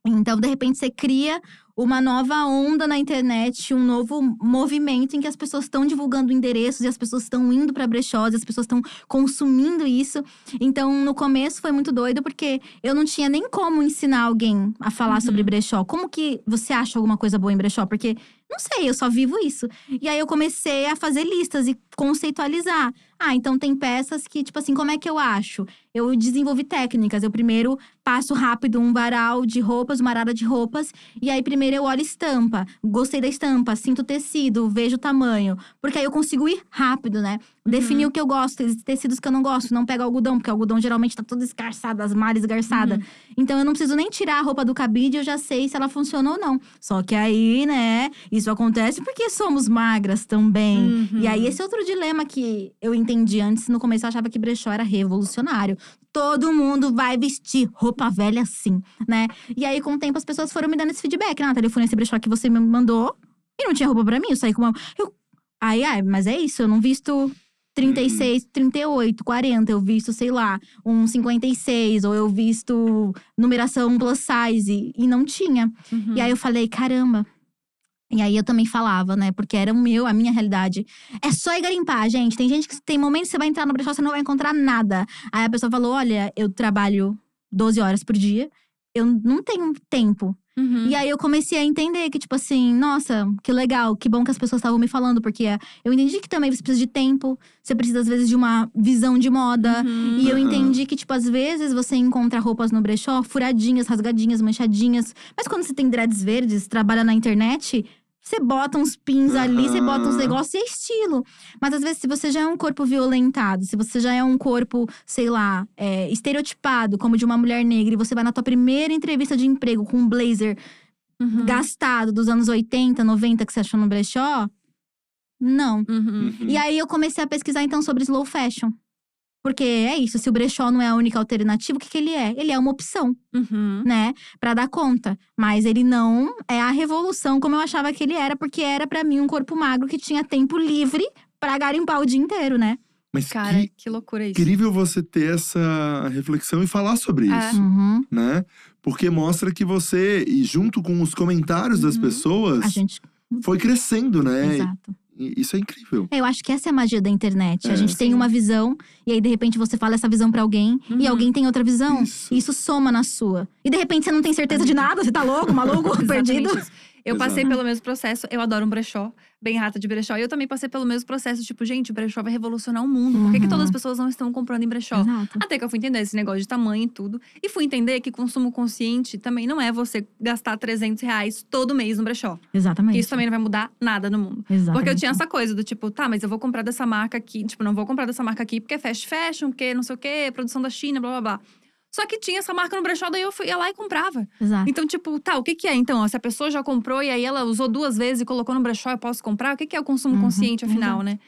Então, de repente, você cria uma nova onda na internet, um novo movimento em que as pessoas estão divulgando endereços e as pessoas estão indo para brechós, e as pessoas estão consumindo isso. Então, no começo foi muito doido, porque eu não tinha nem como ensinar alguém a falar Uhum. sobre brechó. Como que você acha alguma coisa boa em brechó? Porque, não sei, eu só vivo isso. E aí eu comecei a fazer listas e conceitualizar. Ah, então tem peças que, tipo assim, como é que eu acho? Eu desenvolvi técnicas. Eu primeiro passo rápido um varal de roupas, uma arara de roupas. E aí, primeiro eu olho estampa. Gostei da estampa, sinto o tecido, vejo o tamanho. Porque aí eu consigo ir rápido, né? Definir o que eu gosto, existem tecidos que eu não gosto. Não pego algodão, porque o algodão geralmente tá todo esgarçado, as malhas esgarçadas. Então eu não preciso nem tirar a roupa do cabide, eu já sei se ela funciona ou não. Só que aí, né, isso acontece porque somos magras também. Uhum. E aí, esse outro dilema que eu entendi antes. No começo eu achava que brechó era revolucionário. Todo mundo vai vestir roupa velha assim, né? E aí, com o tempo, as pessoas foram me dando esse feedback. Nathalie, eu fui nesse brechó que você me mandou e não tinha roupa pra mim. Eu saí com uma. Eu... Aí, ai, mas é isso, eu não visto 36, 38, 40. Eu visto, sei lá, um 56, ou eu visto numeração plus size. E não tinha. Uhum. E aí eu falei, caramba. E aí eu também falava, né? Porque era o meu, a minha realidade. É só ir garimpar, gente. Tem gente que tem momentos que você vai entrar no brechó, você não vai encontrar nada. Aí a pessoa falou: olha, eu trabalho 12 horas por dia, eu não tenho tempo. Uhum. E aí eu comecei a entender que, tipo assim, nossa, que legal, que bom que as pessoas estavam me falando, porque eu entendi que também você precisa de tempo, você precisa, às vezes, de uma visão de moda. Uhum. E eu Aham. entendi que, tipo, às vezes você encontra roupas no brechó furadinhas, rasgadinhas, manchadinhas. Mas quando você tem dreads verdes, trabalha na internet, você bota uns pins ali, você bota uns negócios e é estilo. Mas às vezes, se você já é um corpo violentado, se você já é um corpo, sei lá, é, estereotipado, como de uma mulher negra, e você vai na tua primeira entrevista de emprego com um blazer Uhum. gastado dos anos 80, 90 que você achou no brechó, não. Uhum. Uhum. E aí eu comecei a pesquisar então sobre slow fashion. Porque é isso, se o brechó não é a única alternativa, o que, que ele é? Ele é uma opção, Uhum. né? Pra dar conta. Mas ele não é a revolução como eu achava que ele era, porque era pra mim um corpo magro que tinha tempo livre pra garimpar o dia inteiro, né? Mas Cara, que que loucura isso. incrível você ter essa reflexão e falar sobre É. isso, Uhum. né? Porque mostra que você, e junto com os comentários das Uhum. pessoas, A gente. foi crescendo, né? Exato. E isso é incrível. Eu acho que essa é a magia da internet. É. A gente tem Sim. uma visão, e aí de repente você fala essa visão pra alguém, e Uhum. alguém tem outra visão. Isso. E isso soma na sua. E de repente você não tem certeza de nada, você tá louco, maluco, perdido. isso. Eu Exato. passei pelo mesmo processo, eu adoro um brechó, bem rata de brechó. E eu também passei pelo mesmo processo, tipo, gente, o brechó vai revolucionar o mundo. Por que, que Uhum. todas as pessoas não estão comprando em brechó? Exato. Até que eu fui entender esse negócio de tamanho e tudo. E fui entender que consumo consciente também não é você gastar 300 reais todo mês no brechó. Exatamente. Que isso também não vai mudar nada no mundo. Exatamente. Porque eu tinha essa coisa do tipo, tá, mas eu vou comprar dessa marca aqui. Tipo, não vou comprar dessa marca aqui porque é fast fashion, porque não sei o quê, produção da China, blá blá blá. Só que tinha essa marca no brechó, daí eu fui, ia lá e comprava. Exato. Então, tipo, tá, o que que é então? Ó, Se a pessoa já comprou e aí ela usou duas vezes e colocou no brechó, eu posso comprar? O que que é o consumo Uhum, consciente, afinal, exato. né?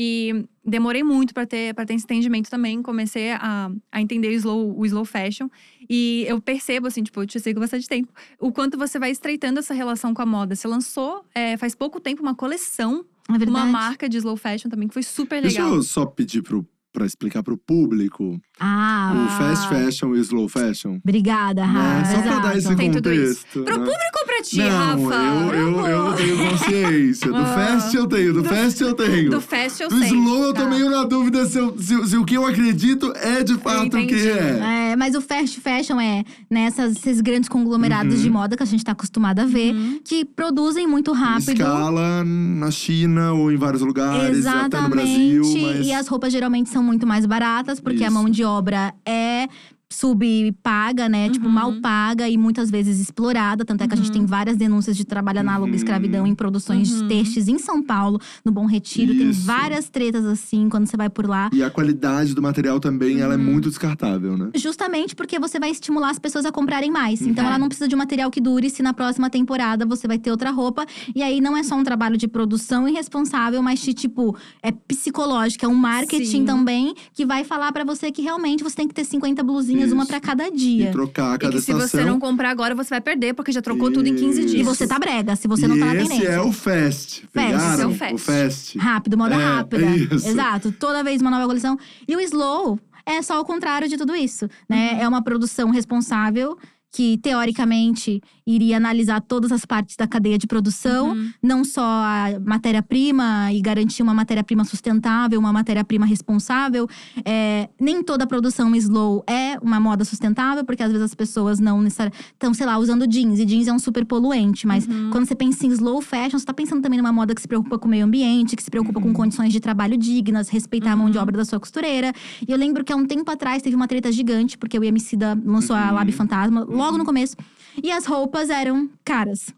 E demorei muito pra ter, pra ter esse entendimento também. Comecei a, a entender o slow, o slow fashion. E eu percebo, assim, tipo, eu te sigo bastante tempo, o quanto você vai estreitando essa relação com a moda. Você lançou, é, faz pouco tempo, uma coleção, É uma marca de slow fashion também, que foi super Deixa legal. eu só pedir pro, pra explicar pro público Ah, o fast fashion e o slow fashion. obrigada, né? Rafa. Só pra dar esse Tem contexto. Pro né? público ou pra ti, Não, Rafa? eu, eu, eu tenho consciência. Do Ah. fast eu tenho, do fast eu tenho. Do fast eu Do sei. slow eu tá. tô meio na dúvida se, eu- se- se o que eu acredito é de fato o que é. É, mas o fast fashion é nessas esses grandes conglomerados Uhum. de moda que a gente tá acostumado a ver, Uhum. que produzem muito rápido. Escala na China ou em vários lugares, até no Brasil. Exatamente. Mas... E as roupas geralmente são muito mais baratas, porque a Isso. mão de obra é subpaga, né? Tipo, Uhum. mal paga e muitas vezes explorada. Tanto é que a gente Uhum. tem várias denúncias de trabalho análogo Uhum. à escravidão em produções Uhum. textos em São Paulo, no Bom Retiro. Tem Isso. várias tretas assim quando você vai por lá. E a qualidade do material também, ela é Uhum. muito descartável, né? Justamente porque você vai estimular as pessoas a comprarem mais. Então Uhum. ela não precisa de um material que dure se na próxima temporada você vai ter outra roupa. E aí não é só um trabalho de produção irresponsável, mas de tipo, é psicológico, é um marketing Sim. também que vai falar pra você que realmente você tem que ter 50 blusinhas, Isso. uma pra cada E dia. trocar a E cada que se estação. você não comprar agora, você vai perder, porque já trocou tudo em 15 Isso. dias. E você tá brega, se você não tá na e esse tendência. é o fast. Esse é o o fast. fast. Rápido, moda É, rápida. é isso. Exato. Toda vez uma nova coleção. E o slow é só o contrário de tudo isso, né? Uhum. É uma produção responsável que teoricamente iria analisar todas as partes da cadeia de produção, Uhum. não só a matéria-prima e garantir uma matéria-prima sustentável, uma matéria-prima responsável. É, nem toda produção slow é uma moda sustentável, porque às vezes as pessoas não necessariamente estão, sei lá, usando jeans. E jeans é um super poluente, mas Uhum. quando você pensa em slow fashion, você tá pensando também numa moda que se preocupa com o meio ambiente, que se preocupa com condições de trabalho dignas, respeitar a mão de Uhum. obra da sua costureira. E eu lembro que há um tempo atrás teve uma treta gigante, porque o Emicida lançou a Uhum. Lab Fantasma logo no começo. E as roupas eram caras.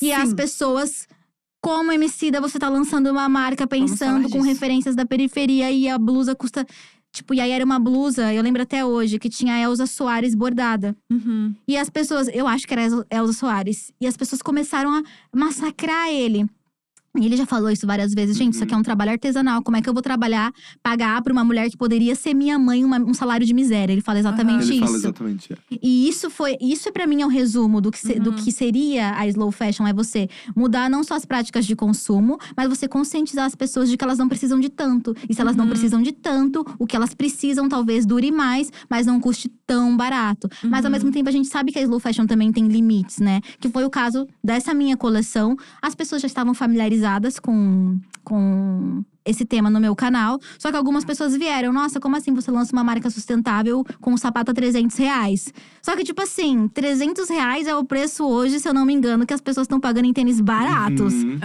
E Sim. as pessoas. Como Emicida, você tá lançando uma marca pensando com referências da periferia e a blusa custa. Tipo, e aí era uma blusa, eu lembro até hoje, que tinha a Elza Soares bordada. Uhum. E as pessoas, eu acho que era Elza Soares. E as pessoas começaram a massacrar ele. E ele já falou isso várias vezes. Gente, isso aqui é um trabalho artesanal. Como é que eu vou trabalhar, pagar pra uma mulher que poderia ser minha mãe uma- um salário de miséria? Ele fala exatamente Ele isso. fala exatamente. é. E isso foi, isso é para mim é o resumo do que, se- do Uhum. que seria a slow fashion, é você mudar não só as práticas de consumo, mas você conscientizar as pessoas de que elas não precisam de tanto. E se elas não Uhum. precisam de tanto, o que elas precisam talvez dure mais, mas não custe tão barato. Mas ao Uhum. mesmo tempo a gente sabe que a slow fashion também tem limites, né? Que foi o caso dessa minha coleção. As pessoas já estavam familiarizadas com com esse tema no meu canal. Só que algumas pessoas vieram, nossa, como assim você lança uma marca sustentável com um sapato a 300 reais? Só que, tipo assim, 300 reais é o preço hoje, se eu não me engano, que as pessoas estão pagando em tênis baratos. Uhum.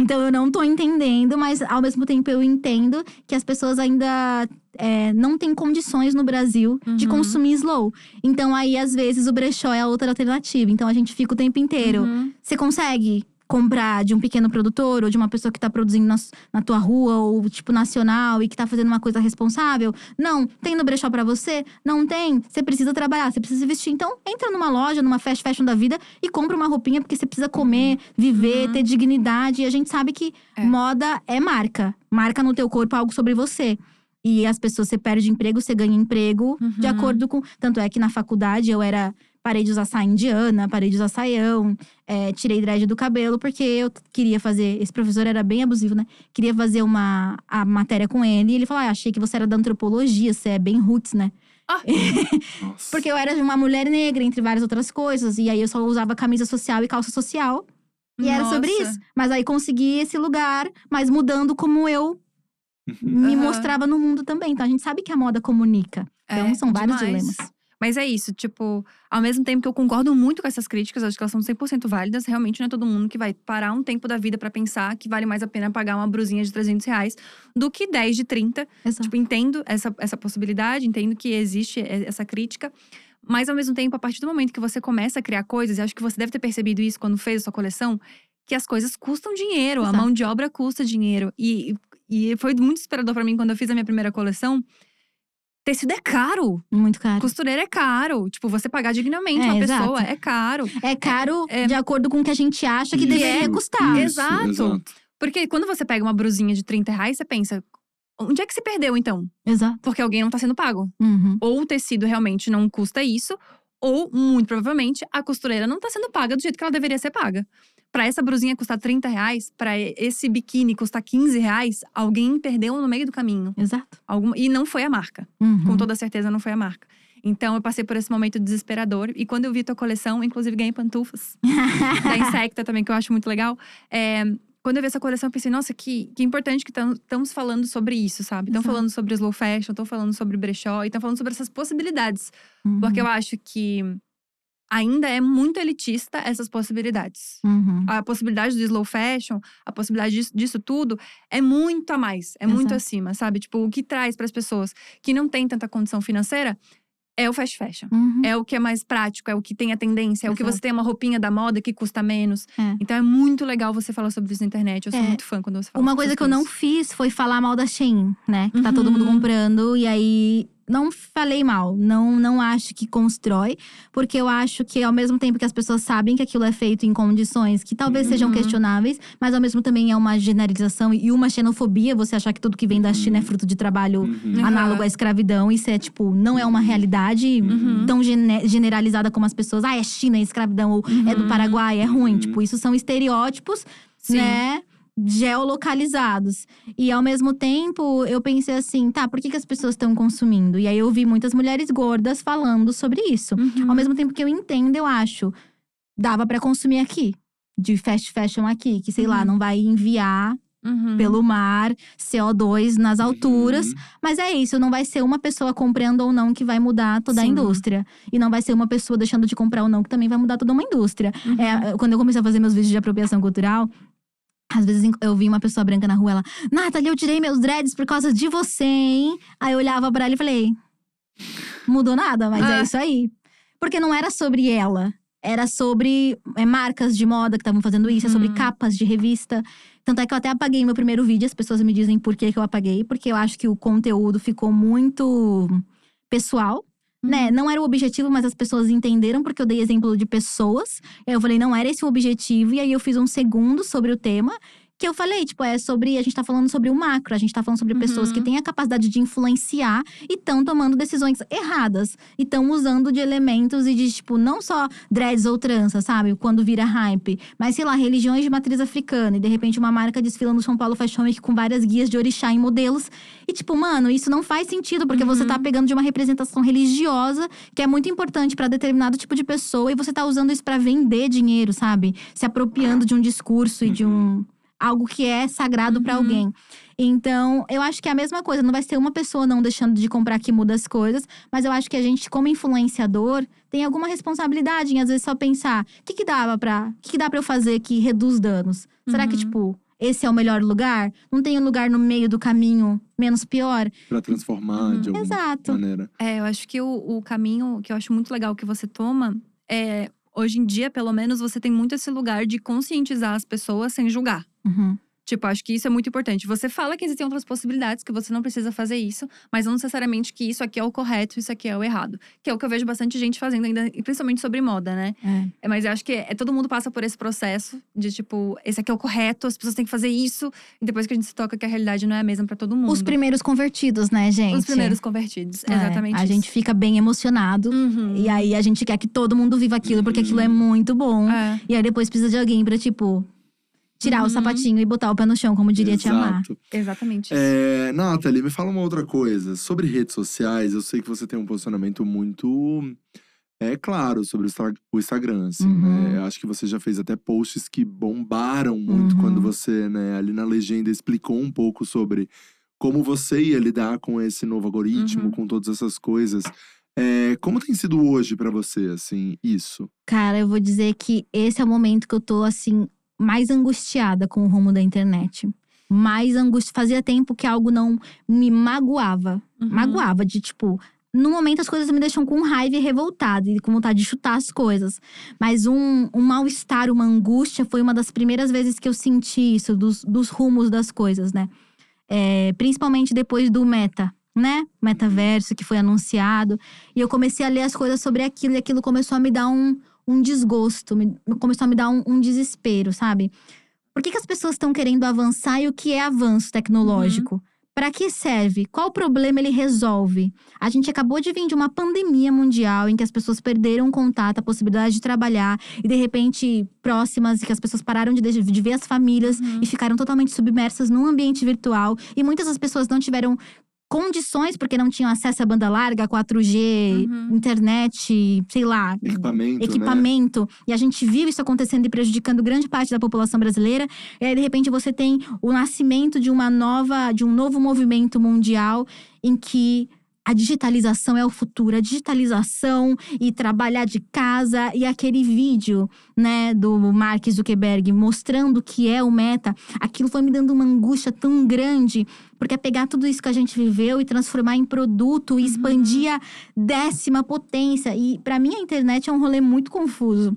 Então eu não tô entendendo, mas ao mesmo tempo eu entendo que as pessoas ainda é, não têm condições no Brasil de Uhum. consumir slow. Então aí, às vezes, o brechó é a outra alternativa. Então a gente fica o tempo inteiro. Uhum. Você consegue comprar de um pequeno produtor ou de uma pessoa que tá produzindo na, na tua rua ou tipo nacional e que tá fazendo uma coisa responsável? Não. Tem no brechó pra você? Não tem. Você precisa trabalhar, você precisa vestir. Então, entra numa loja, numa fast fashion da vida e compra uma roupinha porque você precisa comer, viver, Uhum. ter dignidade. E a gente sabe que É. moda é marca. Marca no teu corpo algo sobre você. E as pessoas, você perde emprego, você ganha emprego de Uhum. acordo com. Tanto é que na faculdade eu era. Parei de usar saia indiana, parei de usar saião, é, tirei dread do cabelo, porque eu queria fazer. Esse professor era bem abusivo, né? Queria fazer uma a matéria com ele. E ele falou: ah, achei que você era da antropologia, você é bem roots, né? Nossa. Porque eu era uma mulher negra, entre várias outras coisas. E aí eu só usava camisa social e calça social. E era sobre Nossa. isso. Mas aí consegui esse lugar, mas mudando como eu me Aham. mostrava no mundo também. Então a gente sabe que a moda comunica. Então É, são vários demais. dilemas. Mas é isso, tipo, ao mesmo tempo que eu concordo muito com essas críticas, acho que elas são 100% válidas, realmente não é todo mundo que vai parar um tempo da vida pra pensar que vale mais a pena pagar uma brusinha de 300 reais do que 10 de 30. Exato. Tipo, entendo essa, essa possibilidade, entendo que existe essa crítica. Mas, ao mesmo tempo, a partir do momento que você começa a criar coisas, e acho que você deve ter percebido isso quando fez a sua coleção, que as coisas custam dinheiro, a Exato. mão de obra custa dinheiro. E, e foi muito inspirador pra mim quando eu fiz a minha primeira coleção. Tecido é caro. Muito caro. Costureira é caro. Tipo, você pagar dignamente É, uma exato. pessoa é caro. É caro É- de acordo com o que a gente acha que Isso, deveria custar. isso, Exato. exato. Porque quando você pega uma brusinha de 30 reais, você pensa. Onde é que se perdeu, então? Exato. Porque alguém não tá sendo pago. Uhum. Ou o tecido realmente não custa isso, ou, muito provavelmente, a costureira não tá sendo paga do jeito que ela deveria ser paga. Pra essa brusinha custar 30 reais, pra esse biquíni custar 15 reais, alguém perdeu no meio do caminho. Exato. Alguma, e não foi a marca. Uhum. Com toda certeza não foi a marca. Então eu passei por esse momento desesperador. E quando eu vi tua coleção, inclusive ganhei pantufas. da Insecta também, que eu acho muito legal. É, quando eu vi essa coleção, eu pensei, nossa, que, que importante que estamos falando sobre isso, sabe? Estão falando sobre slow fashion, estão falando sobre brechó, e estão falando sobre essas possibilidades. Uhum. Porque eu acho que ainda é muito elitista essas possibilidades. Uhum. A possibilidade do slow fashion, a possibilidade disso, disso tudo, é muito a mais, é muito Exato. acima, sabe? Tipo, o que traz para as pessoas que não têm tanta condição financeira é o fast fashion. Uhum. É o que é mais prático, é o que tem a tendência, é o que Exato. você tem uma roupinha da moda que custa menos. É. Então é muito legal você falar sobre isso na internet. Eu sou É. muito fã quando você fala Uma coisa que eu não coisas. fiz foi falar mal da Shein, né? Que tá todo mundo Uhum. comprando. E aí, não falei mal. Não, não acho que constrói. Porque eu acho que ao mesmo tempo que as pessoas sabem que aquilo é feito em condições que talvez sejam Uhum. questionáveis. Mas ao mesmo também é uma generalização e uma xenofobia. Você achar que tudo que vem da China é fruto de trabalho Uhum. análogo à escravidão. Isso é, tipo, não é uma realidade Uhum. tão gene- generalizada como as pessoas. Ah, é China, é escravidão. Ou é do Uhum. Paraguai, é ruim. Uhum. Tipo, isso são estereótipos, Sim. né? Geolocalizados. E ao mesmo tempo, eu pensei assim, tá, por que, que as pessoas estão consumindo? E aí eu vi muitas mulheres gordas falando sobre isso. Uhum. Ao mesmo tempo que eu entendo, eu acho, dava pra consumir aqui. De fast fashion aqui, que sei lá, Uhum. não vai enviar Uhum. pelo mar CO2 nas alturas. Uhum. Mas é isso, não vai ser uma pessoa comprando ou não que vai mudar toda a Sim. indústria. E não vai ser uma pessoa deixando de comprar ou não que também vai mudar toda uma indústria. Uhum. É, quando eu comecei a fazer meus vídeos de apropriação cultural, às vezes eu vi uma pessoa branca na rua, ela, Nathalie, eu tirei meus dreads por causa de você, hein? Aí eu olhava pra ela e falei, mudou nada, mas é Ah. isso aí. Porque não era sobre ela. Era sobre é, marcas de moda que estavam fazendo isso, é sobre Uhum. capas de revista. Tanto é que eu até apaguei meu primeiro vídeo, as pessoas me dizem por que, que eu apaguei, porque eu acho que o conteúdo ficou muito pessoal. Né? Não era o objetivo, mas as pessoas entenderam porque eu dei exemplo de pessoas. Eu falei, não era esse o objetivo. E aí eu fiz um segundo sobre o tema. Que eu falei, tipo, é sobre. A gente tá falando sobre o macro, a gente tá falando sobre pessoas Uhum. que têm a capacidade de influenciar e estão tomando decisões erradas. E estão usando de elementos e de, tipo, não só dreads ou tranças, sabe? Quando vira hype. Mas, sei lá, religiões de matriz africana. E de repente uma marca desfila no São Paulo Fashion Week com várias guias de orixá em modelos. E, tipo, mano, isso não faz sentido, porque você Uhum. tá pegando de uma representação religiosa que é muito importante pra determinado tipo de pessoa e você tá usando isso pra vender dinheiro, sabe? Se apropriando de um discurso e de um algo que é sagrado pra Uhum. alguém. Então, eu acho que é a mesma coisa, não vai ser uma pessoa não deixando de comprar que muda as coisas, mas eu acho que a gente como influenciador tem alguma responsabilidade em às vezes só pensar, o que que dava para, o que que dá para eu fazer que reduz danos? Será que Uhum. tipo esse é o melhor lugar? Não tem um lugar no meio do caminho menos pior? Pra transformar Uhum. de alguma Exato. maneira. É, eu acho que o, o caminho que eu acho muito legal que você toma é. Hoje em dia, pelo menos, você tem muito esse lugar de conscientizar as pessoas sem julgar. Uhum. Tipo, acho que isso é muito importante. Você fala que existem outras possibilidades, que você não precisa fazer isso, mas não necessariamente que isso aqui é o correto, isso aqui é o errado. Que é o que eu vejo bastante gente fazendo ainda, principalmente sobre moda, né? É. É, mas eu acho que é, todo mundo passa por esse processo de tipo, esse aqui é o correto, as pessoas têm que fazer isso. E depois que a gente se toca que a realidade não é a mesma pra todo mundo. Os primeiros convertidos, né, gente? Os primeiros convertidos. É, exatamente. A isso. gente fica bem emocionado. Uhum. E aí a gente quer que todo mundo viva aquilo, porque aquilo é muito bom. É. E aí depois precisa de alguém pra, tipo, tirar o Uhum. sapatinho e botar o pé no chão, como diria Tia Mar. Exato. Exatamente isso. É, Nathalie, me fala uma outra coisa. Sobre redes sociais, eu sei que você tem um posicionamento muito é claro sobre o Insta- o Instagram. Assim, Uhum. né? Eu acho que você já fez até posts que bombaram muito Uhum. quando você, né, ali na legenda, explicou um pouco sobre como você ia lidar com esse novo algoritmo, Uhum. com todas essas coisas. É, como tem sido hoje pra você, assim, isso? Cara, eu vou dizer que esse é o momento que eu tô, assim, mais angustiada com o rumo da internet. Mais angústia. Fazia tempo que algo não me magoava. Uhum. Magoava, de tipo. No momento, as coisas me deixam com raiva e revoltada, e com vontade de chutar as coisas. Mas um, um mal-estar, uma angústia, foi uma das primeiras vezes que eu senti isso, dos, dos rumos das coisas, né? É, principalmente depois do meta, né? Metaverso que foi anunciado. E eu comecei a ler as coisas sobre aquilo, e aquilo começou a me dar um, um desgosto, me, começou a me dar um, um desespero, sabe? Por que, que as pessoas estão querendo avançar e o que é avanço tecnológico? Para que serve? Qual problema ele resolve? A gente acabou de vir de uma pandemia mundial em que as pessoas perderam o contato, a possibilidade de trabalhar e de repente próximas e que as pessoas pararam de, de ver as famílias Uhum. e ficaram totalmente submersas num ambiente virtual e muitas das pessoas não tiveram condições porque não tinham acesso à banda larga, 4G, Uhum. internet, sei lá, Equipamento, né? equipamento. E a gente viu isso acontecendo e prejudicando grande parte da população brasileira. E aí, de repente, você tem o nascimento de uma nova, de um novo movimento mundial em que a digitalização é o futuro, a digitalização e trabalhar de casa e aquele vídeo, né, do Mark Zuckerberg mostrando o que é o meta, aquilo foi me dando uma angústia tão grande, porque é pegar tudo isso que a gente viveu e transformar em produto e expandir a décima potência. E para mim a internet é um rolê muito confuso.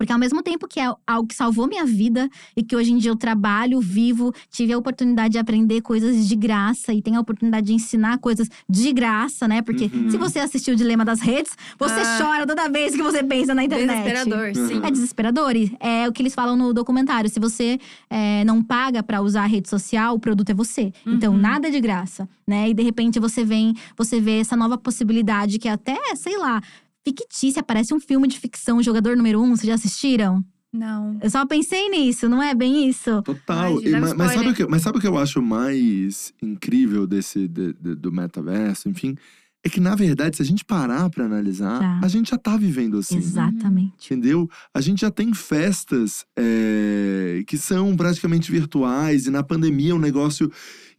Porque ao mesmo tempo que é algo que salvou minha vida e que hoje em dia eu trabalho, vivo, tive a oportunidade de aprender coisas de graça e tenho a oportunidade de ensinar coisas de graça, né? Porque Uhum. se você assistiu o Dilema das Redes, você Ah. chora toda vez que você pensa na internet. Desesperador, sim. Uhum. É desesperador. e É o que eles falam no documentário. Se você é, não paga pra usar a rede social, o produto é você. Então, Uhum. nada é de graça, né? E de repente você vem, você vê essa nova possibilidade que até, sei lá, fictícia, parece um filme de ficção, Jogador Número Um, vocês já assistiram? Não. Eu só pensei nisso, não é bem isso? Total. Ai, E dá ma- mas, sabe o que, mas sabe o que eu acho mais incrível desse de- de- do metaverso, enfim? É que, na verdade, se a gente parar pra analisar, Tá. a gente já tá vivendo assim. né? Exatamente. Entendeu? A gente já tem festas é, que são praticamente virtuais, e na pandemia é um negócio.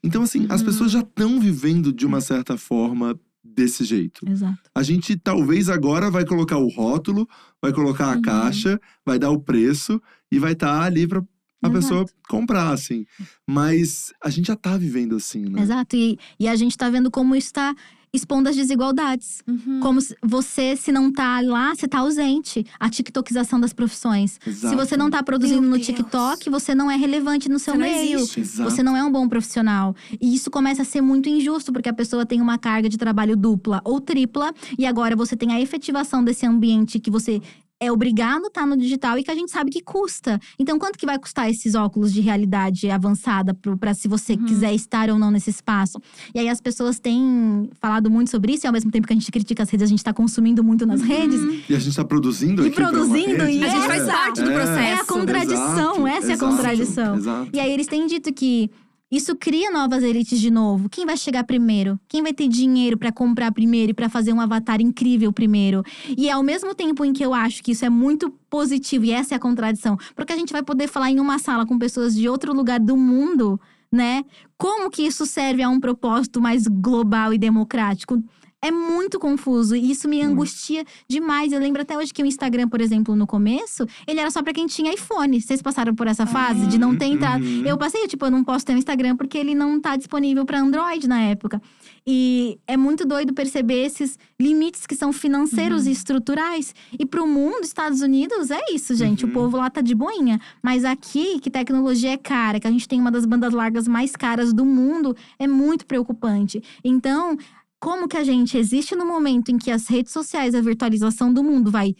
Então, assim, as Uhum. pessoas já estão vivendo de uma certa forma desse jeito. Exato. A gente talvez agora vai colocar o rótulo, vai colocar a Uhum. caixa, vai dar o preço e vai estar ali pra a Exato. pessoa comprar, assim. Mas a gente já tá vivendo assim, né? Exato. E, e a gente tá vendo como isso tá expondo as desigualdades. Uhum. Como se- você, se não tá lá, você tá ausente. A tiktokização das profissões. Se Exato. você não tá produzindo Meu no Deus. TikTok, você não é relevante no seu Você não meio. Exato. Você não é um bom profissional. E isso começa a ser muito injusto, porque a pessoa tem uma carga de trabalho dupla ou tripla, e agora você tem a efetivação desse ambiente que você é obrigado a estar no digital e que a gente sabe que custa. Então, quanto que vai custar esses óculos de realidade avançada para se você Uhum. quiser estar ou não nesse espaço? E aí as pessoas têm falado muito sobre isso, e ao mesmo tempo que a gente critica as redes, a gente está consumindo muito nas redes. E a gente tá produzindo E aqui produzindo, e A gente faz parte do É. processo. É a contradição, Exato, essa é a contradição. Exato. E aí eles têm dito que isso cria novas elites de novo. Quem vai chegar primeiro? Quem vai ter dinheiro pra comprar primeiro e pra fazer um avatar incrível primeiro? E ao mesmo tempo em que eu acho que isso é muito positivo e essa é a contradição, porque a gente vai poder falar em uma sala com pessoas de outro lugar do mundo, né? Como que isso serve a um propósito mais global e democrático? É muito confuso e isso me angustia demais. Eu lembro até hoje que o Instagram, por exemplo, no começo, ele era só pra quem tinha iPhone. Vocês passaram por essa fase de não ter entrado? Uhum. Eu passei, tipo, eu não posso ter um Instagram porque ele não tá disponível pra Android na época. E é muito doido perceber esses limites que são financeiros Uhum. e estruturais. E pro mundo, Estados Unidos, é isso, gente. Uhum. O povo lá tá de boinha. Mas aqui, que tecnologia é cara, que a gente tem uma das bandas largas mais caras do mundo, é muito preocupante. Então, como que a gente existe no momento em que as redes sociais, a virtualização do mundo vai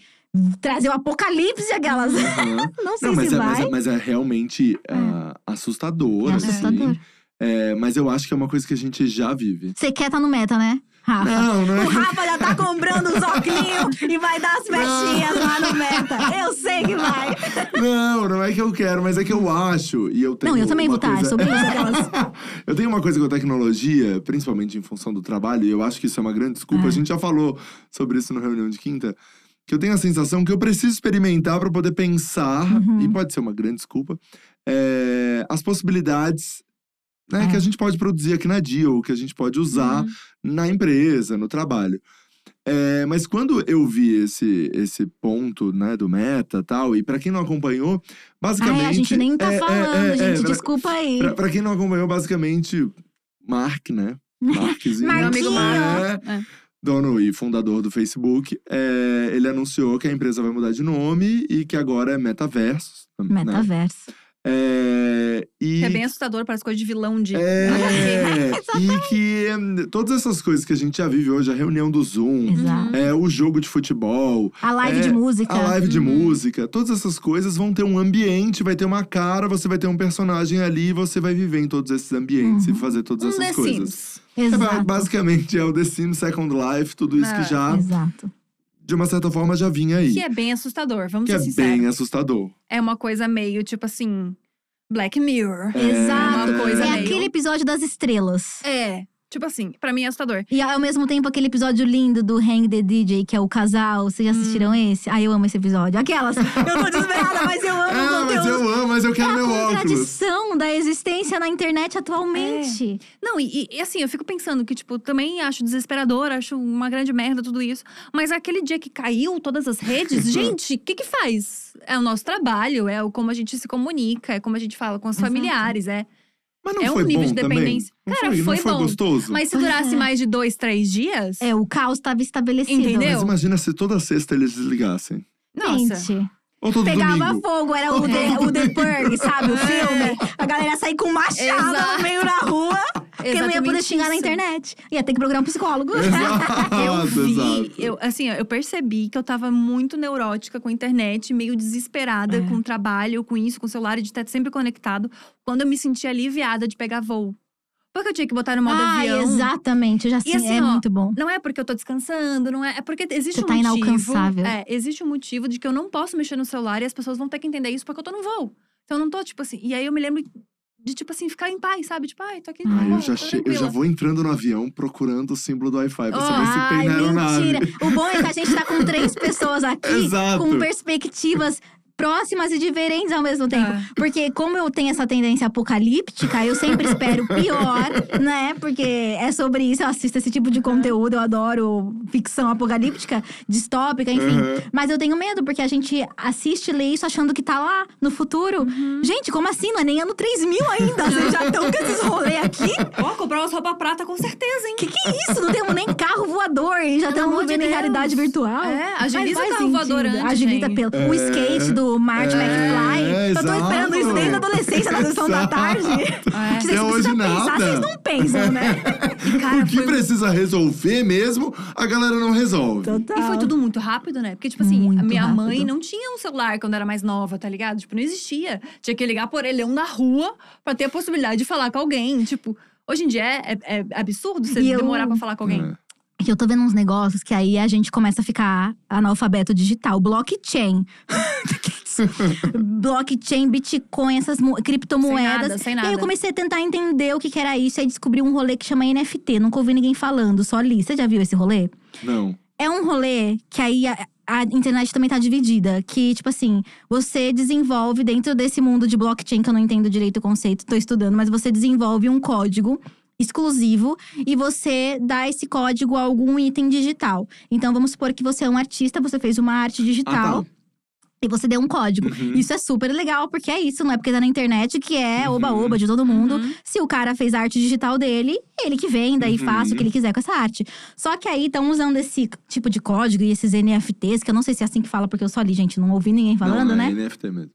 trazer o apocalipse aquelas. Aham. não sei Não, mas se é, vai. mas, é, mas é realmente ah, assustador, É assim. assustador. É, mas eu acho que é uma coisa que a gente já vive. Você quer tá no meta, né? Rafa. Não, não é O Rafa já tá comprando os óculos e vai dar as festinhas lá no meta. Eu sei que vai. Não, não é que eu quero, mas é que eu acho. E eu tenho Não, eu também vou estar. coisa- Sobre isso, eu tenho uma coisa com a tecnologia, principalmente em função do trabalho, e eu acho que isso é uma grande desculpa. É. A gente já falou sobre isso na reunião de quinta. Que eu tenho a sensação que eu preciso experimentar para poder pensar, Uhum. e pode ser uma grande desculpa, é, as possibilidades né, É. que a gente pode produzir aqui na Deal, que a gente pode usar Uhum. Na empresa, no trabalho. É, mas quando eu vi esse, esse ponto né, do meta e tal, e para quem não acompanhou, basicamente. Ai, a gente nem tá é, é, falando, é, é, gente. pra- Desculpa aí. Pra, pra quem não acompanhou, basicamente, Mark, né? Markzinho. Meu amigo Mark. É, É. dono e fundador do Facebook. é, ele anunciou que a empresa vai mudar de nome e que agora é Metaverso. Né? É, e Que é bem assustador, parece coisa de vilão de. é, e que todas essas coisas que a gente já vive hoje, a reunião do Zoom, Exato. é, o jogo de futebol, A live É, de música. a live de Uhum. música, todas essas coisas vão ter um ambiente, vai ter uma cara, você vai ter um personagem ali e você vai viver em todos esses ambientes e Uhum. fazer todas Um essas The coisas. Sims. É, Exato. basicamente é o The Sims Second Life, tudo isso É, que já, Exato. De uma certa forma, já vinha aí. Que é bem assustador, vamos Que ser é sinceros. bem assustador. É uma coisa meio, tipo assim… Black Mirror. É, Exato. uma coisa é meio- aquele episódio das estrelas. É. Tipo assim, pra mim é assustador. E ao mesmo tempo, aquele episódio lindo do Hang the DJ, que é o casal. Vocês já assistiram esse? Ai, eu amo esse episódio. Aquelas. Eu tô desesperada, mas eu amo É, o mas conteúdo. eu amo, mas eu É quero a meu óculos. contradição da existência na internet atualmente. Não, e, e, assim, eu fico pensando que, tipo, também acho desesperador, acho uma grande merda tudo isso. Mas aquele dia que caiu todas as redes, gente, o que que faz? É o nosso trabalho, é o como a gente se comunica, é como a gente fala com os Exato. familiares, é. Mas não É um foi nível bom de também? dependência. Não Cara, foi, não foi foi bom. gostoso? Mas se durasse é. mais de dois, três dias. É, o caos estava estabelecido. Entendeu? Mas imagina se toda sexta eles desligassem. Nossa. Gente, Ou todo pegava domingo. fogo, era o The, o The Purge, sabe? O filme. A galera sair com machado Exato. no meio da rua. Porque não ia poder xingar na isso. internet. Ia ter que procurar um psicólogo. Exato, Eu vi, exato. eu, assim, eu percebi que eu tava muito neurótica com a internet, meio desesperada É. com o trabalho, com isso, com o celular, de estar sempre conectado, quando eu me senti aliviada de pegar voo. Porque eu tinha que botar no modo ah, avião. exatamente. Eu já sei, assim, é ó, muito bom. Não é porque eu tô descansando, não é. É porque existe Você um tá motivo. inalcançável. É, existe um motivo de que eu não posso mexer no celular e as pessoas vão ter que entender isso porque eu tô no voo. Então eu não tô, tipo assim. E aí eu me lembro de, tipo assim, ficar em paz, sabe? Tipo, ai, tô aqui. Ah, eu já, che- eu já vou entrando no avião procurando o símbolo do Wi-Fi pra saber se Ai, tem na aeronave. mentira. O bom é que a gente tá com três pessoas aqui Exato. com perspectivas próximas e diferentes ao mesmo tempo. É. Porque como eu tenho essa tendência apocalíptica, eu sempre espero o pior, né? Porque é sobre isso, eu assisto esse tipo de conteúdo, eu adoro ficção apocalíptica, distópica, enfim. Uhum. Mas eu tenho medo, porque a gente assiste e lê isso achando que tá lá, no futuro. Uhum. Gente, como assim? Não é nem ano 3000 ainda, vocês já estão com esses rolês aqui? Ó, comprar umas roupas prata com certeza, hein? Que que é isso? Não temos nem carro voador e já estamos de vivendo em realidade virtual. É, agiliza o carro voador sentido. antes, Agiliza gente. pelo. O É, skate do Marty é, McFly. eu tô exato. esperando isso desde a adolescência, na sessão da tarde. É. Que vocês Até hoje precisam pensar, vocês não pensam, né? E, cara, o que foi- precisa resolver mesmo, a galera não resolve. Total. E foi tudo muito rápido, né? Porque, tipo assim, Muito a minha rápido. mãe não tinha um celular quando era mais nova, tá ligado? Tipo, não existia. Tinha que ligar por orelhão na rua pra ter a possibilidade de falar com alguém. Tipo, hoje em dia é, é- é absurdo você E eu- demorar pra falar com alguém. É. Que eu tô vendo uns negócios que aí a gente começa a ficar analfabeto digital. Blockchain. Blockchain, Bitcoin, essas mo- criptomoedas. Sem nada, sem E aí nada. eu comecei a tentar entender o que, que era isso. Aí descobri um rolê que chama NFT. Nunca ouvi ninguém falando, só li. Você já viu esse rolê? Não. É um rolê que aí a, a internet também tá dividida. Que, tipo assim, você desenvolve dentro desse mundo de blockchain, que eu não entendo direito o conceito, tô estudando, mas você desenvolve um código exclusivo e você dá esse código a algum item digital. Então, vamos supor que você é um artista, você fez uma arte digital. Ah, tá. E você deu um código. Uhum. Isso é super legal, porque é isso, não é porque tá na internet que é Uhum. oba-oba de todo mundo. Uhum. Se o cara fez a arte digital dele, ele que venda e Uhum. faça o que ele quiser com essa arte. Só que aí estão usando esse tipo de código e esses NFTs, que eu não sei se é assim que fala, porque eu só li, gente, não ouvi ninguém falando, não, né? É NFT mesmo.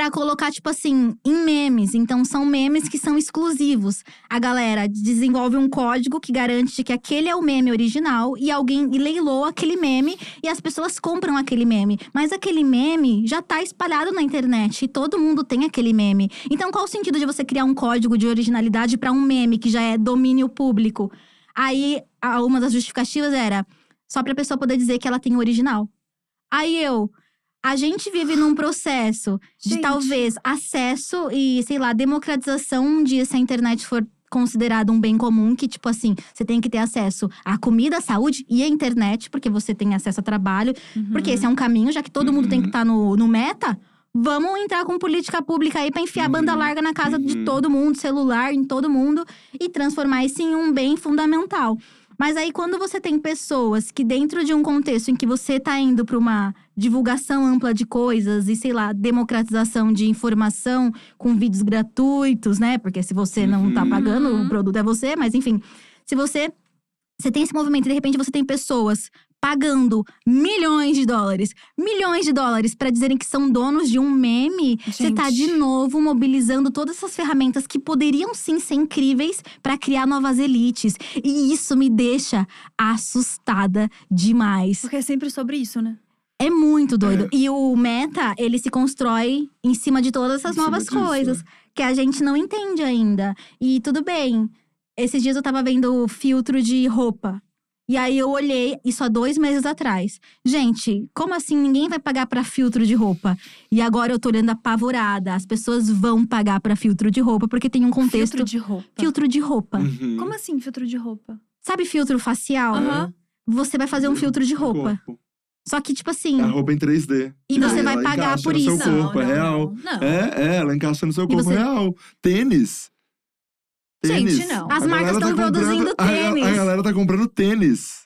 Pra colocar, tipo assim, em memes. Então, são memes que são exclusivos. A galera desenvolve um código que garante que aquele é o meme original e alguém leiloa aquele meme e as pessoas compram aquele meme. Mas aquele meme já tá espalhado na internet e todo mundo tem aquele meme. Então, qual o sentido de você criar um código de originalidade pra um meme que já é domínio público? Aí, uma das justificativas era só pra pessoa poder dizer que ela tem o original. Aí eu. A gente vive num processo de Gente. talvez acesso e, sei lá, democratização um dia se a internet for considerado um bem comum, que, tipo assim, você tem que ter acesso à comida, à saúde e à internet, porque você tem acesso a trabalho. Porque esse é um caminho, já que todo mundo tem que Uhum. estar no, no meta. Vamos entrar com política pública aí pra enfiar Uhum. banda larga na casa de Uhum. todo mundo, celular em todo mundo e transformar isso em um bem fundamental. Mas aí, quando você tem pessoas que, dentro de um contexto em que você tá indo pra uma divulgação ampla de coisas e, sei lá, democratização de informação com vídeos gratuitos, né? Porque se você não tá Uhum. pagando, Uhum. o produto é você, mas enfim. Se você. Você tem esse movimento e de repente você tem pessoas pagando milhões de dólares, milhões de dólares pra dizerem que são donos de um meme, você tá de novo mobilizando todas essas ferramentas que poderiam sim ser incríveis pra criar novas elites. E isso me deixa assustada demais. Porque é sempre sobre isso, né? É muito doido. E o meta, ele se constrói em cima de todas essas novas disso, coisas é. que a gente não entende ainda. E tudo bem. Esses dias eu tava vendo filtro de roupa. E aí eu olhei, isso há dois meses atrás. Gente, como assim ninguém vai pagar pra filtro de roupa? E agora eu tô olhando apavorada. As pessoas vão pagar pra filtro de roupa, porque tem um contexto. Filtro de roupa. Filtro de roupa. Uhum. Como assim, filtro de roupa? Sabe filtro facial? Aham. Você vai fazer um filtro de roupa. Corpo. Só que, tipo assim. É a roupa em 3D. E Não, você vai ela pagar encaixa por no seu isso. corpo, é real. Não. não. É, é, ela encaixa no seu corpo você- real. Tênis. Gente, Tênis. não. As A marcas galera tão tá comprando- produzindo a- a- tênis. A, galera tá comprando tênis.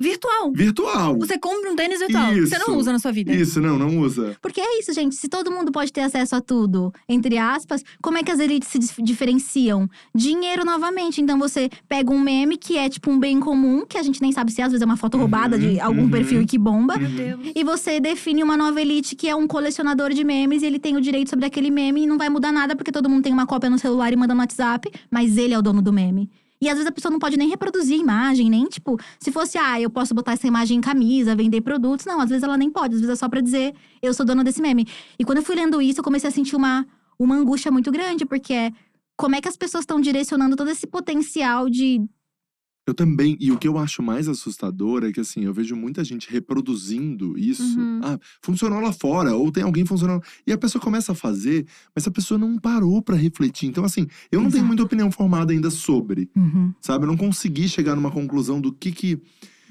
Virtual. Virtual. Você compra um tênis virtual. que Você Isso. não usa na sua vida. Isso, não, não usa. Porque é isso, gente. Se todo mundo pode ter acesso a tudo, entre aspas, como é que as elites se dif- diferenciam? Dinheiro novamente. Então você pega um meme que é tipo um bem comum, que a gente nem sabe se às vezes é uma foto Uhum, roubada de algum uhum. perfil e que bomba. Meu Deus. E você define uma nova elite que é um colecionador de memes e ele tem o direito sobre aquele meme e não vai mudar nada porque todo mundo tem uma cópia no celular e manda no WhatsApp, mas ele é o dono do meme. E às vezes a pessoa não pode nem reproduzir a imagem, nem tipo, se fosse, ah, eu posso botar essa imagem em camisa, vender produtos. Não, às vezes ela nem pode, às vezes é só pra dizer, eu sou dona desse meme. E quando eu fui lendo isso, eu comecei a sentir uma, uma angústia muito grande, porque é como é que as pessoas estão direcionando todo esse potencial de. Eu também. E o que eu acho mais assustador é que, assim, eu vejo muita gente reproduzindo isso. Uhum. Ah, funcionou lá fora, ou tem alguém funcionando. E a pessoa começa a fazer, mas a pessoa não parou pra refletir. Então, assim, eu não tenho muita opinião formada ainda sobre, sabe? Eu não consegui chegar numa conclusão do que que.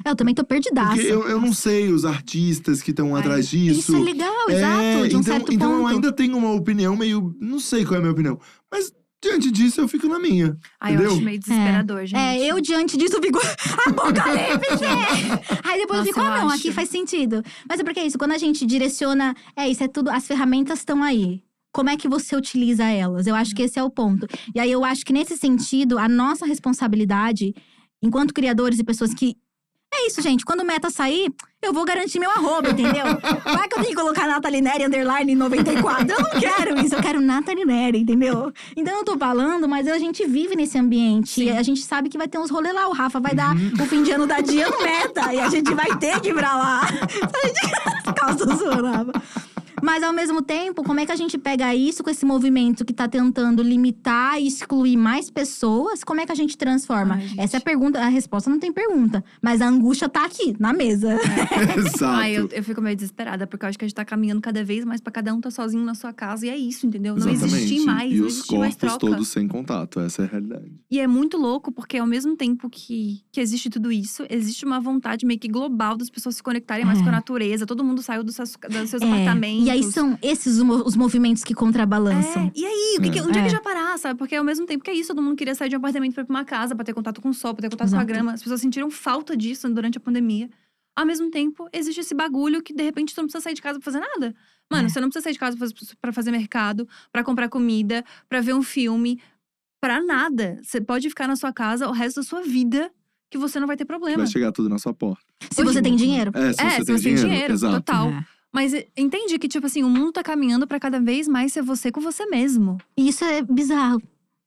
Eu também tô perdidaça. Porque eu, eu não sei os artistas que estão atrás disso. Isso é legal, É, exato, de um então, certo então eu ponto. ainda tenho uma opinião meio. Não sei qual é a minha opinião. Mas diante disso, eu fico na minha. Ai, eu Entendeu? acho meio desesperador, gente. É, eu diante disso fico apocalipse! Aí depois Nossa, eu fico, eu ah, não, acho. aqui faz sentido. Mas é porque é isso, quando a gente direciona, é isso, é tudo, as ferramentas estão aí. Como é que você utiliza elas? Eu acho que esse é o ponto. E aí eu acho que nesse sentido, a nossa responsabilidade, enquanto criadores e pessoas que. É isso, gente. Quando o meta sair, eu vou garantir meu arroba, entendeu? Vai que eu tenho que colocar Nathalie Neri underline 94. Eu não quero isso, eu quero Nathalie Neri, entendeu? Então eu tô falando, mas a gente vive nesse ambiente. A gente sabe que vai ter uns rolê lá. O Rafa vai dar o fim de ano da dia no meta. E a gente vai ter que ir pra lá. A gente... Calça zoando, Rafa. Mas ao mesmo tempo, como é que a gente pega isso com esse movimento que tá tentando limitar e excluir mais pessoas? Como é que a gente transforma? Ai, gente. Essa é a pergunta, a resposta não tem pergunta. Mas a angústia tá aqui, na mesa. Exato. Ai, eu, eu fico meio desesperada, porque eu acho que a gente tá caminhando cada vez mais pra cada um tá sozinho na sua casa. E é isso, entendeu? Não Exatamente. existir mais, E não os corpos troca. todos sem contato. Essa é a realidade. E é muito louco, porque ao mesmo tempo que, que existe tudo isso, existe uma vontade meio que global das pessoas se conectarem mais É. com a natureza. Todo mundo saiu dos seus, dos seus É, apartamentos. E aí são esses os mo- os movimentos que contrabalançam. É, e aí, o que que, É. onde é. É. que já parar, sabe? Porque ao mesmo tempo que é isso, todo mundo queria sair de um apartamento pra ir pra uma casa, pra ter contato com o sol, pra ter contato com a Exato. grama. As pessoas sentiram falta disso durante a pandemia. Ao mesmo tempo, existe esse bagulho que de repente você não precisa sair de casa pra fazer nada. Mano, É. você não precisa sair de casa pra fazer- mercado, pra comprar comida, pra ver um filme, pra nada. Você pode ficar na sua casa o resto da sua vida que você não vai ter problema. Vai chegar tudo na sua porta. Se você tem dinheiro. É, se É, você se tem você tem dinheiro. dinheiro, Exato. total. É. Mas eh, entende que, tipo assim, o mundo tá caminhando pra cada vez mais ser você com você mesmo. E isso é bizarro.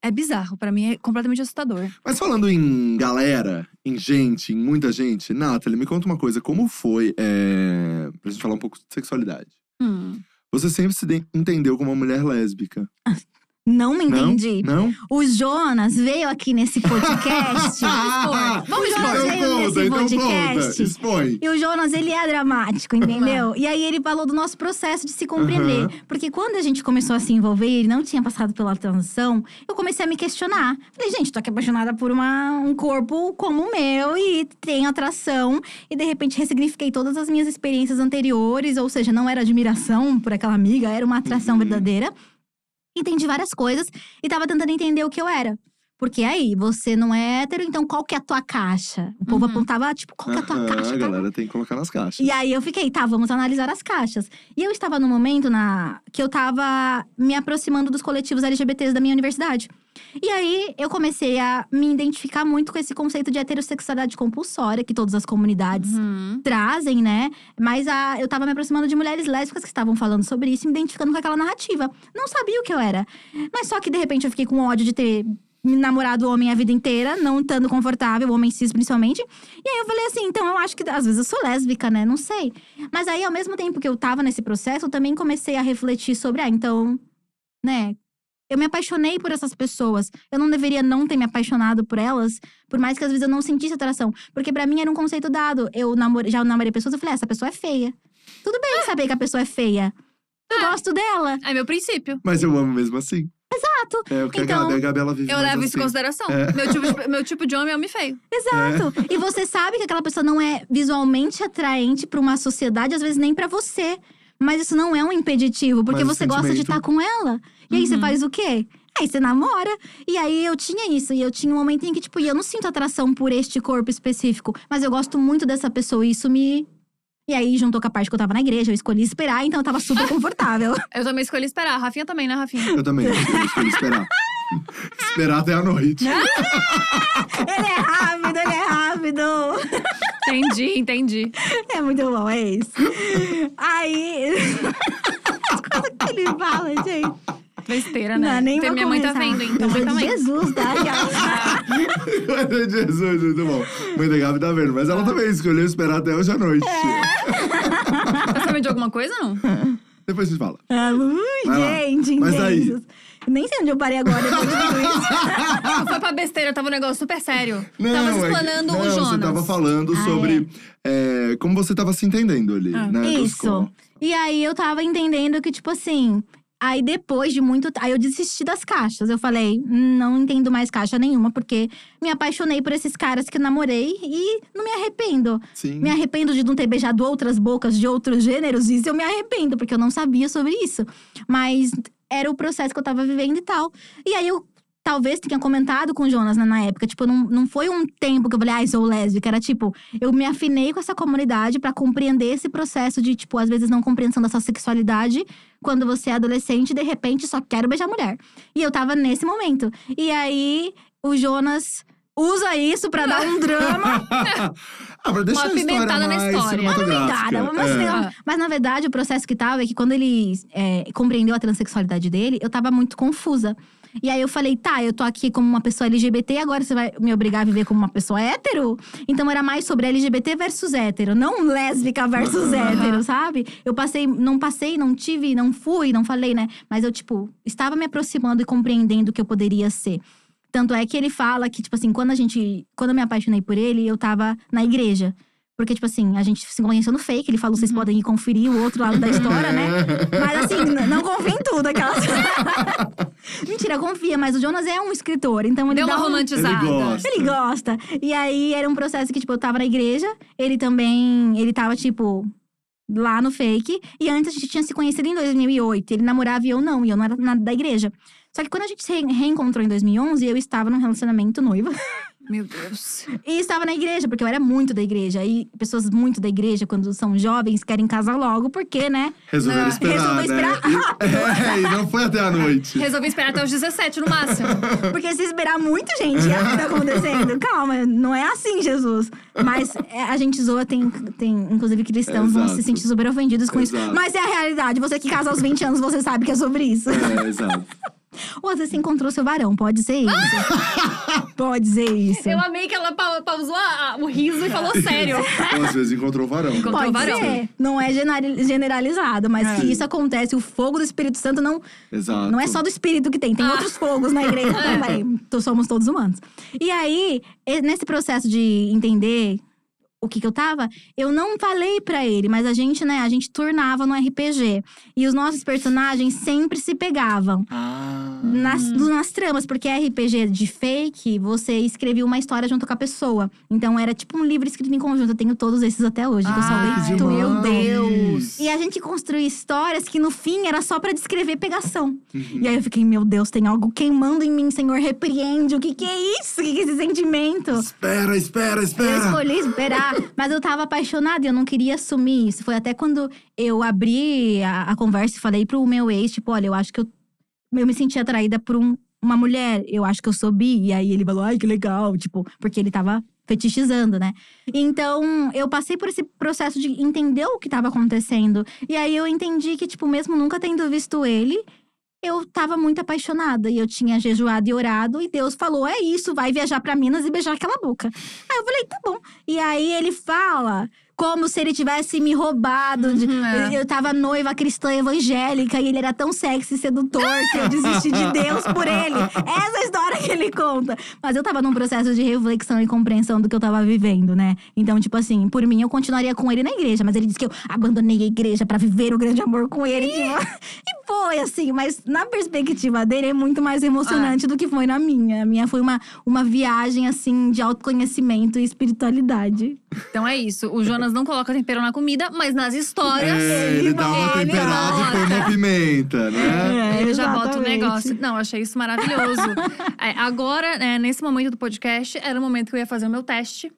É bizarro, pra mim é completamente assustador. Mas falando em galera, em gente, em muita gente, Nathalie, me conta uma coisa. Como foi, é... pra gente falar um pouco de sexualidade? Hum. Você sempre se de- entendeu como uma mulher lésbica. Não me Não? entendi. Não? O Jonas veio aqui nesse podcast. Vamos então expor. Veio conta, nesse então podcast. conta. Expõe. E o Jonas, ele é dramático, entendeu? E aí ele falou do nosso processo de se compreender. Aham. Porque quando a gente começou a se envolver ele não tinha passado pela transição, eu comecei a me questionar. Falei, gente, tô aqui apaixonada por uma, um corpo como o meu e tenho atração. E de repente ressignifiquei todas as minhas experiências anteriores, ou seja, não era admiração por aquela amiga, era uma atração Uhum. verdadeira. Entendi várias coisas e tava tentando entender o que eu era. Porque aí, você não é hétero, então qual que é a tua caixa? O povo Uhum. apontava, tipo, qual que é a tua Aham, caixa? a galera tem que colocar nas caixas. E aí eu fiquei, tá, vamos analisar as caixas. E eu estava num momento na que eu tava me aproximando dos coletivos LGBTs da minha universidade. E aí eu comecei a me identificar muito com esse conceito de heterossexualidade compulsória que todas as comunidades Uhum. trazem, né? Mas a, eu tava me aproximando de mulheres lésbicas que estavam falando sobre isso, me identificando com aquela narrativa. Não sabia o que eu era. Mas só que de repente eu fiquei com ódio de ter me namorado homem a vida inteira, não estando confortável, homem cis principalmente. E aí eu falei assim, então eu acho que às vezes eu sou lésbica, né? Não sei. Mas aí, ao mesmo tempo que eu tava nesse processo, eu também comecei a refletir sobre, ah, então, né? Eu me apaixonei por essas pessoas. Eu não deveria não ter me apaixonado por elas, por mais que às vezes eu não sentisse atração. Porque pra mim era um conceito dado. Eu namore, já namorei pessoas, eu falei, ah, essa pessoa é feia. Tudo bem saber que a pessoa é feia. Eu É. gosto dela. É meu princípio. Mas eu amo mesmo assim. Exato. É o que Então, a Gabi, a Gabi ela vive Eu levo assim. isso em consideração. É. Meu, tipo de, meu tipo de homem é homem feio. Exato. E você sabe que aquela pessoa não é visualmente atraente pra uma sociedade, às vezes nem pra você. Mas isso não é um impeditivo, porque Mas você gosta de estar com ela. E aí você Uhum. faz o quê? Aí você namora. E aí eu tinha isso. E eu tinha um momento em que, tipo, eu não sinto atração por este corpo específico. Mas eu gosto muito dessa pessoa. E isso me. E aí, juntou com a parte que eu tava na igreja, eu escolhi esperar, então eu tava super confortável. Eu também escolhi esperar. A Rafinha também, né, Rafinha? Eu também, eu escolhi esperar. esperar até a noite. ele é rápido, ele é rápido. Entendi, entendi. É muito bom, é isso. Aí. Coisas que ele fala, gente. Besteira, Não, né? nem Tem- minha mãe tá começar. vendo, então Eu mãe sou de também. Jesus, tá? Aquela- Jesus, muito bom. Mãe da Gabi tá vendo. Mas ela também escolheu esperar até hoje à noite. Tá sabendo de alguma coisa, não? Depois a gente fala. Ah, ui, lá. gente, Mas aí? Nem sei onde eu parei agora depois de tudo isso. Não foi pra besteira, tava um negócio super sério. Não, tava é que- explanando não, o Jonas. Você tava falando Ah, sobre é, como você tava se entendendo ali, Ah. né? Isso. escola. E aí eu tava entendendo que, tipo assim. Aí depois de muito. Aí eu desisti das caixas. Eu falei, "Hum, não entendo mais caixa nenhuma, porque me apaixonei por esses caras que eu namorei e não me arrependo. Sim. Me arrependo de não ter beijado outras bocas de outros gêneros, isso eu me arrependo, porque eu não sabia sobre isso. Mas era o processo que eu tava vivendo e tal. E aí eu talvez tenha comentado com o Jonas né, na época. Tipo, não, não foi um tempo que eu falei, ai, sou lésbica. Era tipo, eu me afinei com essa comunidade pra compreender esse processo de, tipo, às vezes não compreensão da sua sexualidade. Quando você é adolescente, e de repente só quero beijar mulher. E eu tava nesse momento. E aí, o Jonas usa isso pra dar um drama. ah, pra deixar Uma a história na história. cinematográfica. Obrigada. Mas, é. não, mas na verdade, o processo que tava é que quando ele é, compreendeu a transexualidade dele, eu tava muito confusa. E aí eu falei, tá, eu tô aqui como uma pessoa LGBT, agora você vai me obrigar a viver como uma pessoa hétero? Então era mais sobre LGBT versus hétero, não lésbica versus hétero, sabe? Eu passei, não passei, não tive, não fui, não falei, né? Mas eu, tipo, estava me aproximando e compreendendo o que eu poderia ser. Tanto é que ele fala que, tipo assim, quando a gente. Quando eu me apaixonei por ele, eu tava na igreja. Porque, tipo assim, a gente se conheceu no fake. Ele falou, vocês podem ir conferir o outro lado da história, né? Mas assim, não confia em tudo, aquelas. Mentira, confia, mas o Jonas é um escritor, então ele Deu dá uma um... romantizada. Ele gosta. Ele gosta. E aí era um processo que, tipo, eu tava na igreja, ele também. Ele tava, tipo, lá no fake. E antes a gente tinha se conhecido em 2008. Ele namorava e eu não, e eu não era nada da igreja. Só que quando a gente se re- reencontrou em 2011, eu estava num relacionamento noiva. Meu Deus. E estava na igreja, porque eu era muito da igreja. E pessoas muito da igreja, quando são jovens, querem casar logo, porque, né? Resolveram esperar, resolveu né? E, é, e não foi até a noite. Resolvi esperar até os 17 no máximo. Porque se esperar muito, gente, é o que tá acontecendo. Calma, não é assim, Jesus. Mas é, a gente zoa, tem, tem inclusive cristãos vão Exato. se sentir super ofendidos com isso. Exato. Mas é a realidade. Você que casa aos 20 anos, você sabe que é sobre isso. É, exato. Ou às vezes você encontrou seu varão, pode ser isso. pode ser isso. Eu amei que ela pa- pausou a- a- o riso e falou sério. Ou às vezes encontrou o varão. Encontrou Pode varão. ser. Não é generalizado, mas É. que isso acontece. O fogo do Espírito Santo não, Exato. Não é só do espírito que tem, tem Ah. outros fogos na igreja É. também. Então, somos todos humanos. E aí, nesse processo de entender o que que eu tava, eu não falei pra ele, mas a gente, né, a gente turnava no RPG. E os nossos personagens sempre se pegavam. Ah. Nas, do- nas tramas, porque RPG de fake, você escrevia uma história junto com a pessoa. Então era tipo um livro escrito em conjunto. Eu tenho todos esses até hoje, que eu só leio meu Deus. E a gente construía histórias que no fim era só pra descrever pegação. Uhum. E aí eu fiquei, meu Deus, tem algo queimando em mim, Senhor, repreende. O que que é isso? O que que é esse sentimento? Espera, espera, Eu espera. escolhi esperar, mas eu tava apaixonada e eu não queria assumir isso. Foi até quando eu abri a, a conversa e falei pro meu ex, tipo, olha, eu acho que eu, eu me senti atraída por um- uma mulher. Eu acho que eu sou bi. E aí ele falou, ai, que legal. Tipo, porque ele tava fetichizando, né? Então, eu passei por esse processo de entender o que tava acontecendo. E aí eu entendi que, tipo, mesmo nunca tendo visto ele, eu tava muito apaixonada. E eu tinha jejuado e orado. E Deus falou: é isso, vai viajar pra Minas e beijar aquela boca. Aí eu falei: tá bom. E aí ele fala. Como se ele tivesse me roubado. de- Uhum, é. eu, tava noiva cristã evangélica e ele era tão sexy e sedutor que eu desisti de Deus por ele. Essa é a história que ele conta. Mas eu tava num processo de reflexão e compreensão do que eu tava vivendo, né? Então, tipo assim, por mim eu continuaria com ele na igreja, mas ele disse que eu abandonei a igreja pra viver o grande amor com ele. tipo, e foi assim, mas na perspectiva dele é muito mais emocionante do que foi na minha. A minha foi uma, uma viagem, assim, de autoconhecimento e espiritualidade. Então é isso. O Jonas não coloca tempero na comida, mas nas histórias. É, ele dá uma ele temperada e põe uma pimenta, né? É, Ele já bota o negócio. Não, achei isso maravilhoso. É, agora, né, nesse momento do podcast, era o momento que eu ia fazer o meu teste.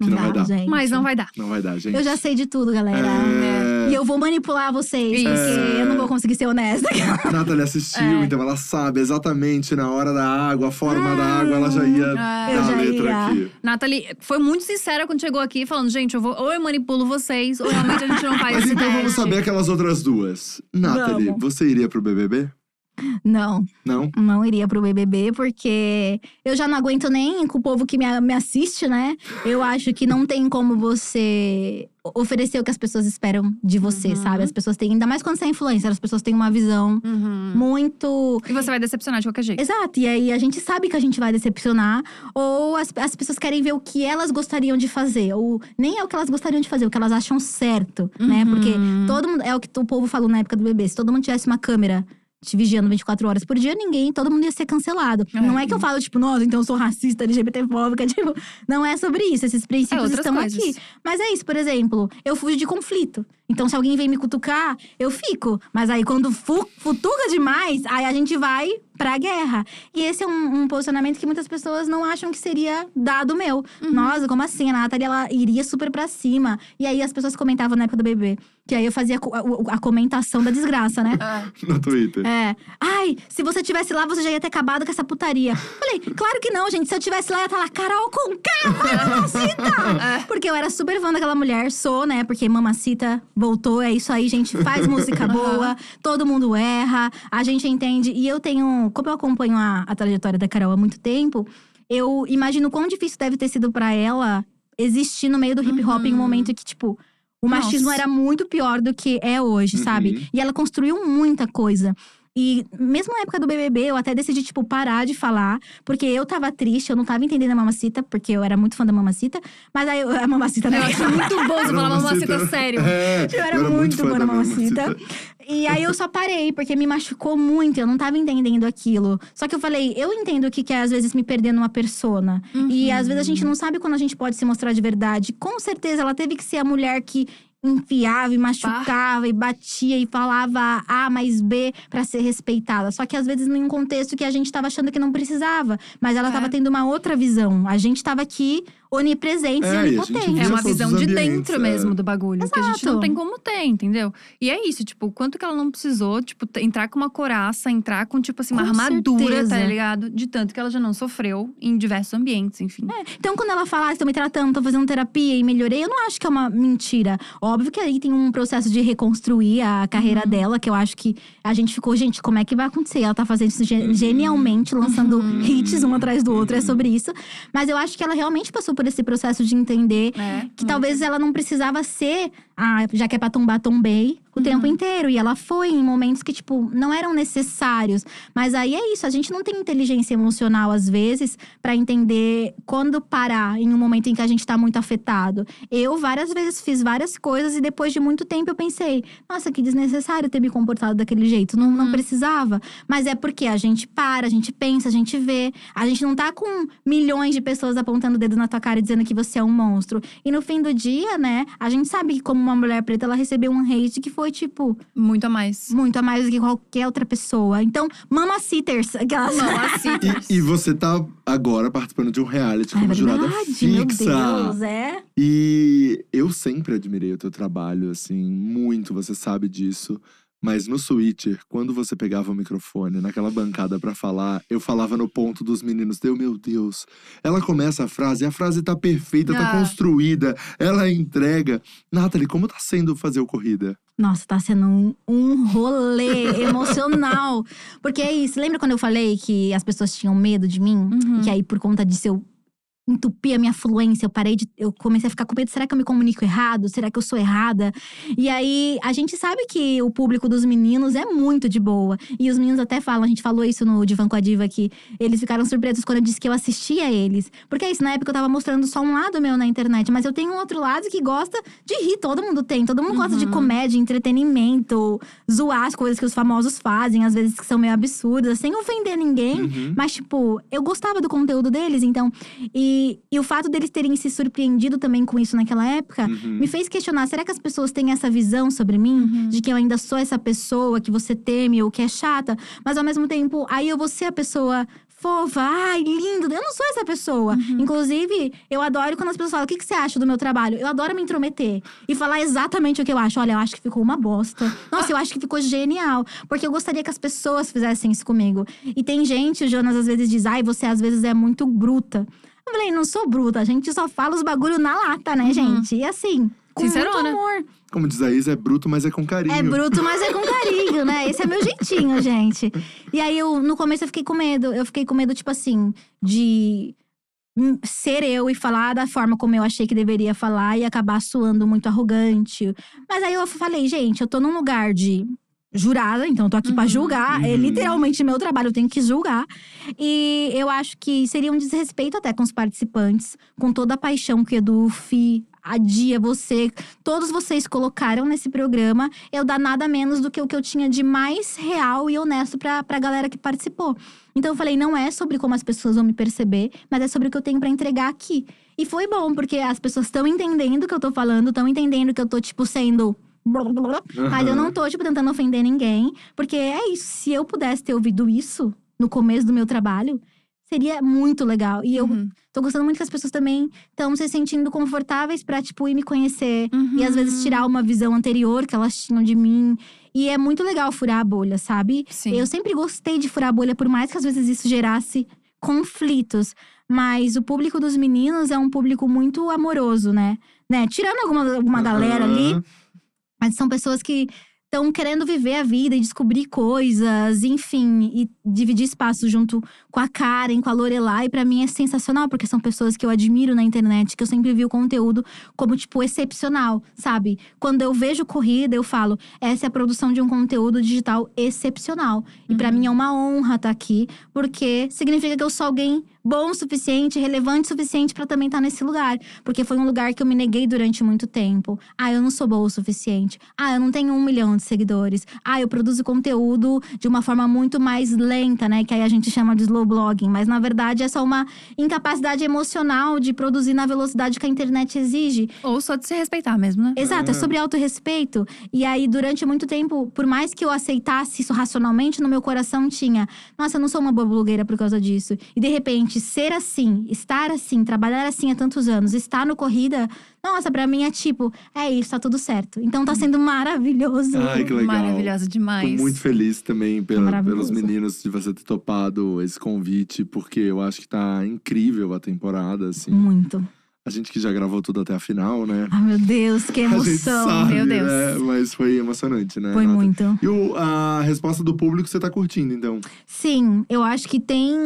Que não vai dar. gente. Mas não vai dar. Não vai dar, gente. Eu já sei de tudo, galera. É. Eu vou manipular vocês, Isso. porque eu não vou conseguir ser honesta. A Nathalie assistiu, É. então ela sabe exatamente na hora da água, a forma da água, ela já ia É. dar Eu a já letra ia. aqui. Nathalie foi muito sincera quando chegou aqui, falando: gente, eu vou, ou eu manipulo vocês, ou realmente a gente não faz Mas esse então teste. vamos saber aquelas outras duas. Nathalie, Vamos. você iria pro BBB? Não, Não? não iria pro BBB, porque eu já não aguento nem com o povo que me, me assiste, né? Eu acho que não tem como você oferecer o que as pessoas esperam de você, Uhum. sabe? As pessoas têm, ainda mais quando você é influencer, as pessoas têm uma visão muito E você vai decepcionar de qualquer jeito. Exato, e aí a gente sabe que a gente vai decepcionar, ou as, as pessoas querem ver o que elas gostariam de fazer, ou nem é o que elas gostariam de fazer, o que elas acham certo, né? Porque Uhum. todo mundo, é o que o povo falou na época do bebê, se todo mundo tivesse uma câmera te vigiando 24 horas por dia, ninguém, todo mundo ia ser cancelado. É. Não é que eu falo, tipo, nossa, então eu sou racista, LGBTfóbica, tipo, não é sobre isso, esses princípios outras estão coisas. aqui. Mas é isso, por exemplo, eu fujo de conflito. Então, se alguém vem me cutucar, eu fico. Mas aí, quando fu futuca demais, aí a gente vai pra guerra. E esse é um, um posicionamento que muitas pessoas não acham que seria dado meu. Uhum. Nossa, como assim? A Nathalie, ela iria super pra cima. E aí, as pessoas comentavam na época do bebê. Que aí eu fazia co- a, a comentação da desgraça, né? No Twitter. É. Ai, se você tivesse lá, você já ia ter acabado com essa putaria. Falei, claro que não, gente. Se eu tivesse lá, eu ia estar lá, Carol com K, Mamacita! Porque eu era super fã daquela mulher, sou, né? Porque Mamacita voltou, é isso aí, gente. Faz música boa, todo mundo erra, a gente entende. E eu tenho, como eu acompanho a, a trajetória da Carol há muito tempo, eu imagino quão difícil deve ter sido pra ela existir no meio do hip hop em um Uhum. momento que, tipo. O machismo Nossa. era muito pior do que é hoje, Uhum. sabe? E ela construiu muita coisa. E mesmo na época do BBB, eu até decidi, tipo, parar de falar. Porque eu tava triste, eu não tava entendendo a Mamacita. Porque eu era muito fã da Mamacita. Mas aí, eu- a Mamacita, né? Eu acho muito bom você falar mamacita sério. É, Eu era muito fã boa da Mamacita. Mamacita. E aí eu só parei, porque me machucou muito, eu não tava entendendo aquilo. Só que eu falei, eu entendo o que que é às vezes me perder numa persona. E às vezes a gente não sabe quando a gente pode se mostrar de verdade. Com certeza ela teve que ser a mulher que enfiava e machucava e batia e falava A mais B pra ser respeitada. Só que às vezes em um contexto que a gente tava achando que não precisava, mas ela É. tava tendo uma outra visão. A gente tava aqui onipresentes É, e onipotentes. É uma visão de dentro é. mesmo do bagulho. Que a gente não Exato. tem como ter, entendeu? E é isso, tipo, quanto que ela não precisou, tipo, entrar com uma coraça, entrar com, tipo assim, uma Com armadura, tá certeza. ligado? De tanto que ela já não sofreu em diversos ambientes, enfim. Então, quando ela fala, ah, estou me tratando, tô fazendo terapia e melhorei, eu não acho que é uma mentira. Óbvio que aí tem um processo de reconstruir a carreira Uhum. dela, que eu acho que a gente ficou, gente, como é que vai acontecer? Ela tá fazendo isso ge- genialmente, lançando Uhum. hits um atrás do outro, é sobre isso. Mas eu acho que ela realmente passou por esse processo de entender É. que talvez ela não precisava ser, ah, já que é pra tombar, tombei o Uhum. tempo inteiro. E ela foi em momentos que, tipo, não eram necessários. Mas aí é isso, a gente não tem inteligência emocional, às vezes, pra entender quando parar em um momento em que a gente tá muito afetado. Eu, várias vezes, fiz várias coisas e depois de muito tempo eu pensei, nossa, que desnecessário ter me comportado daquele jeito. Não, não precisava. Mas é porque a gente para, a gente pensa, a gente vê. A gente não tá com milhões de pessoas apontando o dedo na tua cara e dizendo que você é um monstro. E no fim do dia, né, a gente sabe que como uma mulher preta, ela recebeu um hate que foi, tipo, Muito a mais. muito a mais do que qualquer outra pessoa. Então, mamacitters, aquelas. Mamacita. E, e você tá agora participando de um reality É como jurada verdade, meu fixa. Deus, é. E eu sempre admirei o teu trabalho, assim, muito, você sabe disso. Mas no Switcher, quando você pegava o microfone naquela bancada pra falar, eu falava no ponto dos meninos, deu meu Deus. Ela começa a frase, a frase tá perfeita, tá Ah. construída, ela entrega. Nathalie, como tá sendo fazer o corrida? Nossa, tá sendo um, um rolê emocional. Porque é isso. Lembra quando eu falei que as pessoas tinham medo de mim? Uhum. Que aí, por conta disso, eu entupi a minha fluência, eu parei de. Eu comecei a ficar com medo. Será que eu me comunico errado? Será que eu sou errada? E aí, a gente sabe que o público dos meninos é muito de boa. E os meninos até falam, a gente falou isso no Divan com a Diva que eles ficaram surpresos quando eu disse que eu assistia eles. Porque é isso, na época eu tava mostrando só um lado meu na internet, mas eu tenho um outro lado que gosta de rir, todo mundo tem. Todo mundo gosta de Uhum. comédia, entretenimento, zoar as coisas que os famosos fazem, às vezes que são meio absurdas, sem ofender ninguém. Uhum. Mas, tipo, eu gostava do conteúdo deles, então. E, e o fato deles terem se surpreendido também com isso naquela época Uhum. me fez questionar: será que as pessoas têm essa visão sobre mim? Uhum. De que eu ainda sou essa pessoa que você teme ou que é chata, mas ao mesmo tempo, aí eu vou ser a pessoa. Fofa, ai, lindo. Eu não sou essa pessoa. Uhum. Inclusive, eu adoro quando as pessoas falam: o que, que você acha do meu trabalho? Eu adoro me intrometer e falar exatamente o que eu acho. Olha, eu acho que ficou uma bosta. Nossa, eu acho que ficou genial. Porque eu gostaria que as pessoas fizessem isso comigo. E tem gente, o Jonas às vezes diz: ai, você às vezes é muito bruta. Eu falei, não sou bruta, a gente só fala os bagulho na lata, né, Uhum. gente? E assim, com Sincerona. muito amor. Como diz a Isa, é bruto, mas é com carinho. É bruto, mas é com carinho, né? Esse é meu jeitinho, gente. E aí, eu, no começo, eu fiquei com medo. Eu fiquei com medo, tipo assim, de hum, ser eu e falar da forma como eu achei que deveria falar e acabar soando muito arrogante. Mas aí eu falei, gente, eu tô num lugar de jurada, então eu tô aqui pra Uhum. julgar. É Uhum. literalmente meu trabalho, eu tenho que julgar. E eu acho que seria um desrespeito até com os participantes, com toda a paixão que Edu, Fi, a Dia, você, todos vocês colocaram nesse programa, eu dar nada menos do que o que eu tinha de mais real e honesto pra, pra galera que participou. Então eu falei, não é sobre como as pessoas vão me perceber, mas é sobre o que eu tenho pra entregar aqui. E foi bom, porque as pessoas estão entendendo o que eu tô falando, estão entendendo que eu tô, tipo, sendo. Mas eu não tô, tipo, tentando ofender ninguém. Porque é isso. Se eu pudesse ter ouvido isso no começo do meu trabalho, seria muito legal. E eu Uhum. tô gostando muito que as pessoas também estão se sentindo confortáveis pra, tipo, ir me conhecer. Uhum. E às vezes tirar uma visão anterior que elas tinham de mim. E é muito legal furar a bolha, sabe? Sim. Eu sempre gostei de furar a bolha, por mais que às vezes isso gerasse conflitos. Mas o público dos meninos é um público muito amoroso, né? né? Tirando alguma, alguma galera ali. Mas são pessoas que estão querendo viver a vida e descobrir coisas, enfim, e dividir espaço junto com a Karen, com a Lorelai, pra mim é sensacional, porque são pessoas que eu admiro na internet, que eu sempre vi o conteúdo como, tipo, excepcional, sabe? Quando eu vejo corrida, eu falo, essa é a produção de um conteúdo digital excepcional. E pra Uhum. mim é uma honra estar aqui, porque significa que eu sou alguém bom o suficiente, relevante o suficiente pra também estar nesse lugar. Porque foi um lugar que eu me neguei durante muito tempo. Ah, eu não sou boa o suficiente. Ah, eu não tenho um milhão de seguidores. Ah, eu produzo conteúdo de uma forma muito mais lenta, né? Que aí a gente chama de slow blogging. Mas na verdade é só uma incapacidade emocional de produzir na velocidade que a internet exige. Ou só de se respeitar mesmo, né? Exato, é É. sobre autorrespeito. E aí, durante muito tempo, por mais que eu aceitasse isso racionalmente, no meu coração tinha: nossa, eu não sou uma boa blogueira por causa disso. E de repente, ser assim, estar assim, trabalhar assim há tantos anos, estar no corrida, nossa, pra mim é tipo: é isso, tá tudo certo. Então tá sendo maravilhoso. Ai, que legal. Maravilhosa demais. Tô muito feliz também pela- Maravilhoso. pelos meninos de você ter topado esse convite, porque eu acho que tá incrível a temporada, assim. Muito. A gente que já gravou tudo até a final, né? Ai, meu Deus, que emoção. sabe, Meu Deus. né? Mas foi emocionante, né? Foi Renata? muito. E o- a resposta do público você tá curtindo, então? Sim, eu acho que tem,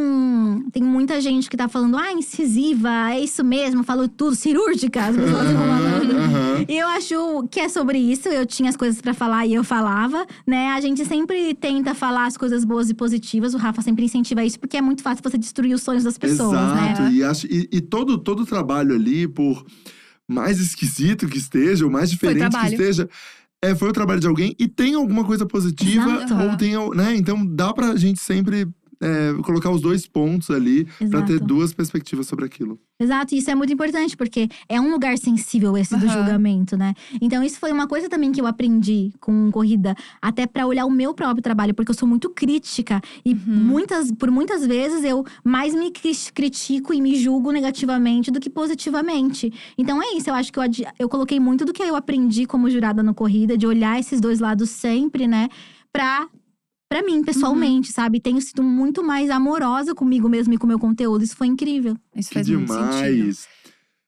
tem muita gente que tá falando, ah, incisiva, é isso mesmo, falou tudo, cirúrgica. As pessoas falando. Aham. E eu acho que é sobre isso. Eu tinha as coisas pra falar e eu falava, né? A gente sempre tenta falar as coisas boas e positivas. O Rafa sempre incentiva isso, porque é muito fácil você destruir os sonhos das pessoas, Exato. né? E, acho, e, e todo, todo o trabalho ali, por mais esquisito que esteja, ou mais diferente que esteja, é, foi o trabalho de alguém e tem alguma coisa positiva, Exato. ou tem, né? Então dá pra gente sempre é, colocar os dois pontos ali pra ter duas perspectivas sobre aquilo. Exato, e isso é muito importante, porque é um lugar sensível esse do Aham. julgamento, né? Então, isso foi uma coisa também que eu aprendi com corrida, até pra olhar o meu próprio trabalho, porque eu sou muito crítica. E Uhum. muitas, por muitas vezes eu mais me cri- critico e me julgo negativamente do que positivamente. Então é isso, eu acho que eu, eu coloquei muito do que eu aprendi como jurada no corrida, de olhar esses dois lados sempre, né? Pra. Pra mim, pessoalmente, sabe? Tenho sido muito mais amorosa comigo mesmo e com o meu conteúdo. Isso foi incrível. Isso Que faz muito sentido. demais!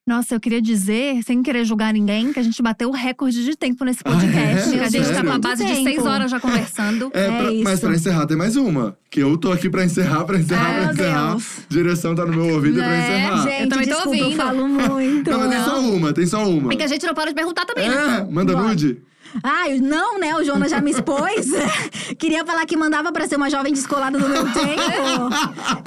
Nossa, eu queria dizer, sem querer julgar ninguém, que a gente bateu o recorde de tempo nesse podcast. Ah, é? a gente tá Sério? com a base de seis horas já conversando. É, É pra- mas isso. pra encerrar tem mais uma. Que eu tô aqui pra encerrar, pra encerrar, Ai, pra encerrar. Deus. Direção tá no meu ouvido é pra Né? encerrar. Gente, também tô desculpa, eu ouvindo. falo muito. Não, mas tem só uma, tem só uma. É que a gente não para de perguntar também, né? É, manda Bora. nude. Ai, não, né? O Jonas já me expôs. Queria falar que mandava pra ser uma jovem descolada do meu tempo.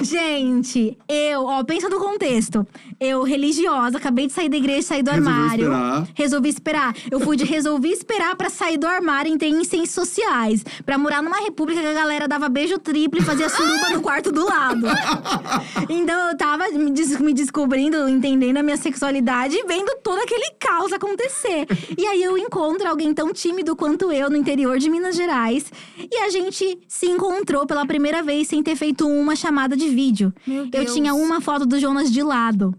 Gente, eu, ó, pensa no contexto. Eu, religiosa, acabei de sair da igreja, sair do Resolveu armário. esperar. Resolvi esperar. Eu fui de resolvi esperar pra sair do armário e entrei em ciências sociais. Pra morar numa república que a galera dava beijo triplo e fazia suruba no quarto do lado. Então eu tava me, des- me descobrindo, entendendo a minha sexualidade e vendo todo aquele caos acontecer. E aí eu encontro alguém tão tímido quanto eu no interior de Minas Gerais. E a gente se encontrou pela primeira vez sem ter feito uma chamada de vídeo. Meu Eu Deus. tinha uma foto do Jonas de lado.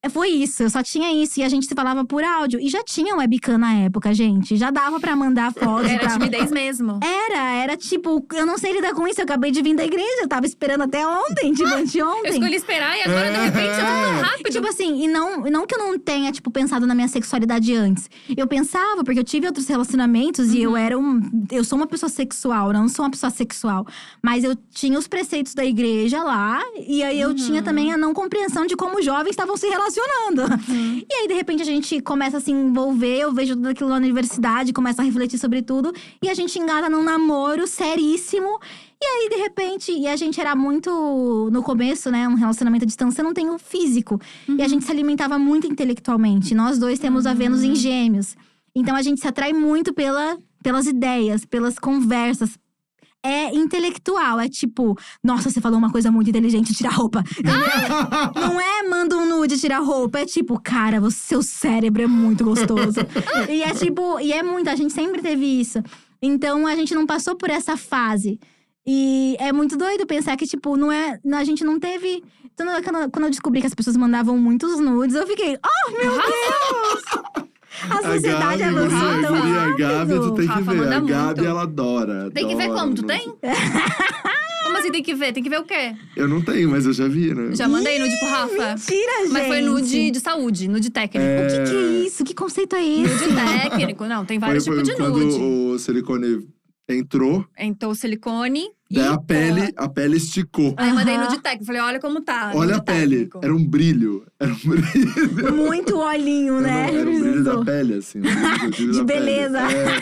É, Foi isso, eu só tinha isso. E a gente se falava por áudio. E já tinha webcam na época, gente. Já dava pra mandar fotos. Era pra... timidez mesmo. Era, era tipo, eu não sei lidar com isso. Eu acabei de vir da igreja, eu tava esperando até ontem, tipo, Eu anteontem. escolhi esperar e agora, de repente, é tudo tão rápido. Tipo assim, e não, não que eu não tenha, tipo, pensado na minha sexualidade antes. Eu pensava, porque eu tive outros relacionamentos e eu era um. Eu sou uma pessoa sexual, não sou uma pessoa sexual. Mas eu tinha os preceitos da igreja lá, e aí eu tinha também a não compreensão de como jovens estavam se relacionando. E aí, de repente, a gente começa a se envolver, eu vejo tudo aquilo na universidade, começa a refletir sobre tudo, e a gente engata num namoro seríssimo. E aí, de repente, e a gente era muito. No começo, né? Um relacionamento à distância não tem o físico. E a gente se alimentava muito intelectualmente. Nós dois temos a Vênus em gêmeos. Então a gente se atrai muito pela, pelas ideias, pelas conversas. É intelectual, é tipo, nossa, você falou uma coisa muito inteligente, tira a roupa. não é manda um nude, tira a roupa. É tipo, cara, você, seu cérebro é muito gostoso. e é tipo, e é muito, a gente sempre teve isso. Então a gente não passou por essa fase. E é muito doido pensar que, tipo, não é. A gente não teve. Então, quando eu descobri que as pessoas mandavam muitos nudes, eu fiquei, oh, meu Deus! A sociedade Gabi, avançou você, tão a Gabi, tu tem que Rafa ver. A Gabi, muito. ela adora. Tem que ver adora como? Tu tem? Como assim tem que ver? Tem que ver o quê? Eu não tenho, mas eu já vi, né? Já mandei nude pro Rafa. Mentira, gente! Mas foi nude de saúde, nude técnico. O que, que é isso? Que conceito é esse? Nude técnico. Não, tem vários foi, tipos foi de quando nude. o silicone entrou, Então, silicone daí a pele, a pele esticou. Aí eu mandei nude técnico. Falei, olha como tá. Olha a pele, técnico. era um brilho. Era um brilho. Muito olhinho, né? Era, era um brilho da pele, assim. um brilho- brilho De beleza. É.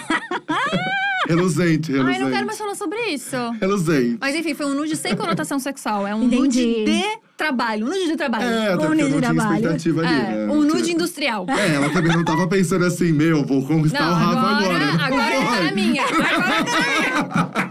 reluzente, reluzente. Ai, não quero mais falar sobre isso. Reluzente. Mas enfim, foi um nude sem conotação sexual. É um Entendi. nude de trabalho. Um nude de trabalho. É, Um nude tinha trabalho. expectativa ali, É, né? um nude tinha- industrial. É, ela também não tava pensando assim, meu, vou conquistar Não, o Rafa agora, agora. agora tá na minha. Agora tá na minha.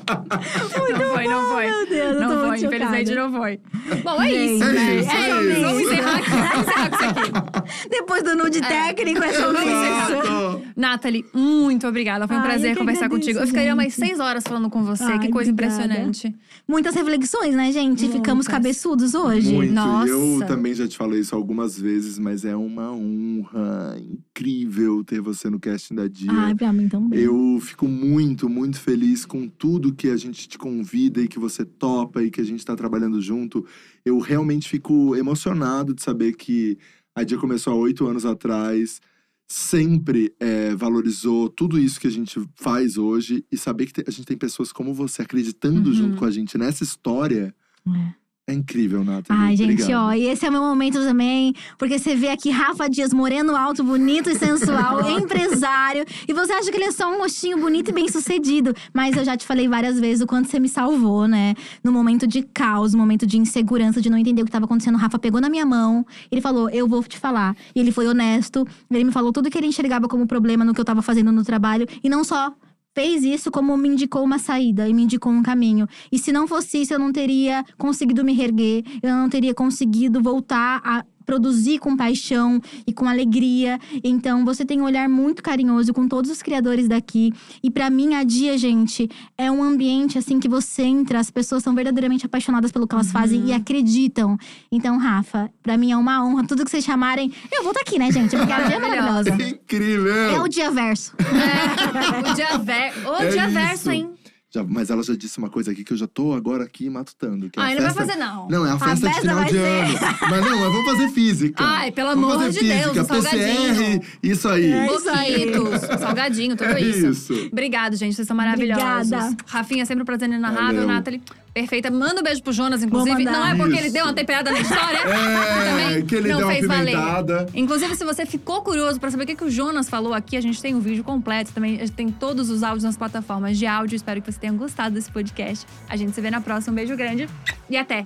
não foi, não foi. Meu Deus, não foi, infelizmente chocada. não foi. Bom, é isso, Gente, né? é isso, é isso. isso. Vamos encerrar aqui. Vamos encerrar com isso aqui. Depois do nude técnico, é sobre isso. Nathalie, muito obrigada. Foi um Ai, prazer conversar agradeço, contigo. Eu ficaria gente. mais seis horas falando com você. Ai, que coisa obrigada. impressionante. Muitas reflexões, né, gente? Ficamos Muitas. cabeçudos hoje. Muito. Nossa. Eu também já te falei isso algumas vezes, mas é uma honra incrível ter você no casting da Dia. Ai, pra mim também. Eu fico muito, muito feliz com tudo que a gente te convida e que você topa e que a gente tá trabalhando junto. Eu realmente fico emocionado de saber que a Dia começou há oito anos atrás, sempre é, valorizou tudo isso que a gente faz hoje e saber que a gente tem pessoas como você acreditando Uhum. junto com a gente nessa história. É. É incrível, Nathalie. Ai, gente, Obrigado. ó, e esse é o meu momento também, porque você vê aqui Rafa Dias, moreno alto, bonito e sensual, empresário, e você acha que ele é só um rostinho bonito e bem sucedido. Mas eu já te falei várias vezes o quanto você me salvou, né? No momento de caos, no momento de insegurança, de não entender o que estava acontecendo. O Rafa pegou na minha mão, ele falou: Eu vou te falar. E ele foi honesto, ele me falou tudo que ele enxergava como problema no que eu tava fazendo no trabalho, e não só fez isso como me indicou uma saída e me indicou um caminho. E se não fosse isso, eu não teria conseguido me reerguer, eu não teria conseguido voltar a produzir com paixão e com alegria. Então, você tem um olhar muito carinhoso com todos os criadores daqui. E pra mim, a Dia, gente, é um ambiente assim que você entra, as pessoas são verdadeiramente apaixonadas pelo que elas fazem e acreditam. Então, Rafa, pra mim é uma honra. Tudo que vocês chamarem, eu vou estar aqui, né, gente? Porque a Dia é Maravilhosa. É incrível! É o Dia Verso. É, o dia, ver... o É dia verso, hein? Já- mas ela já disse uma coisa aqui que eu já tô agora aqui matutando. Que é a Ah, ele não vai festa- fazer, não. Não, é a festa de festa final de ser. ano. Mas não, mas vamos fazer física. Ai, pelo Vamos amor de Deus, física, salgadinho. PCR, isso aí. É isso aí. Boquitos, salgadinho, tudo É isso. isso. Obrigado, gente. Vocês são maravilhosos. Obrigada. Rafinha, sempre um prazer inenarrável. Nathalie, perfeita. Manda um beijo pro Jonas, inclusive. Não é porque ele Isso. deu uma temperada na história. É, também que ele não deu uma fez valer. pimentada. Inclusive, se você ficou curioso pra saber o que, que o Jonas falou aqui, a gente tem um vídeo completo também. A gente tem todos os áudios nas plataformas de áudio. Espero que você tenha gostado desse podcast. A gente se vê na próxima. Um beijo grande e até!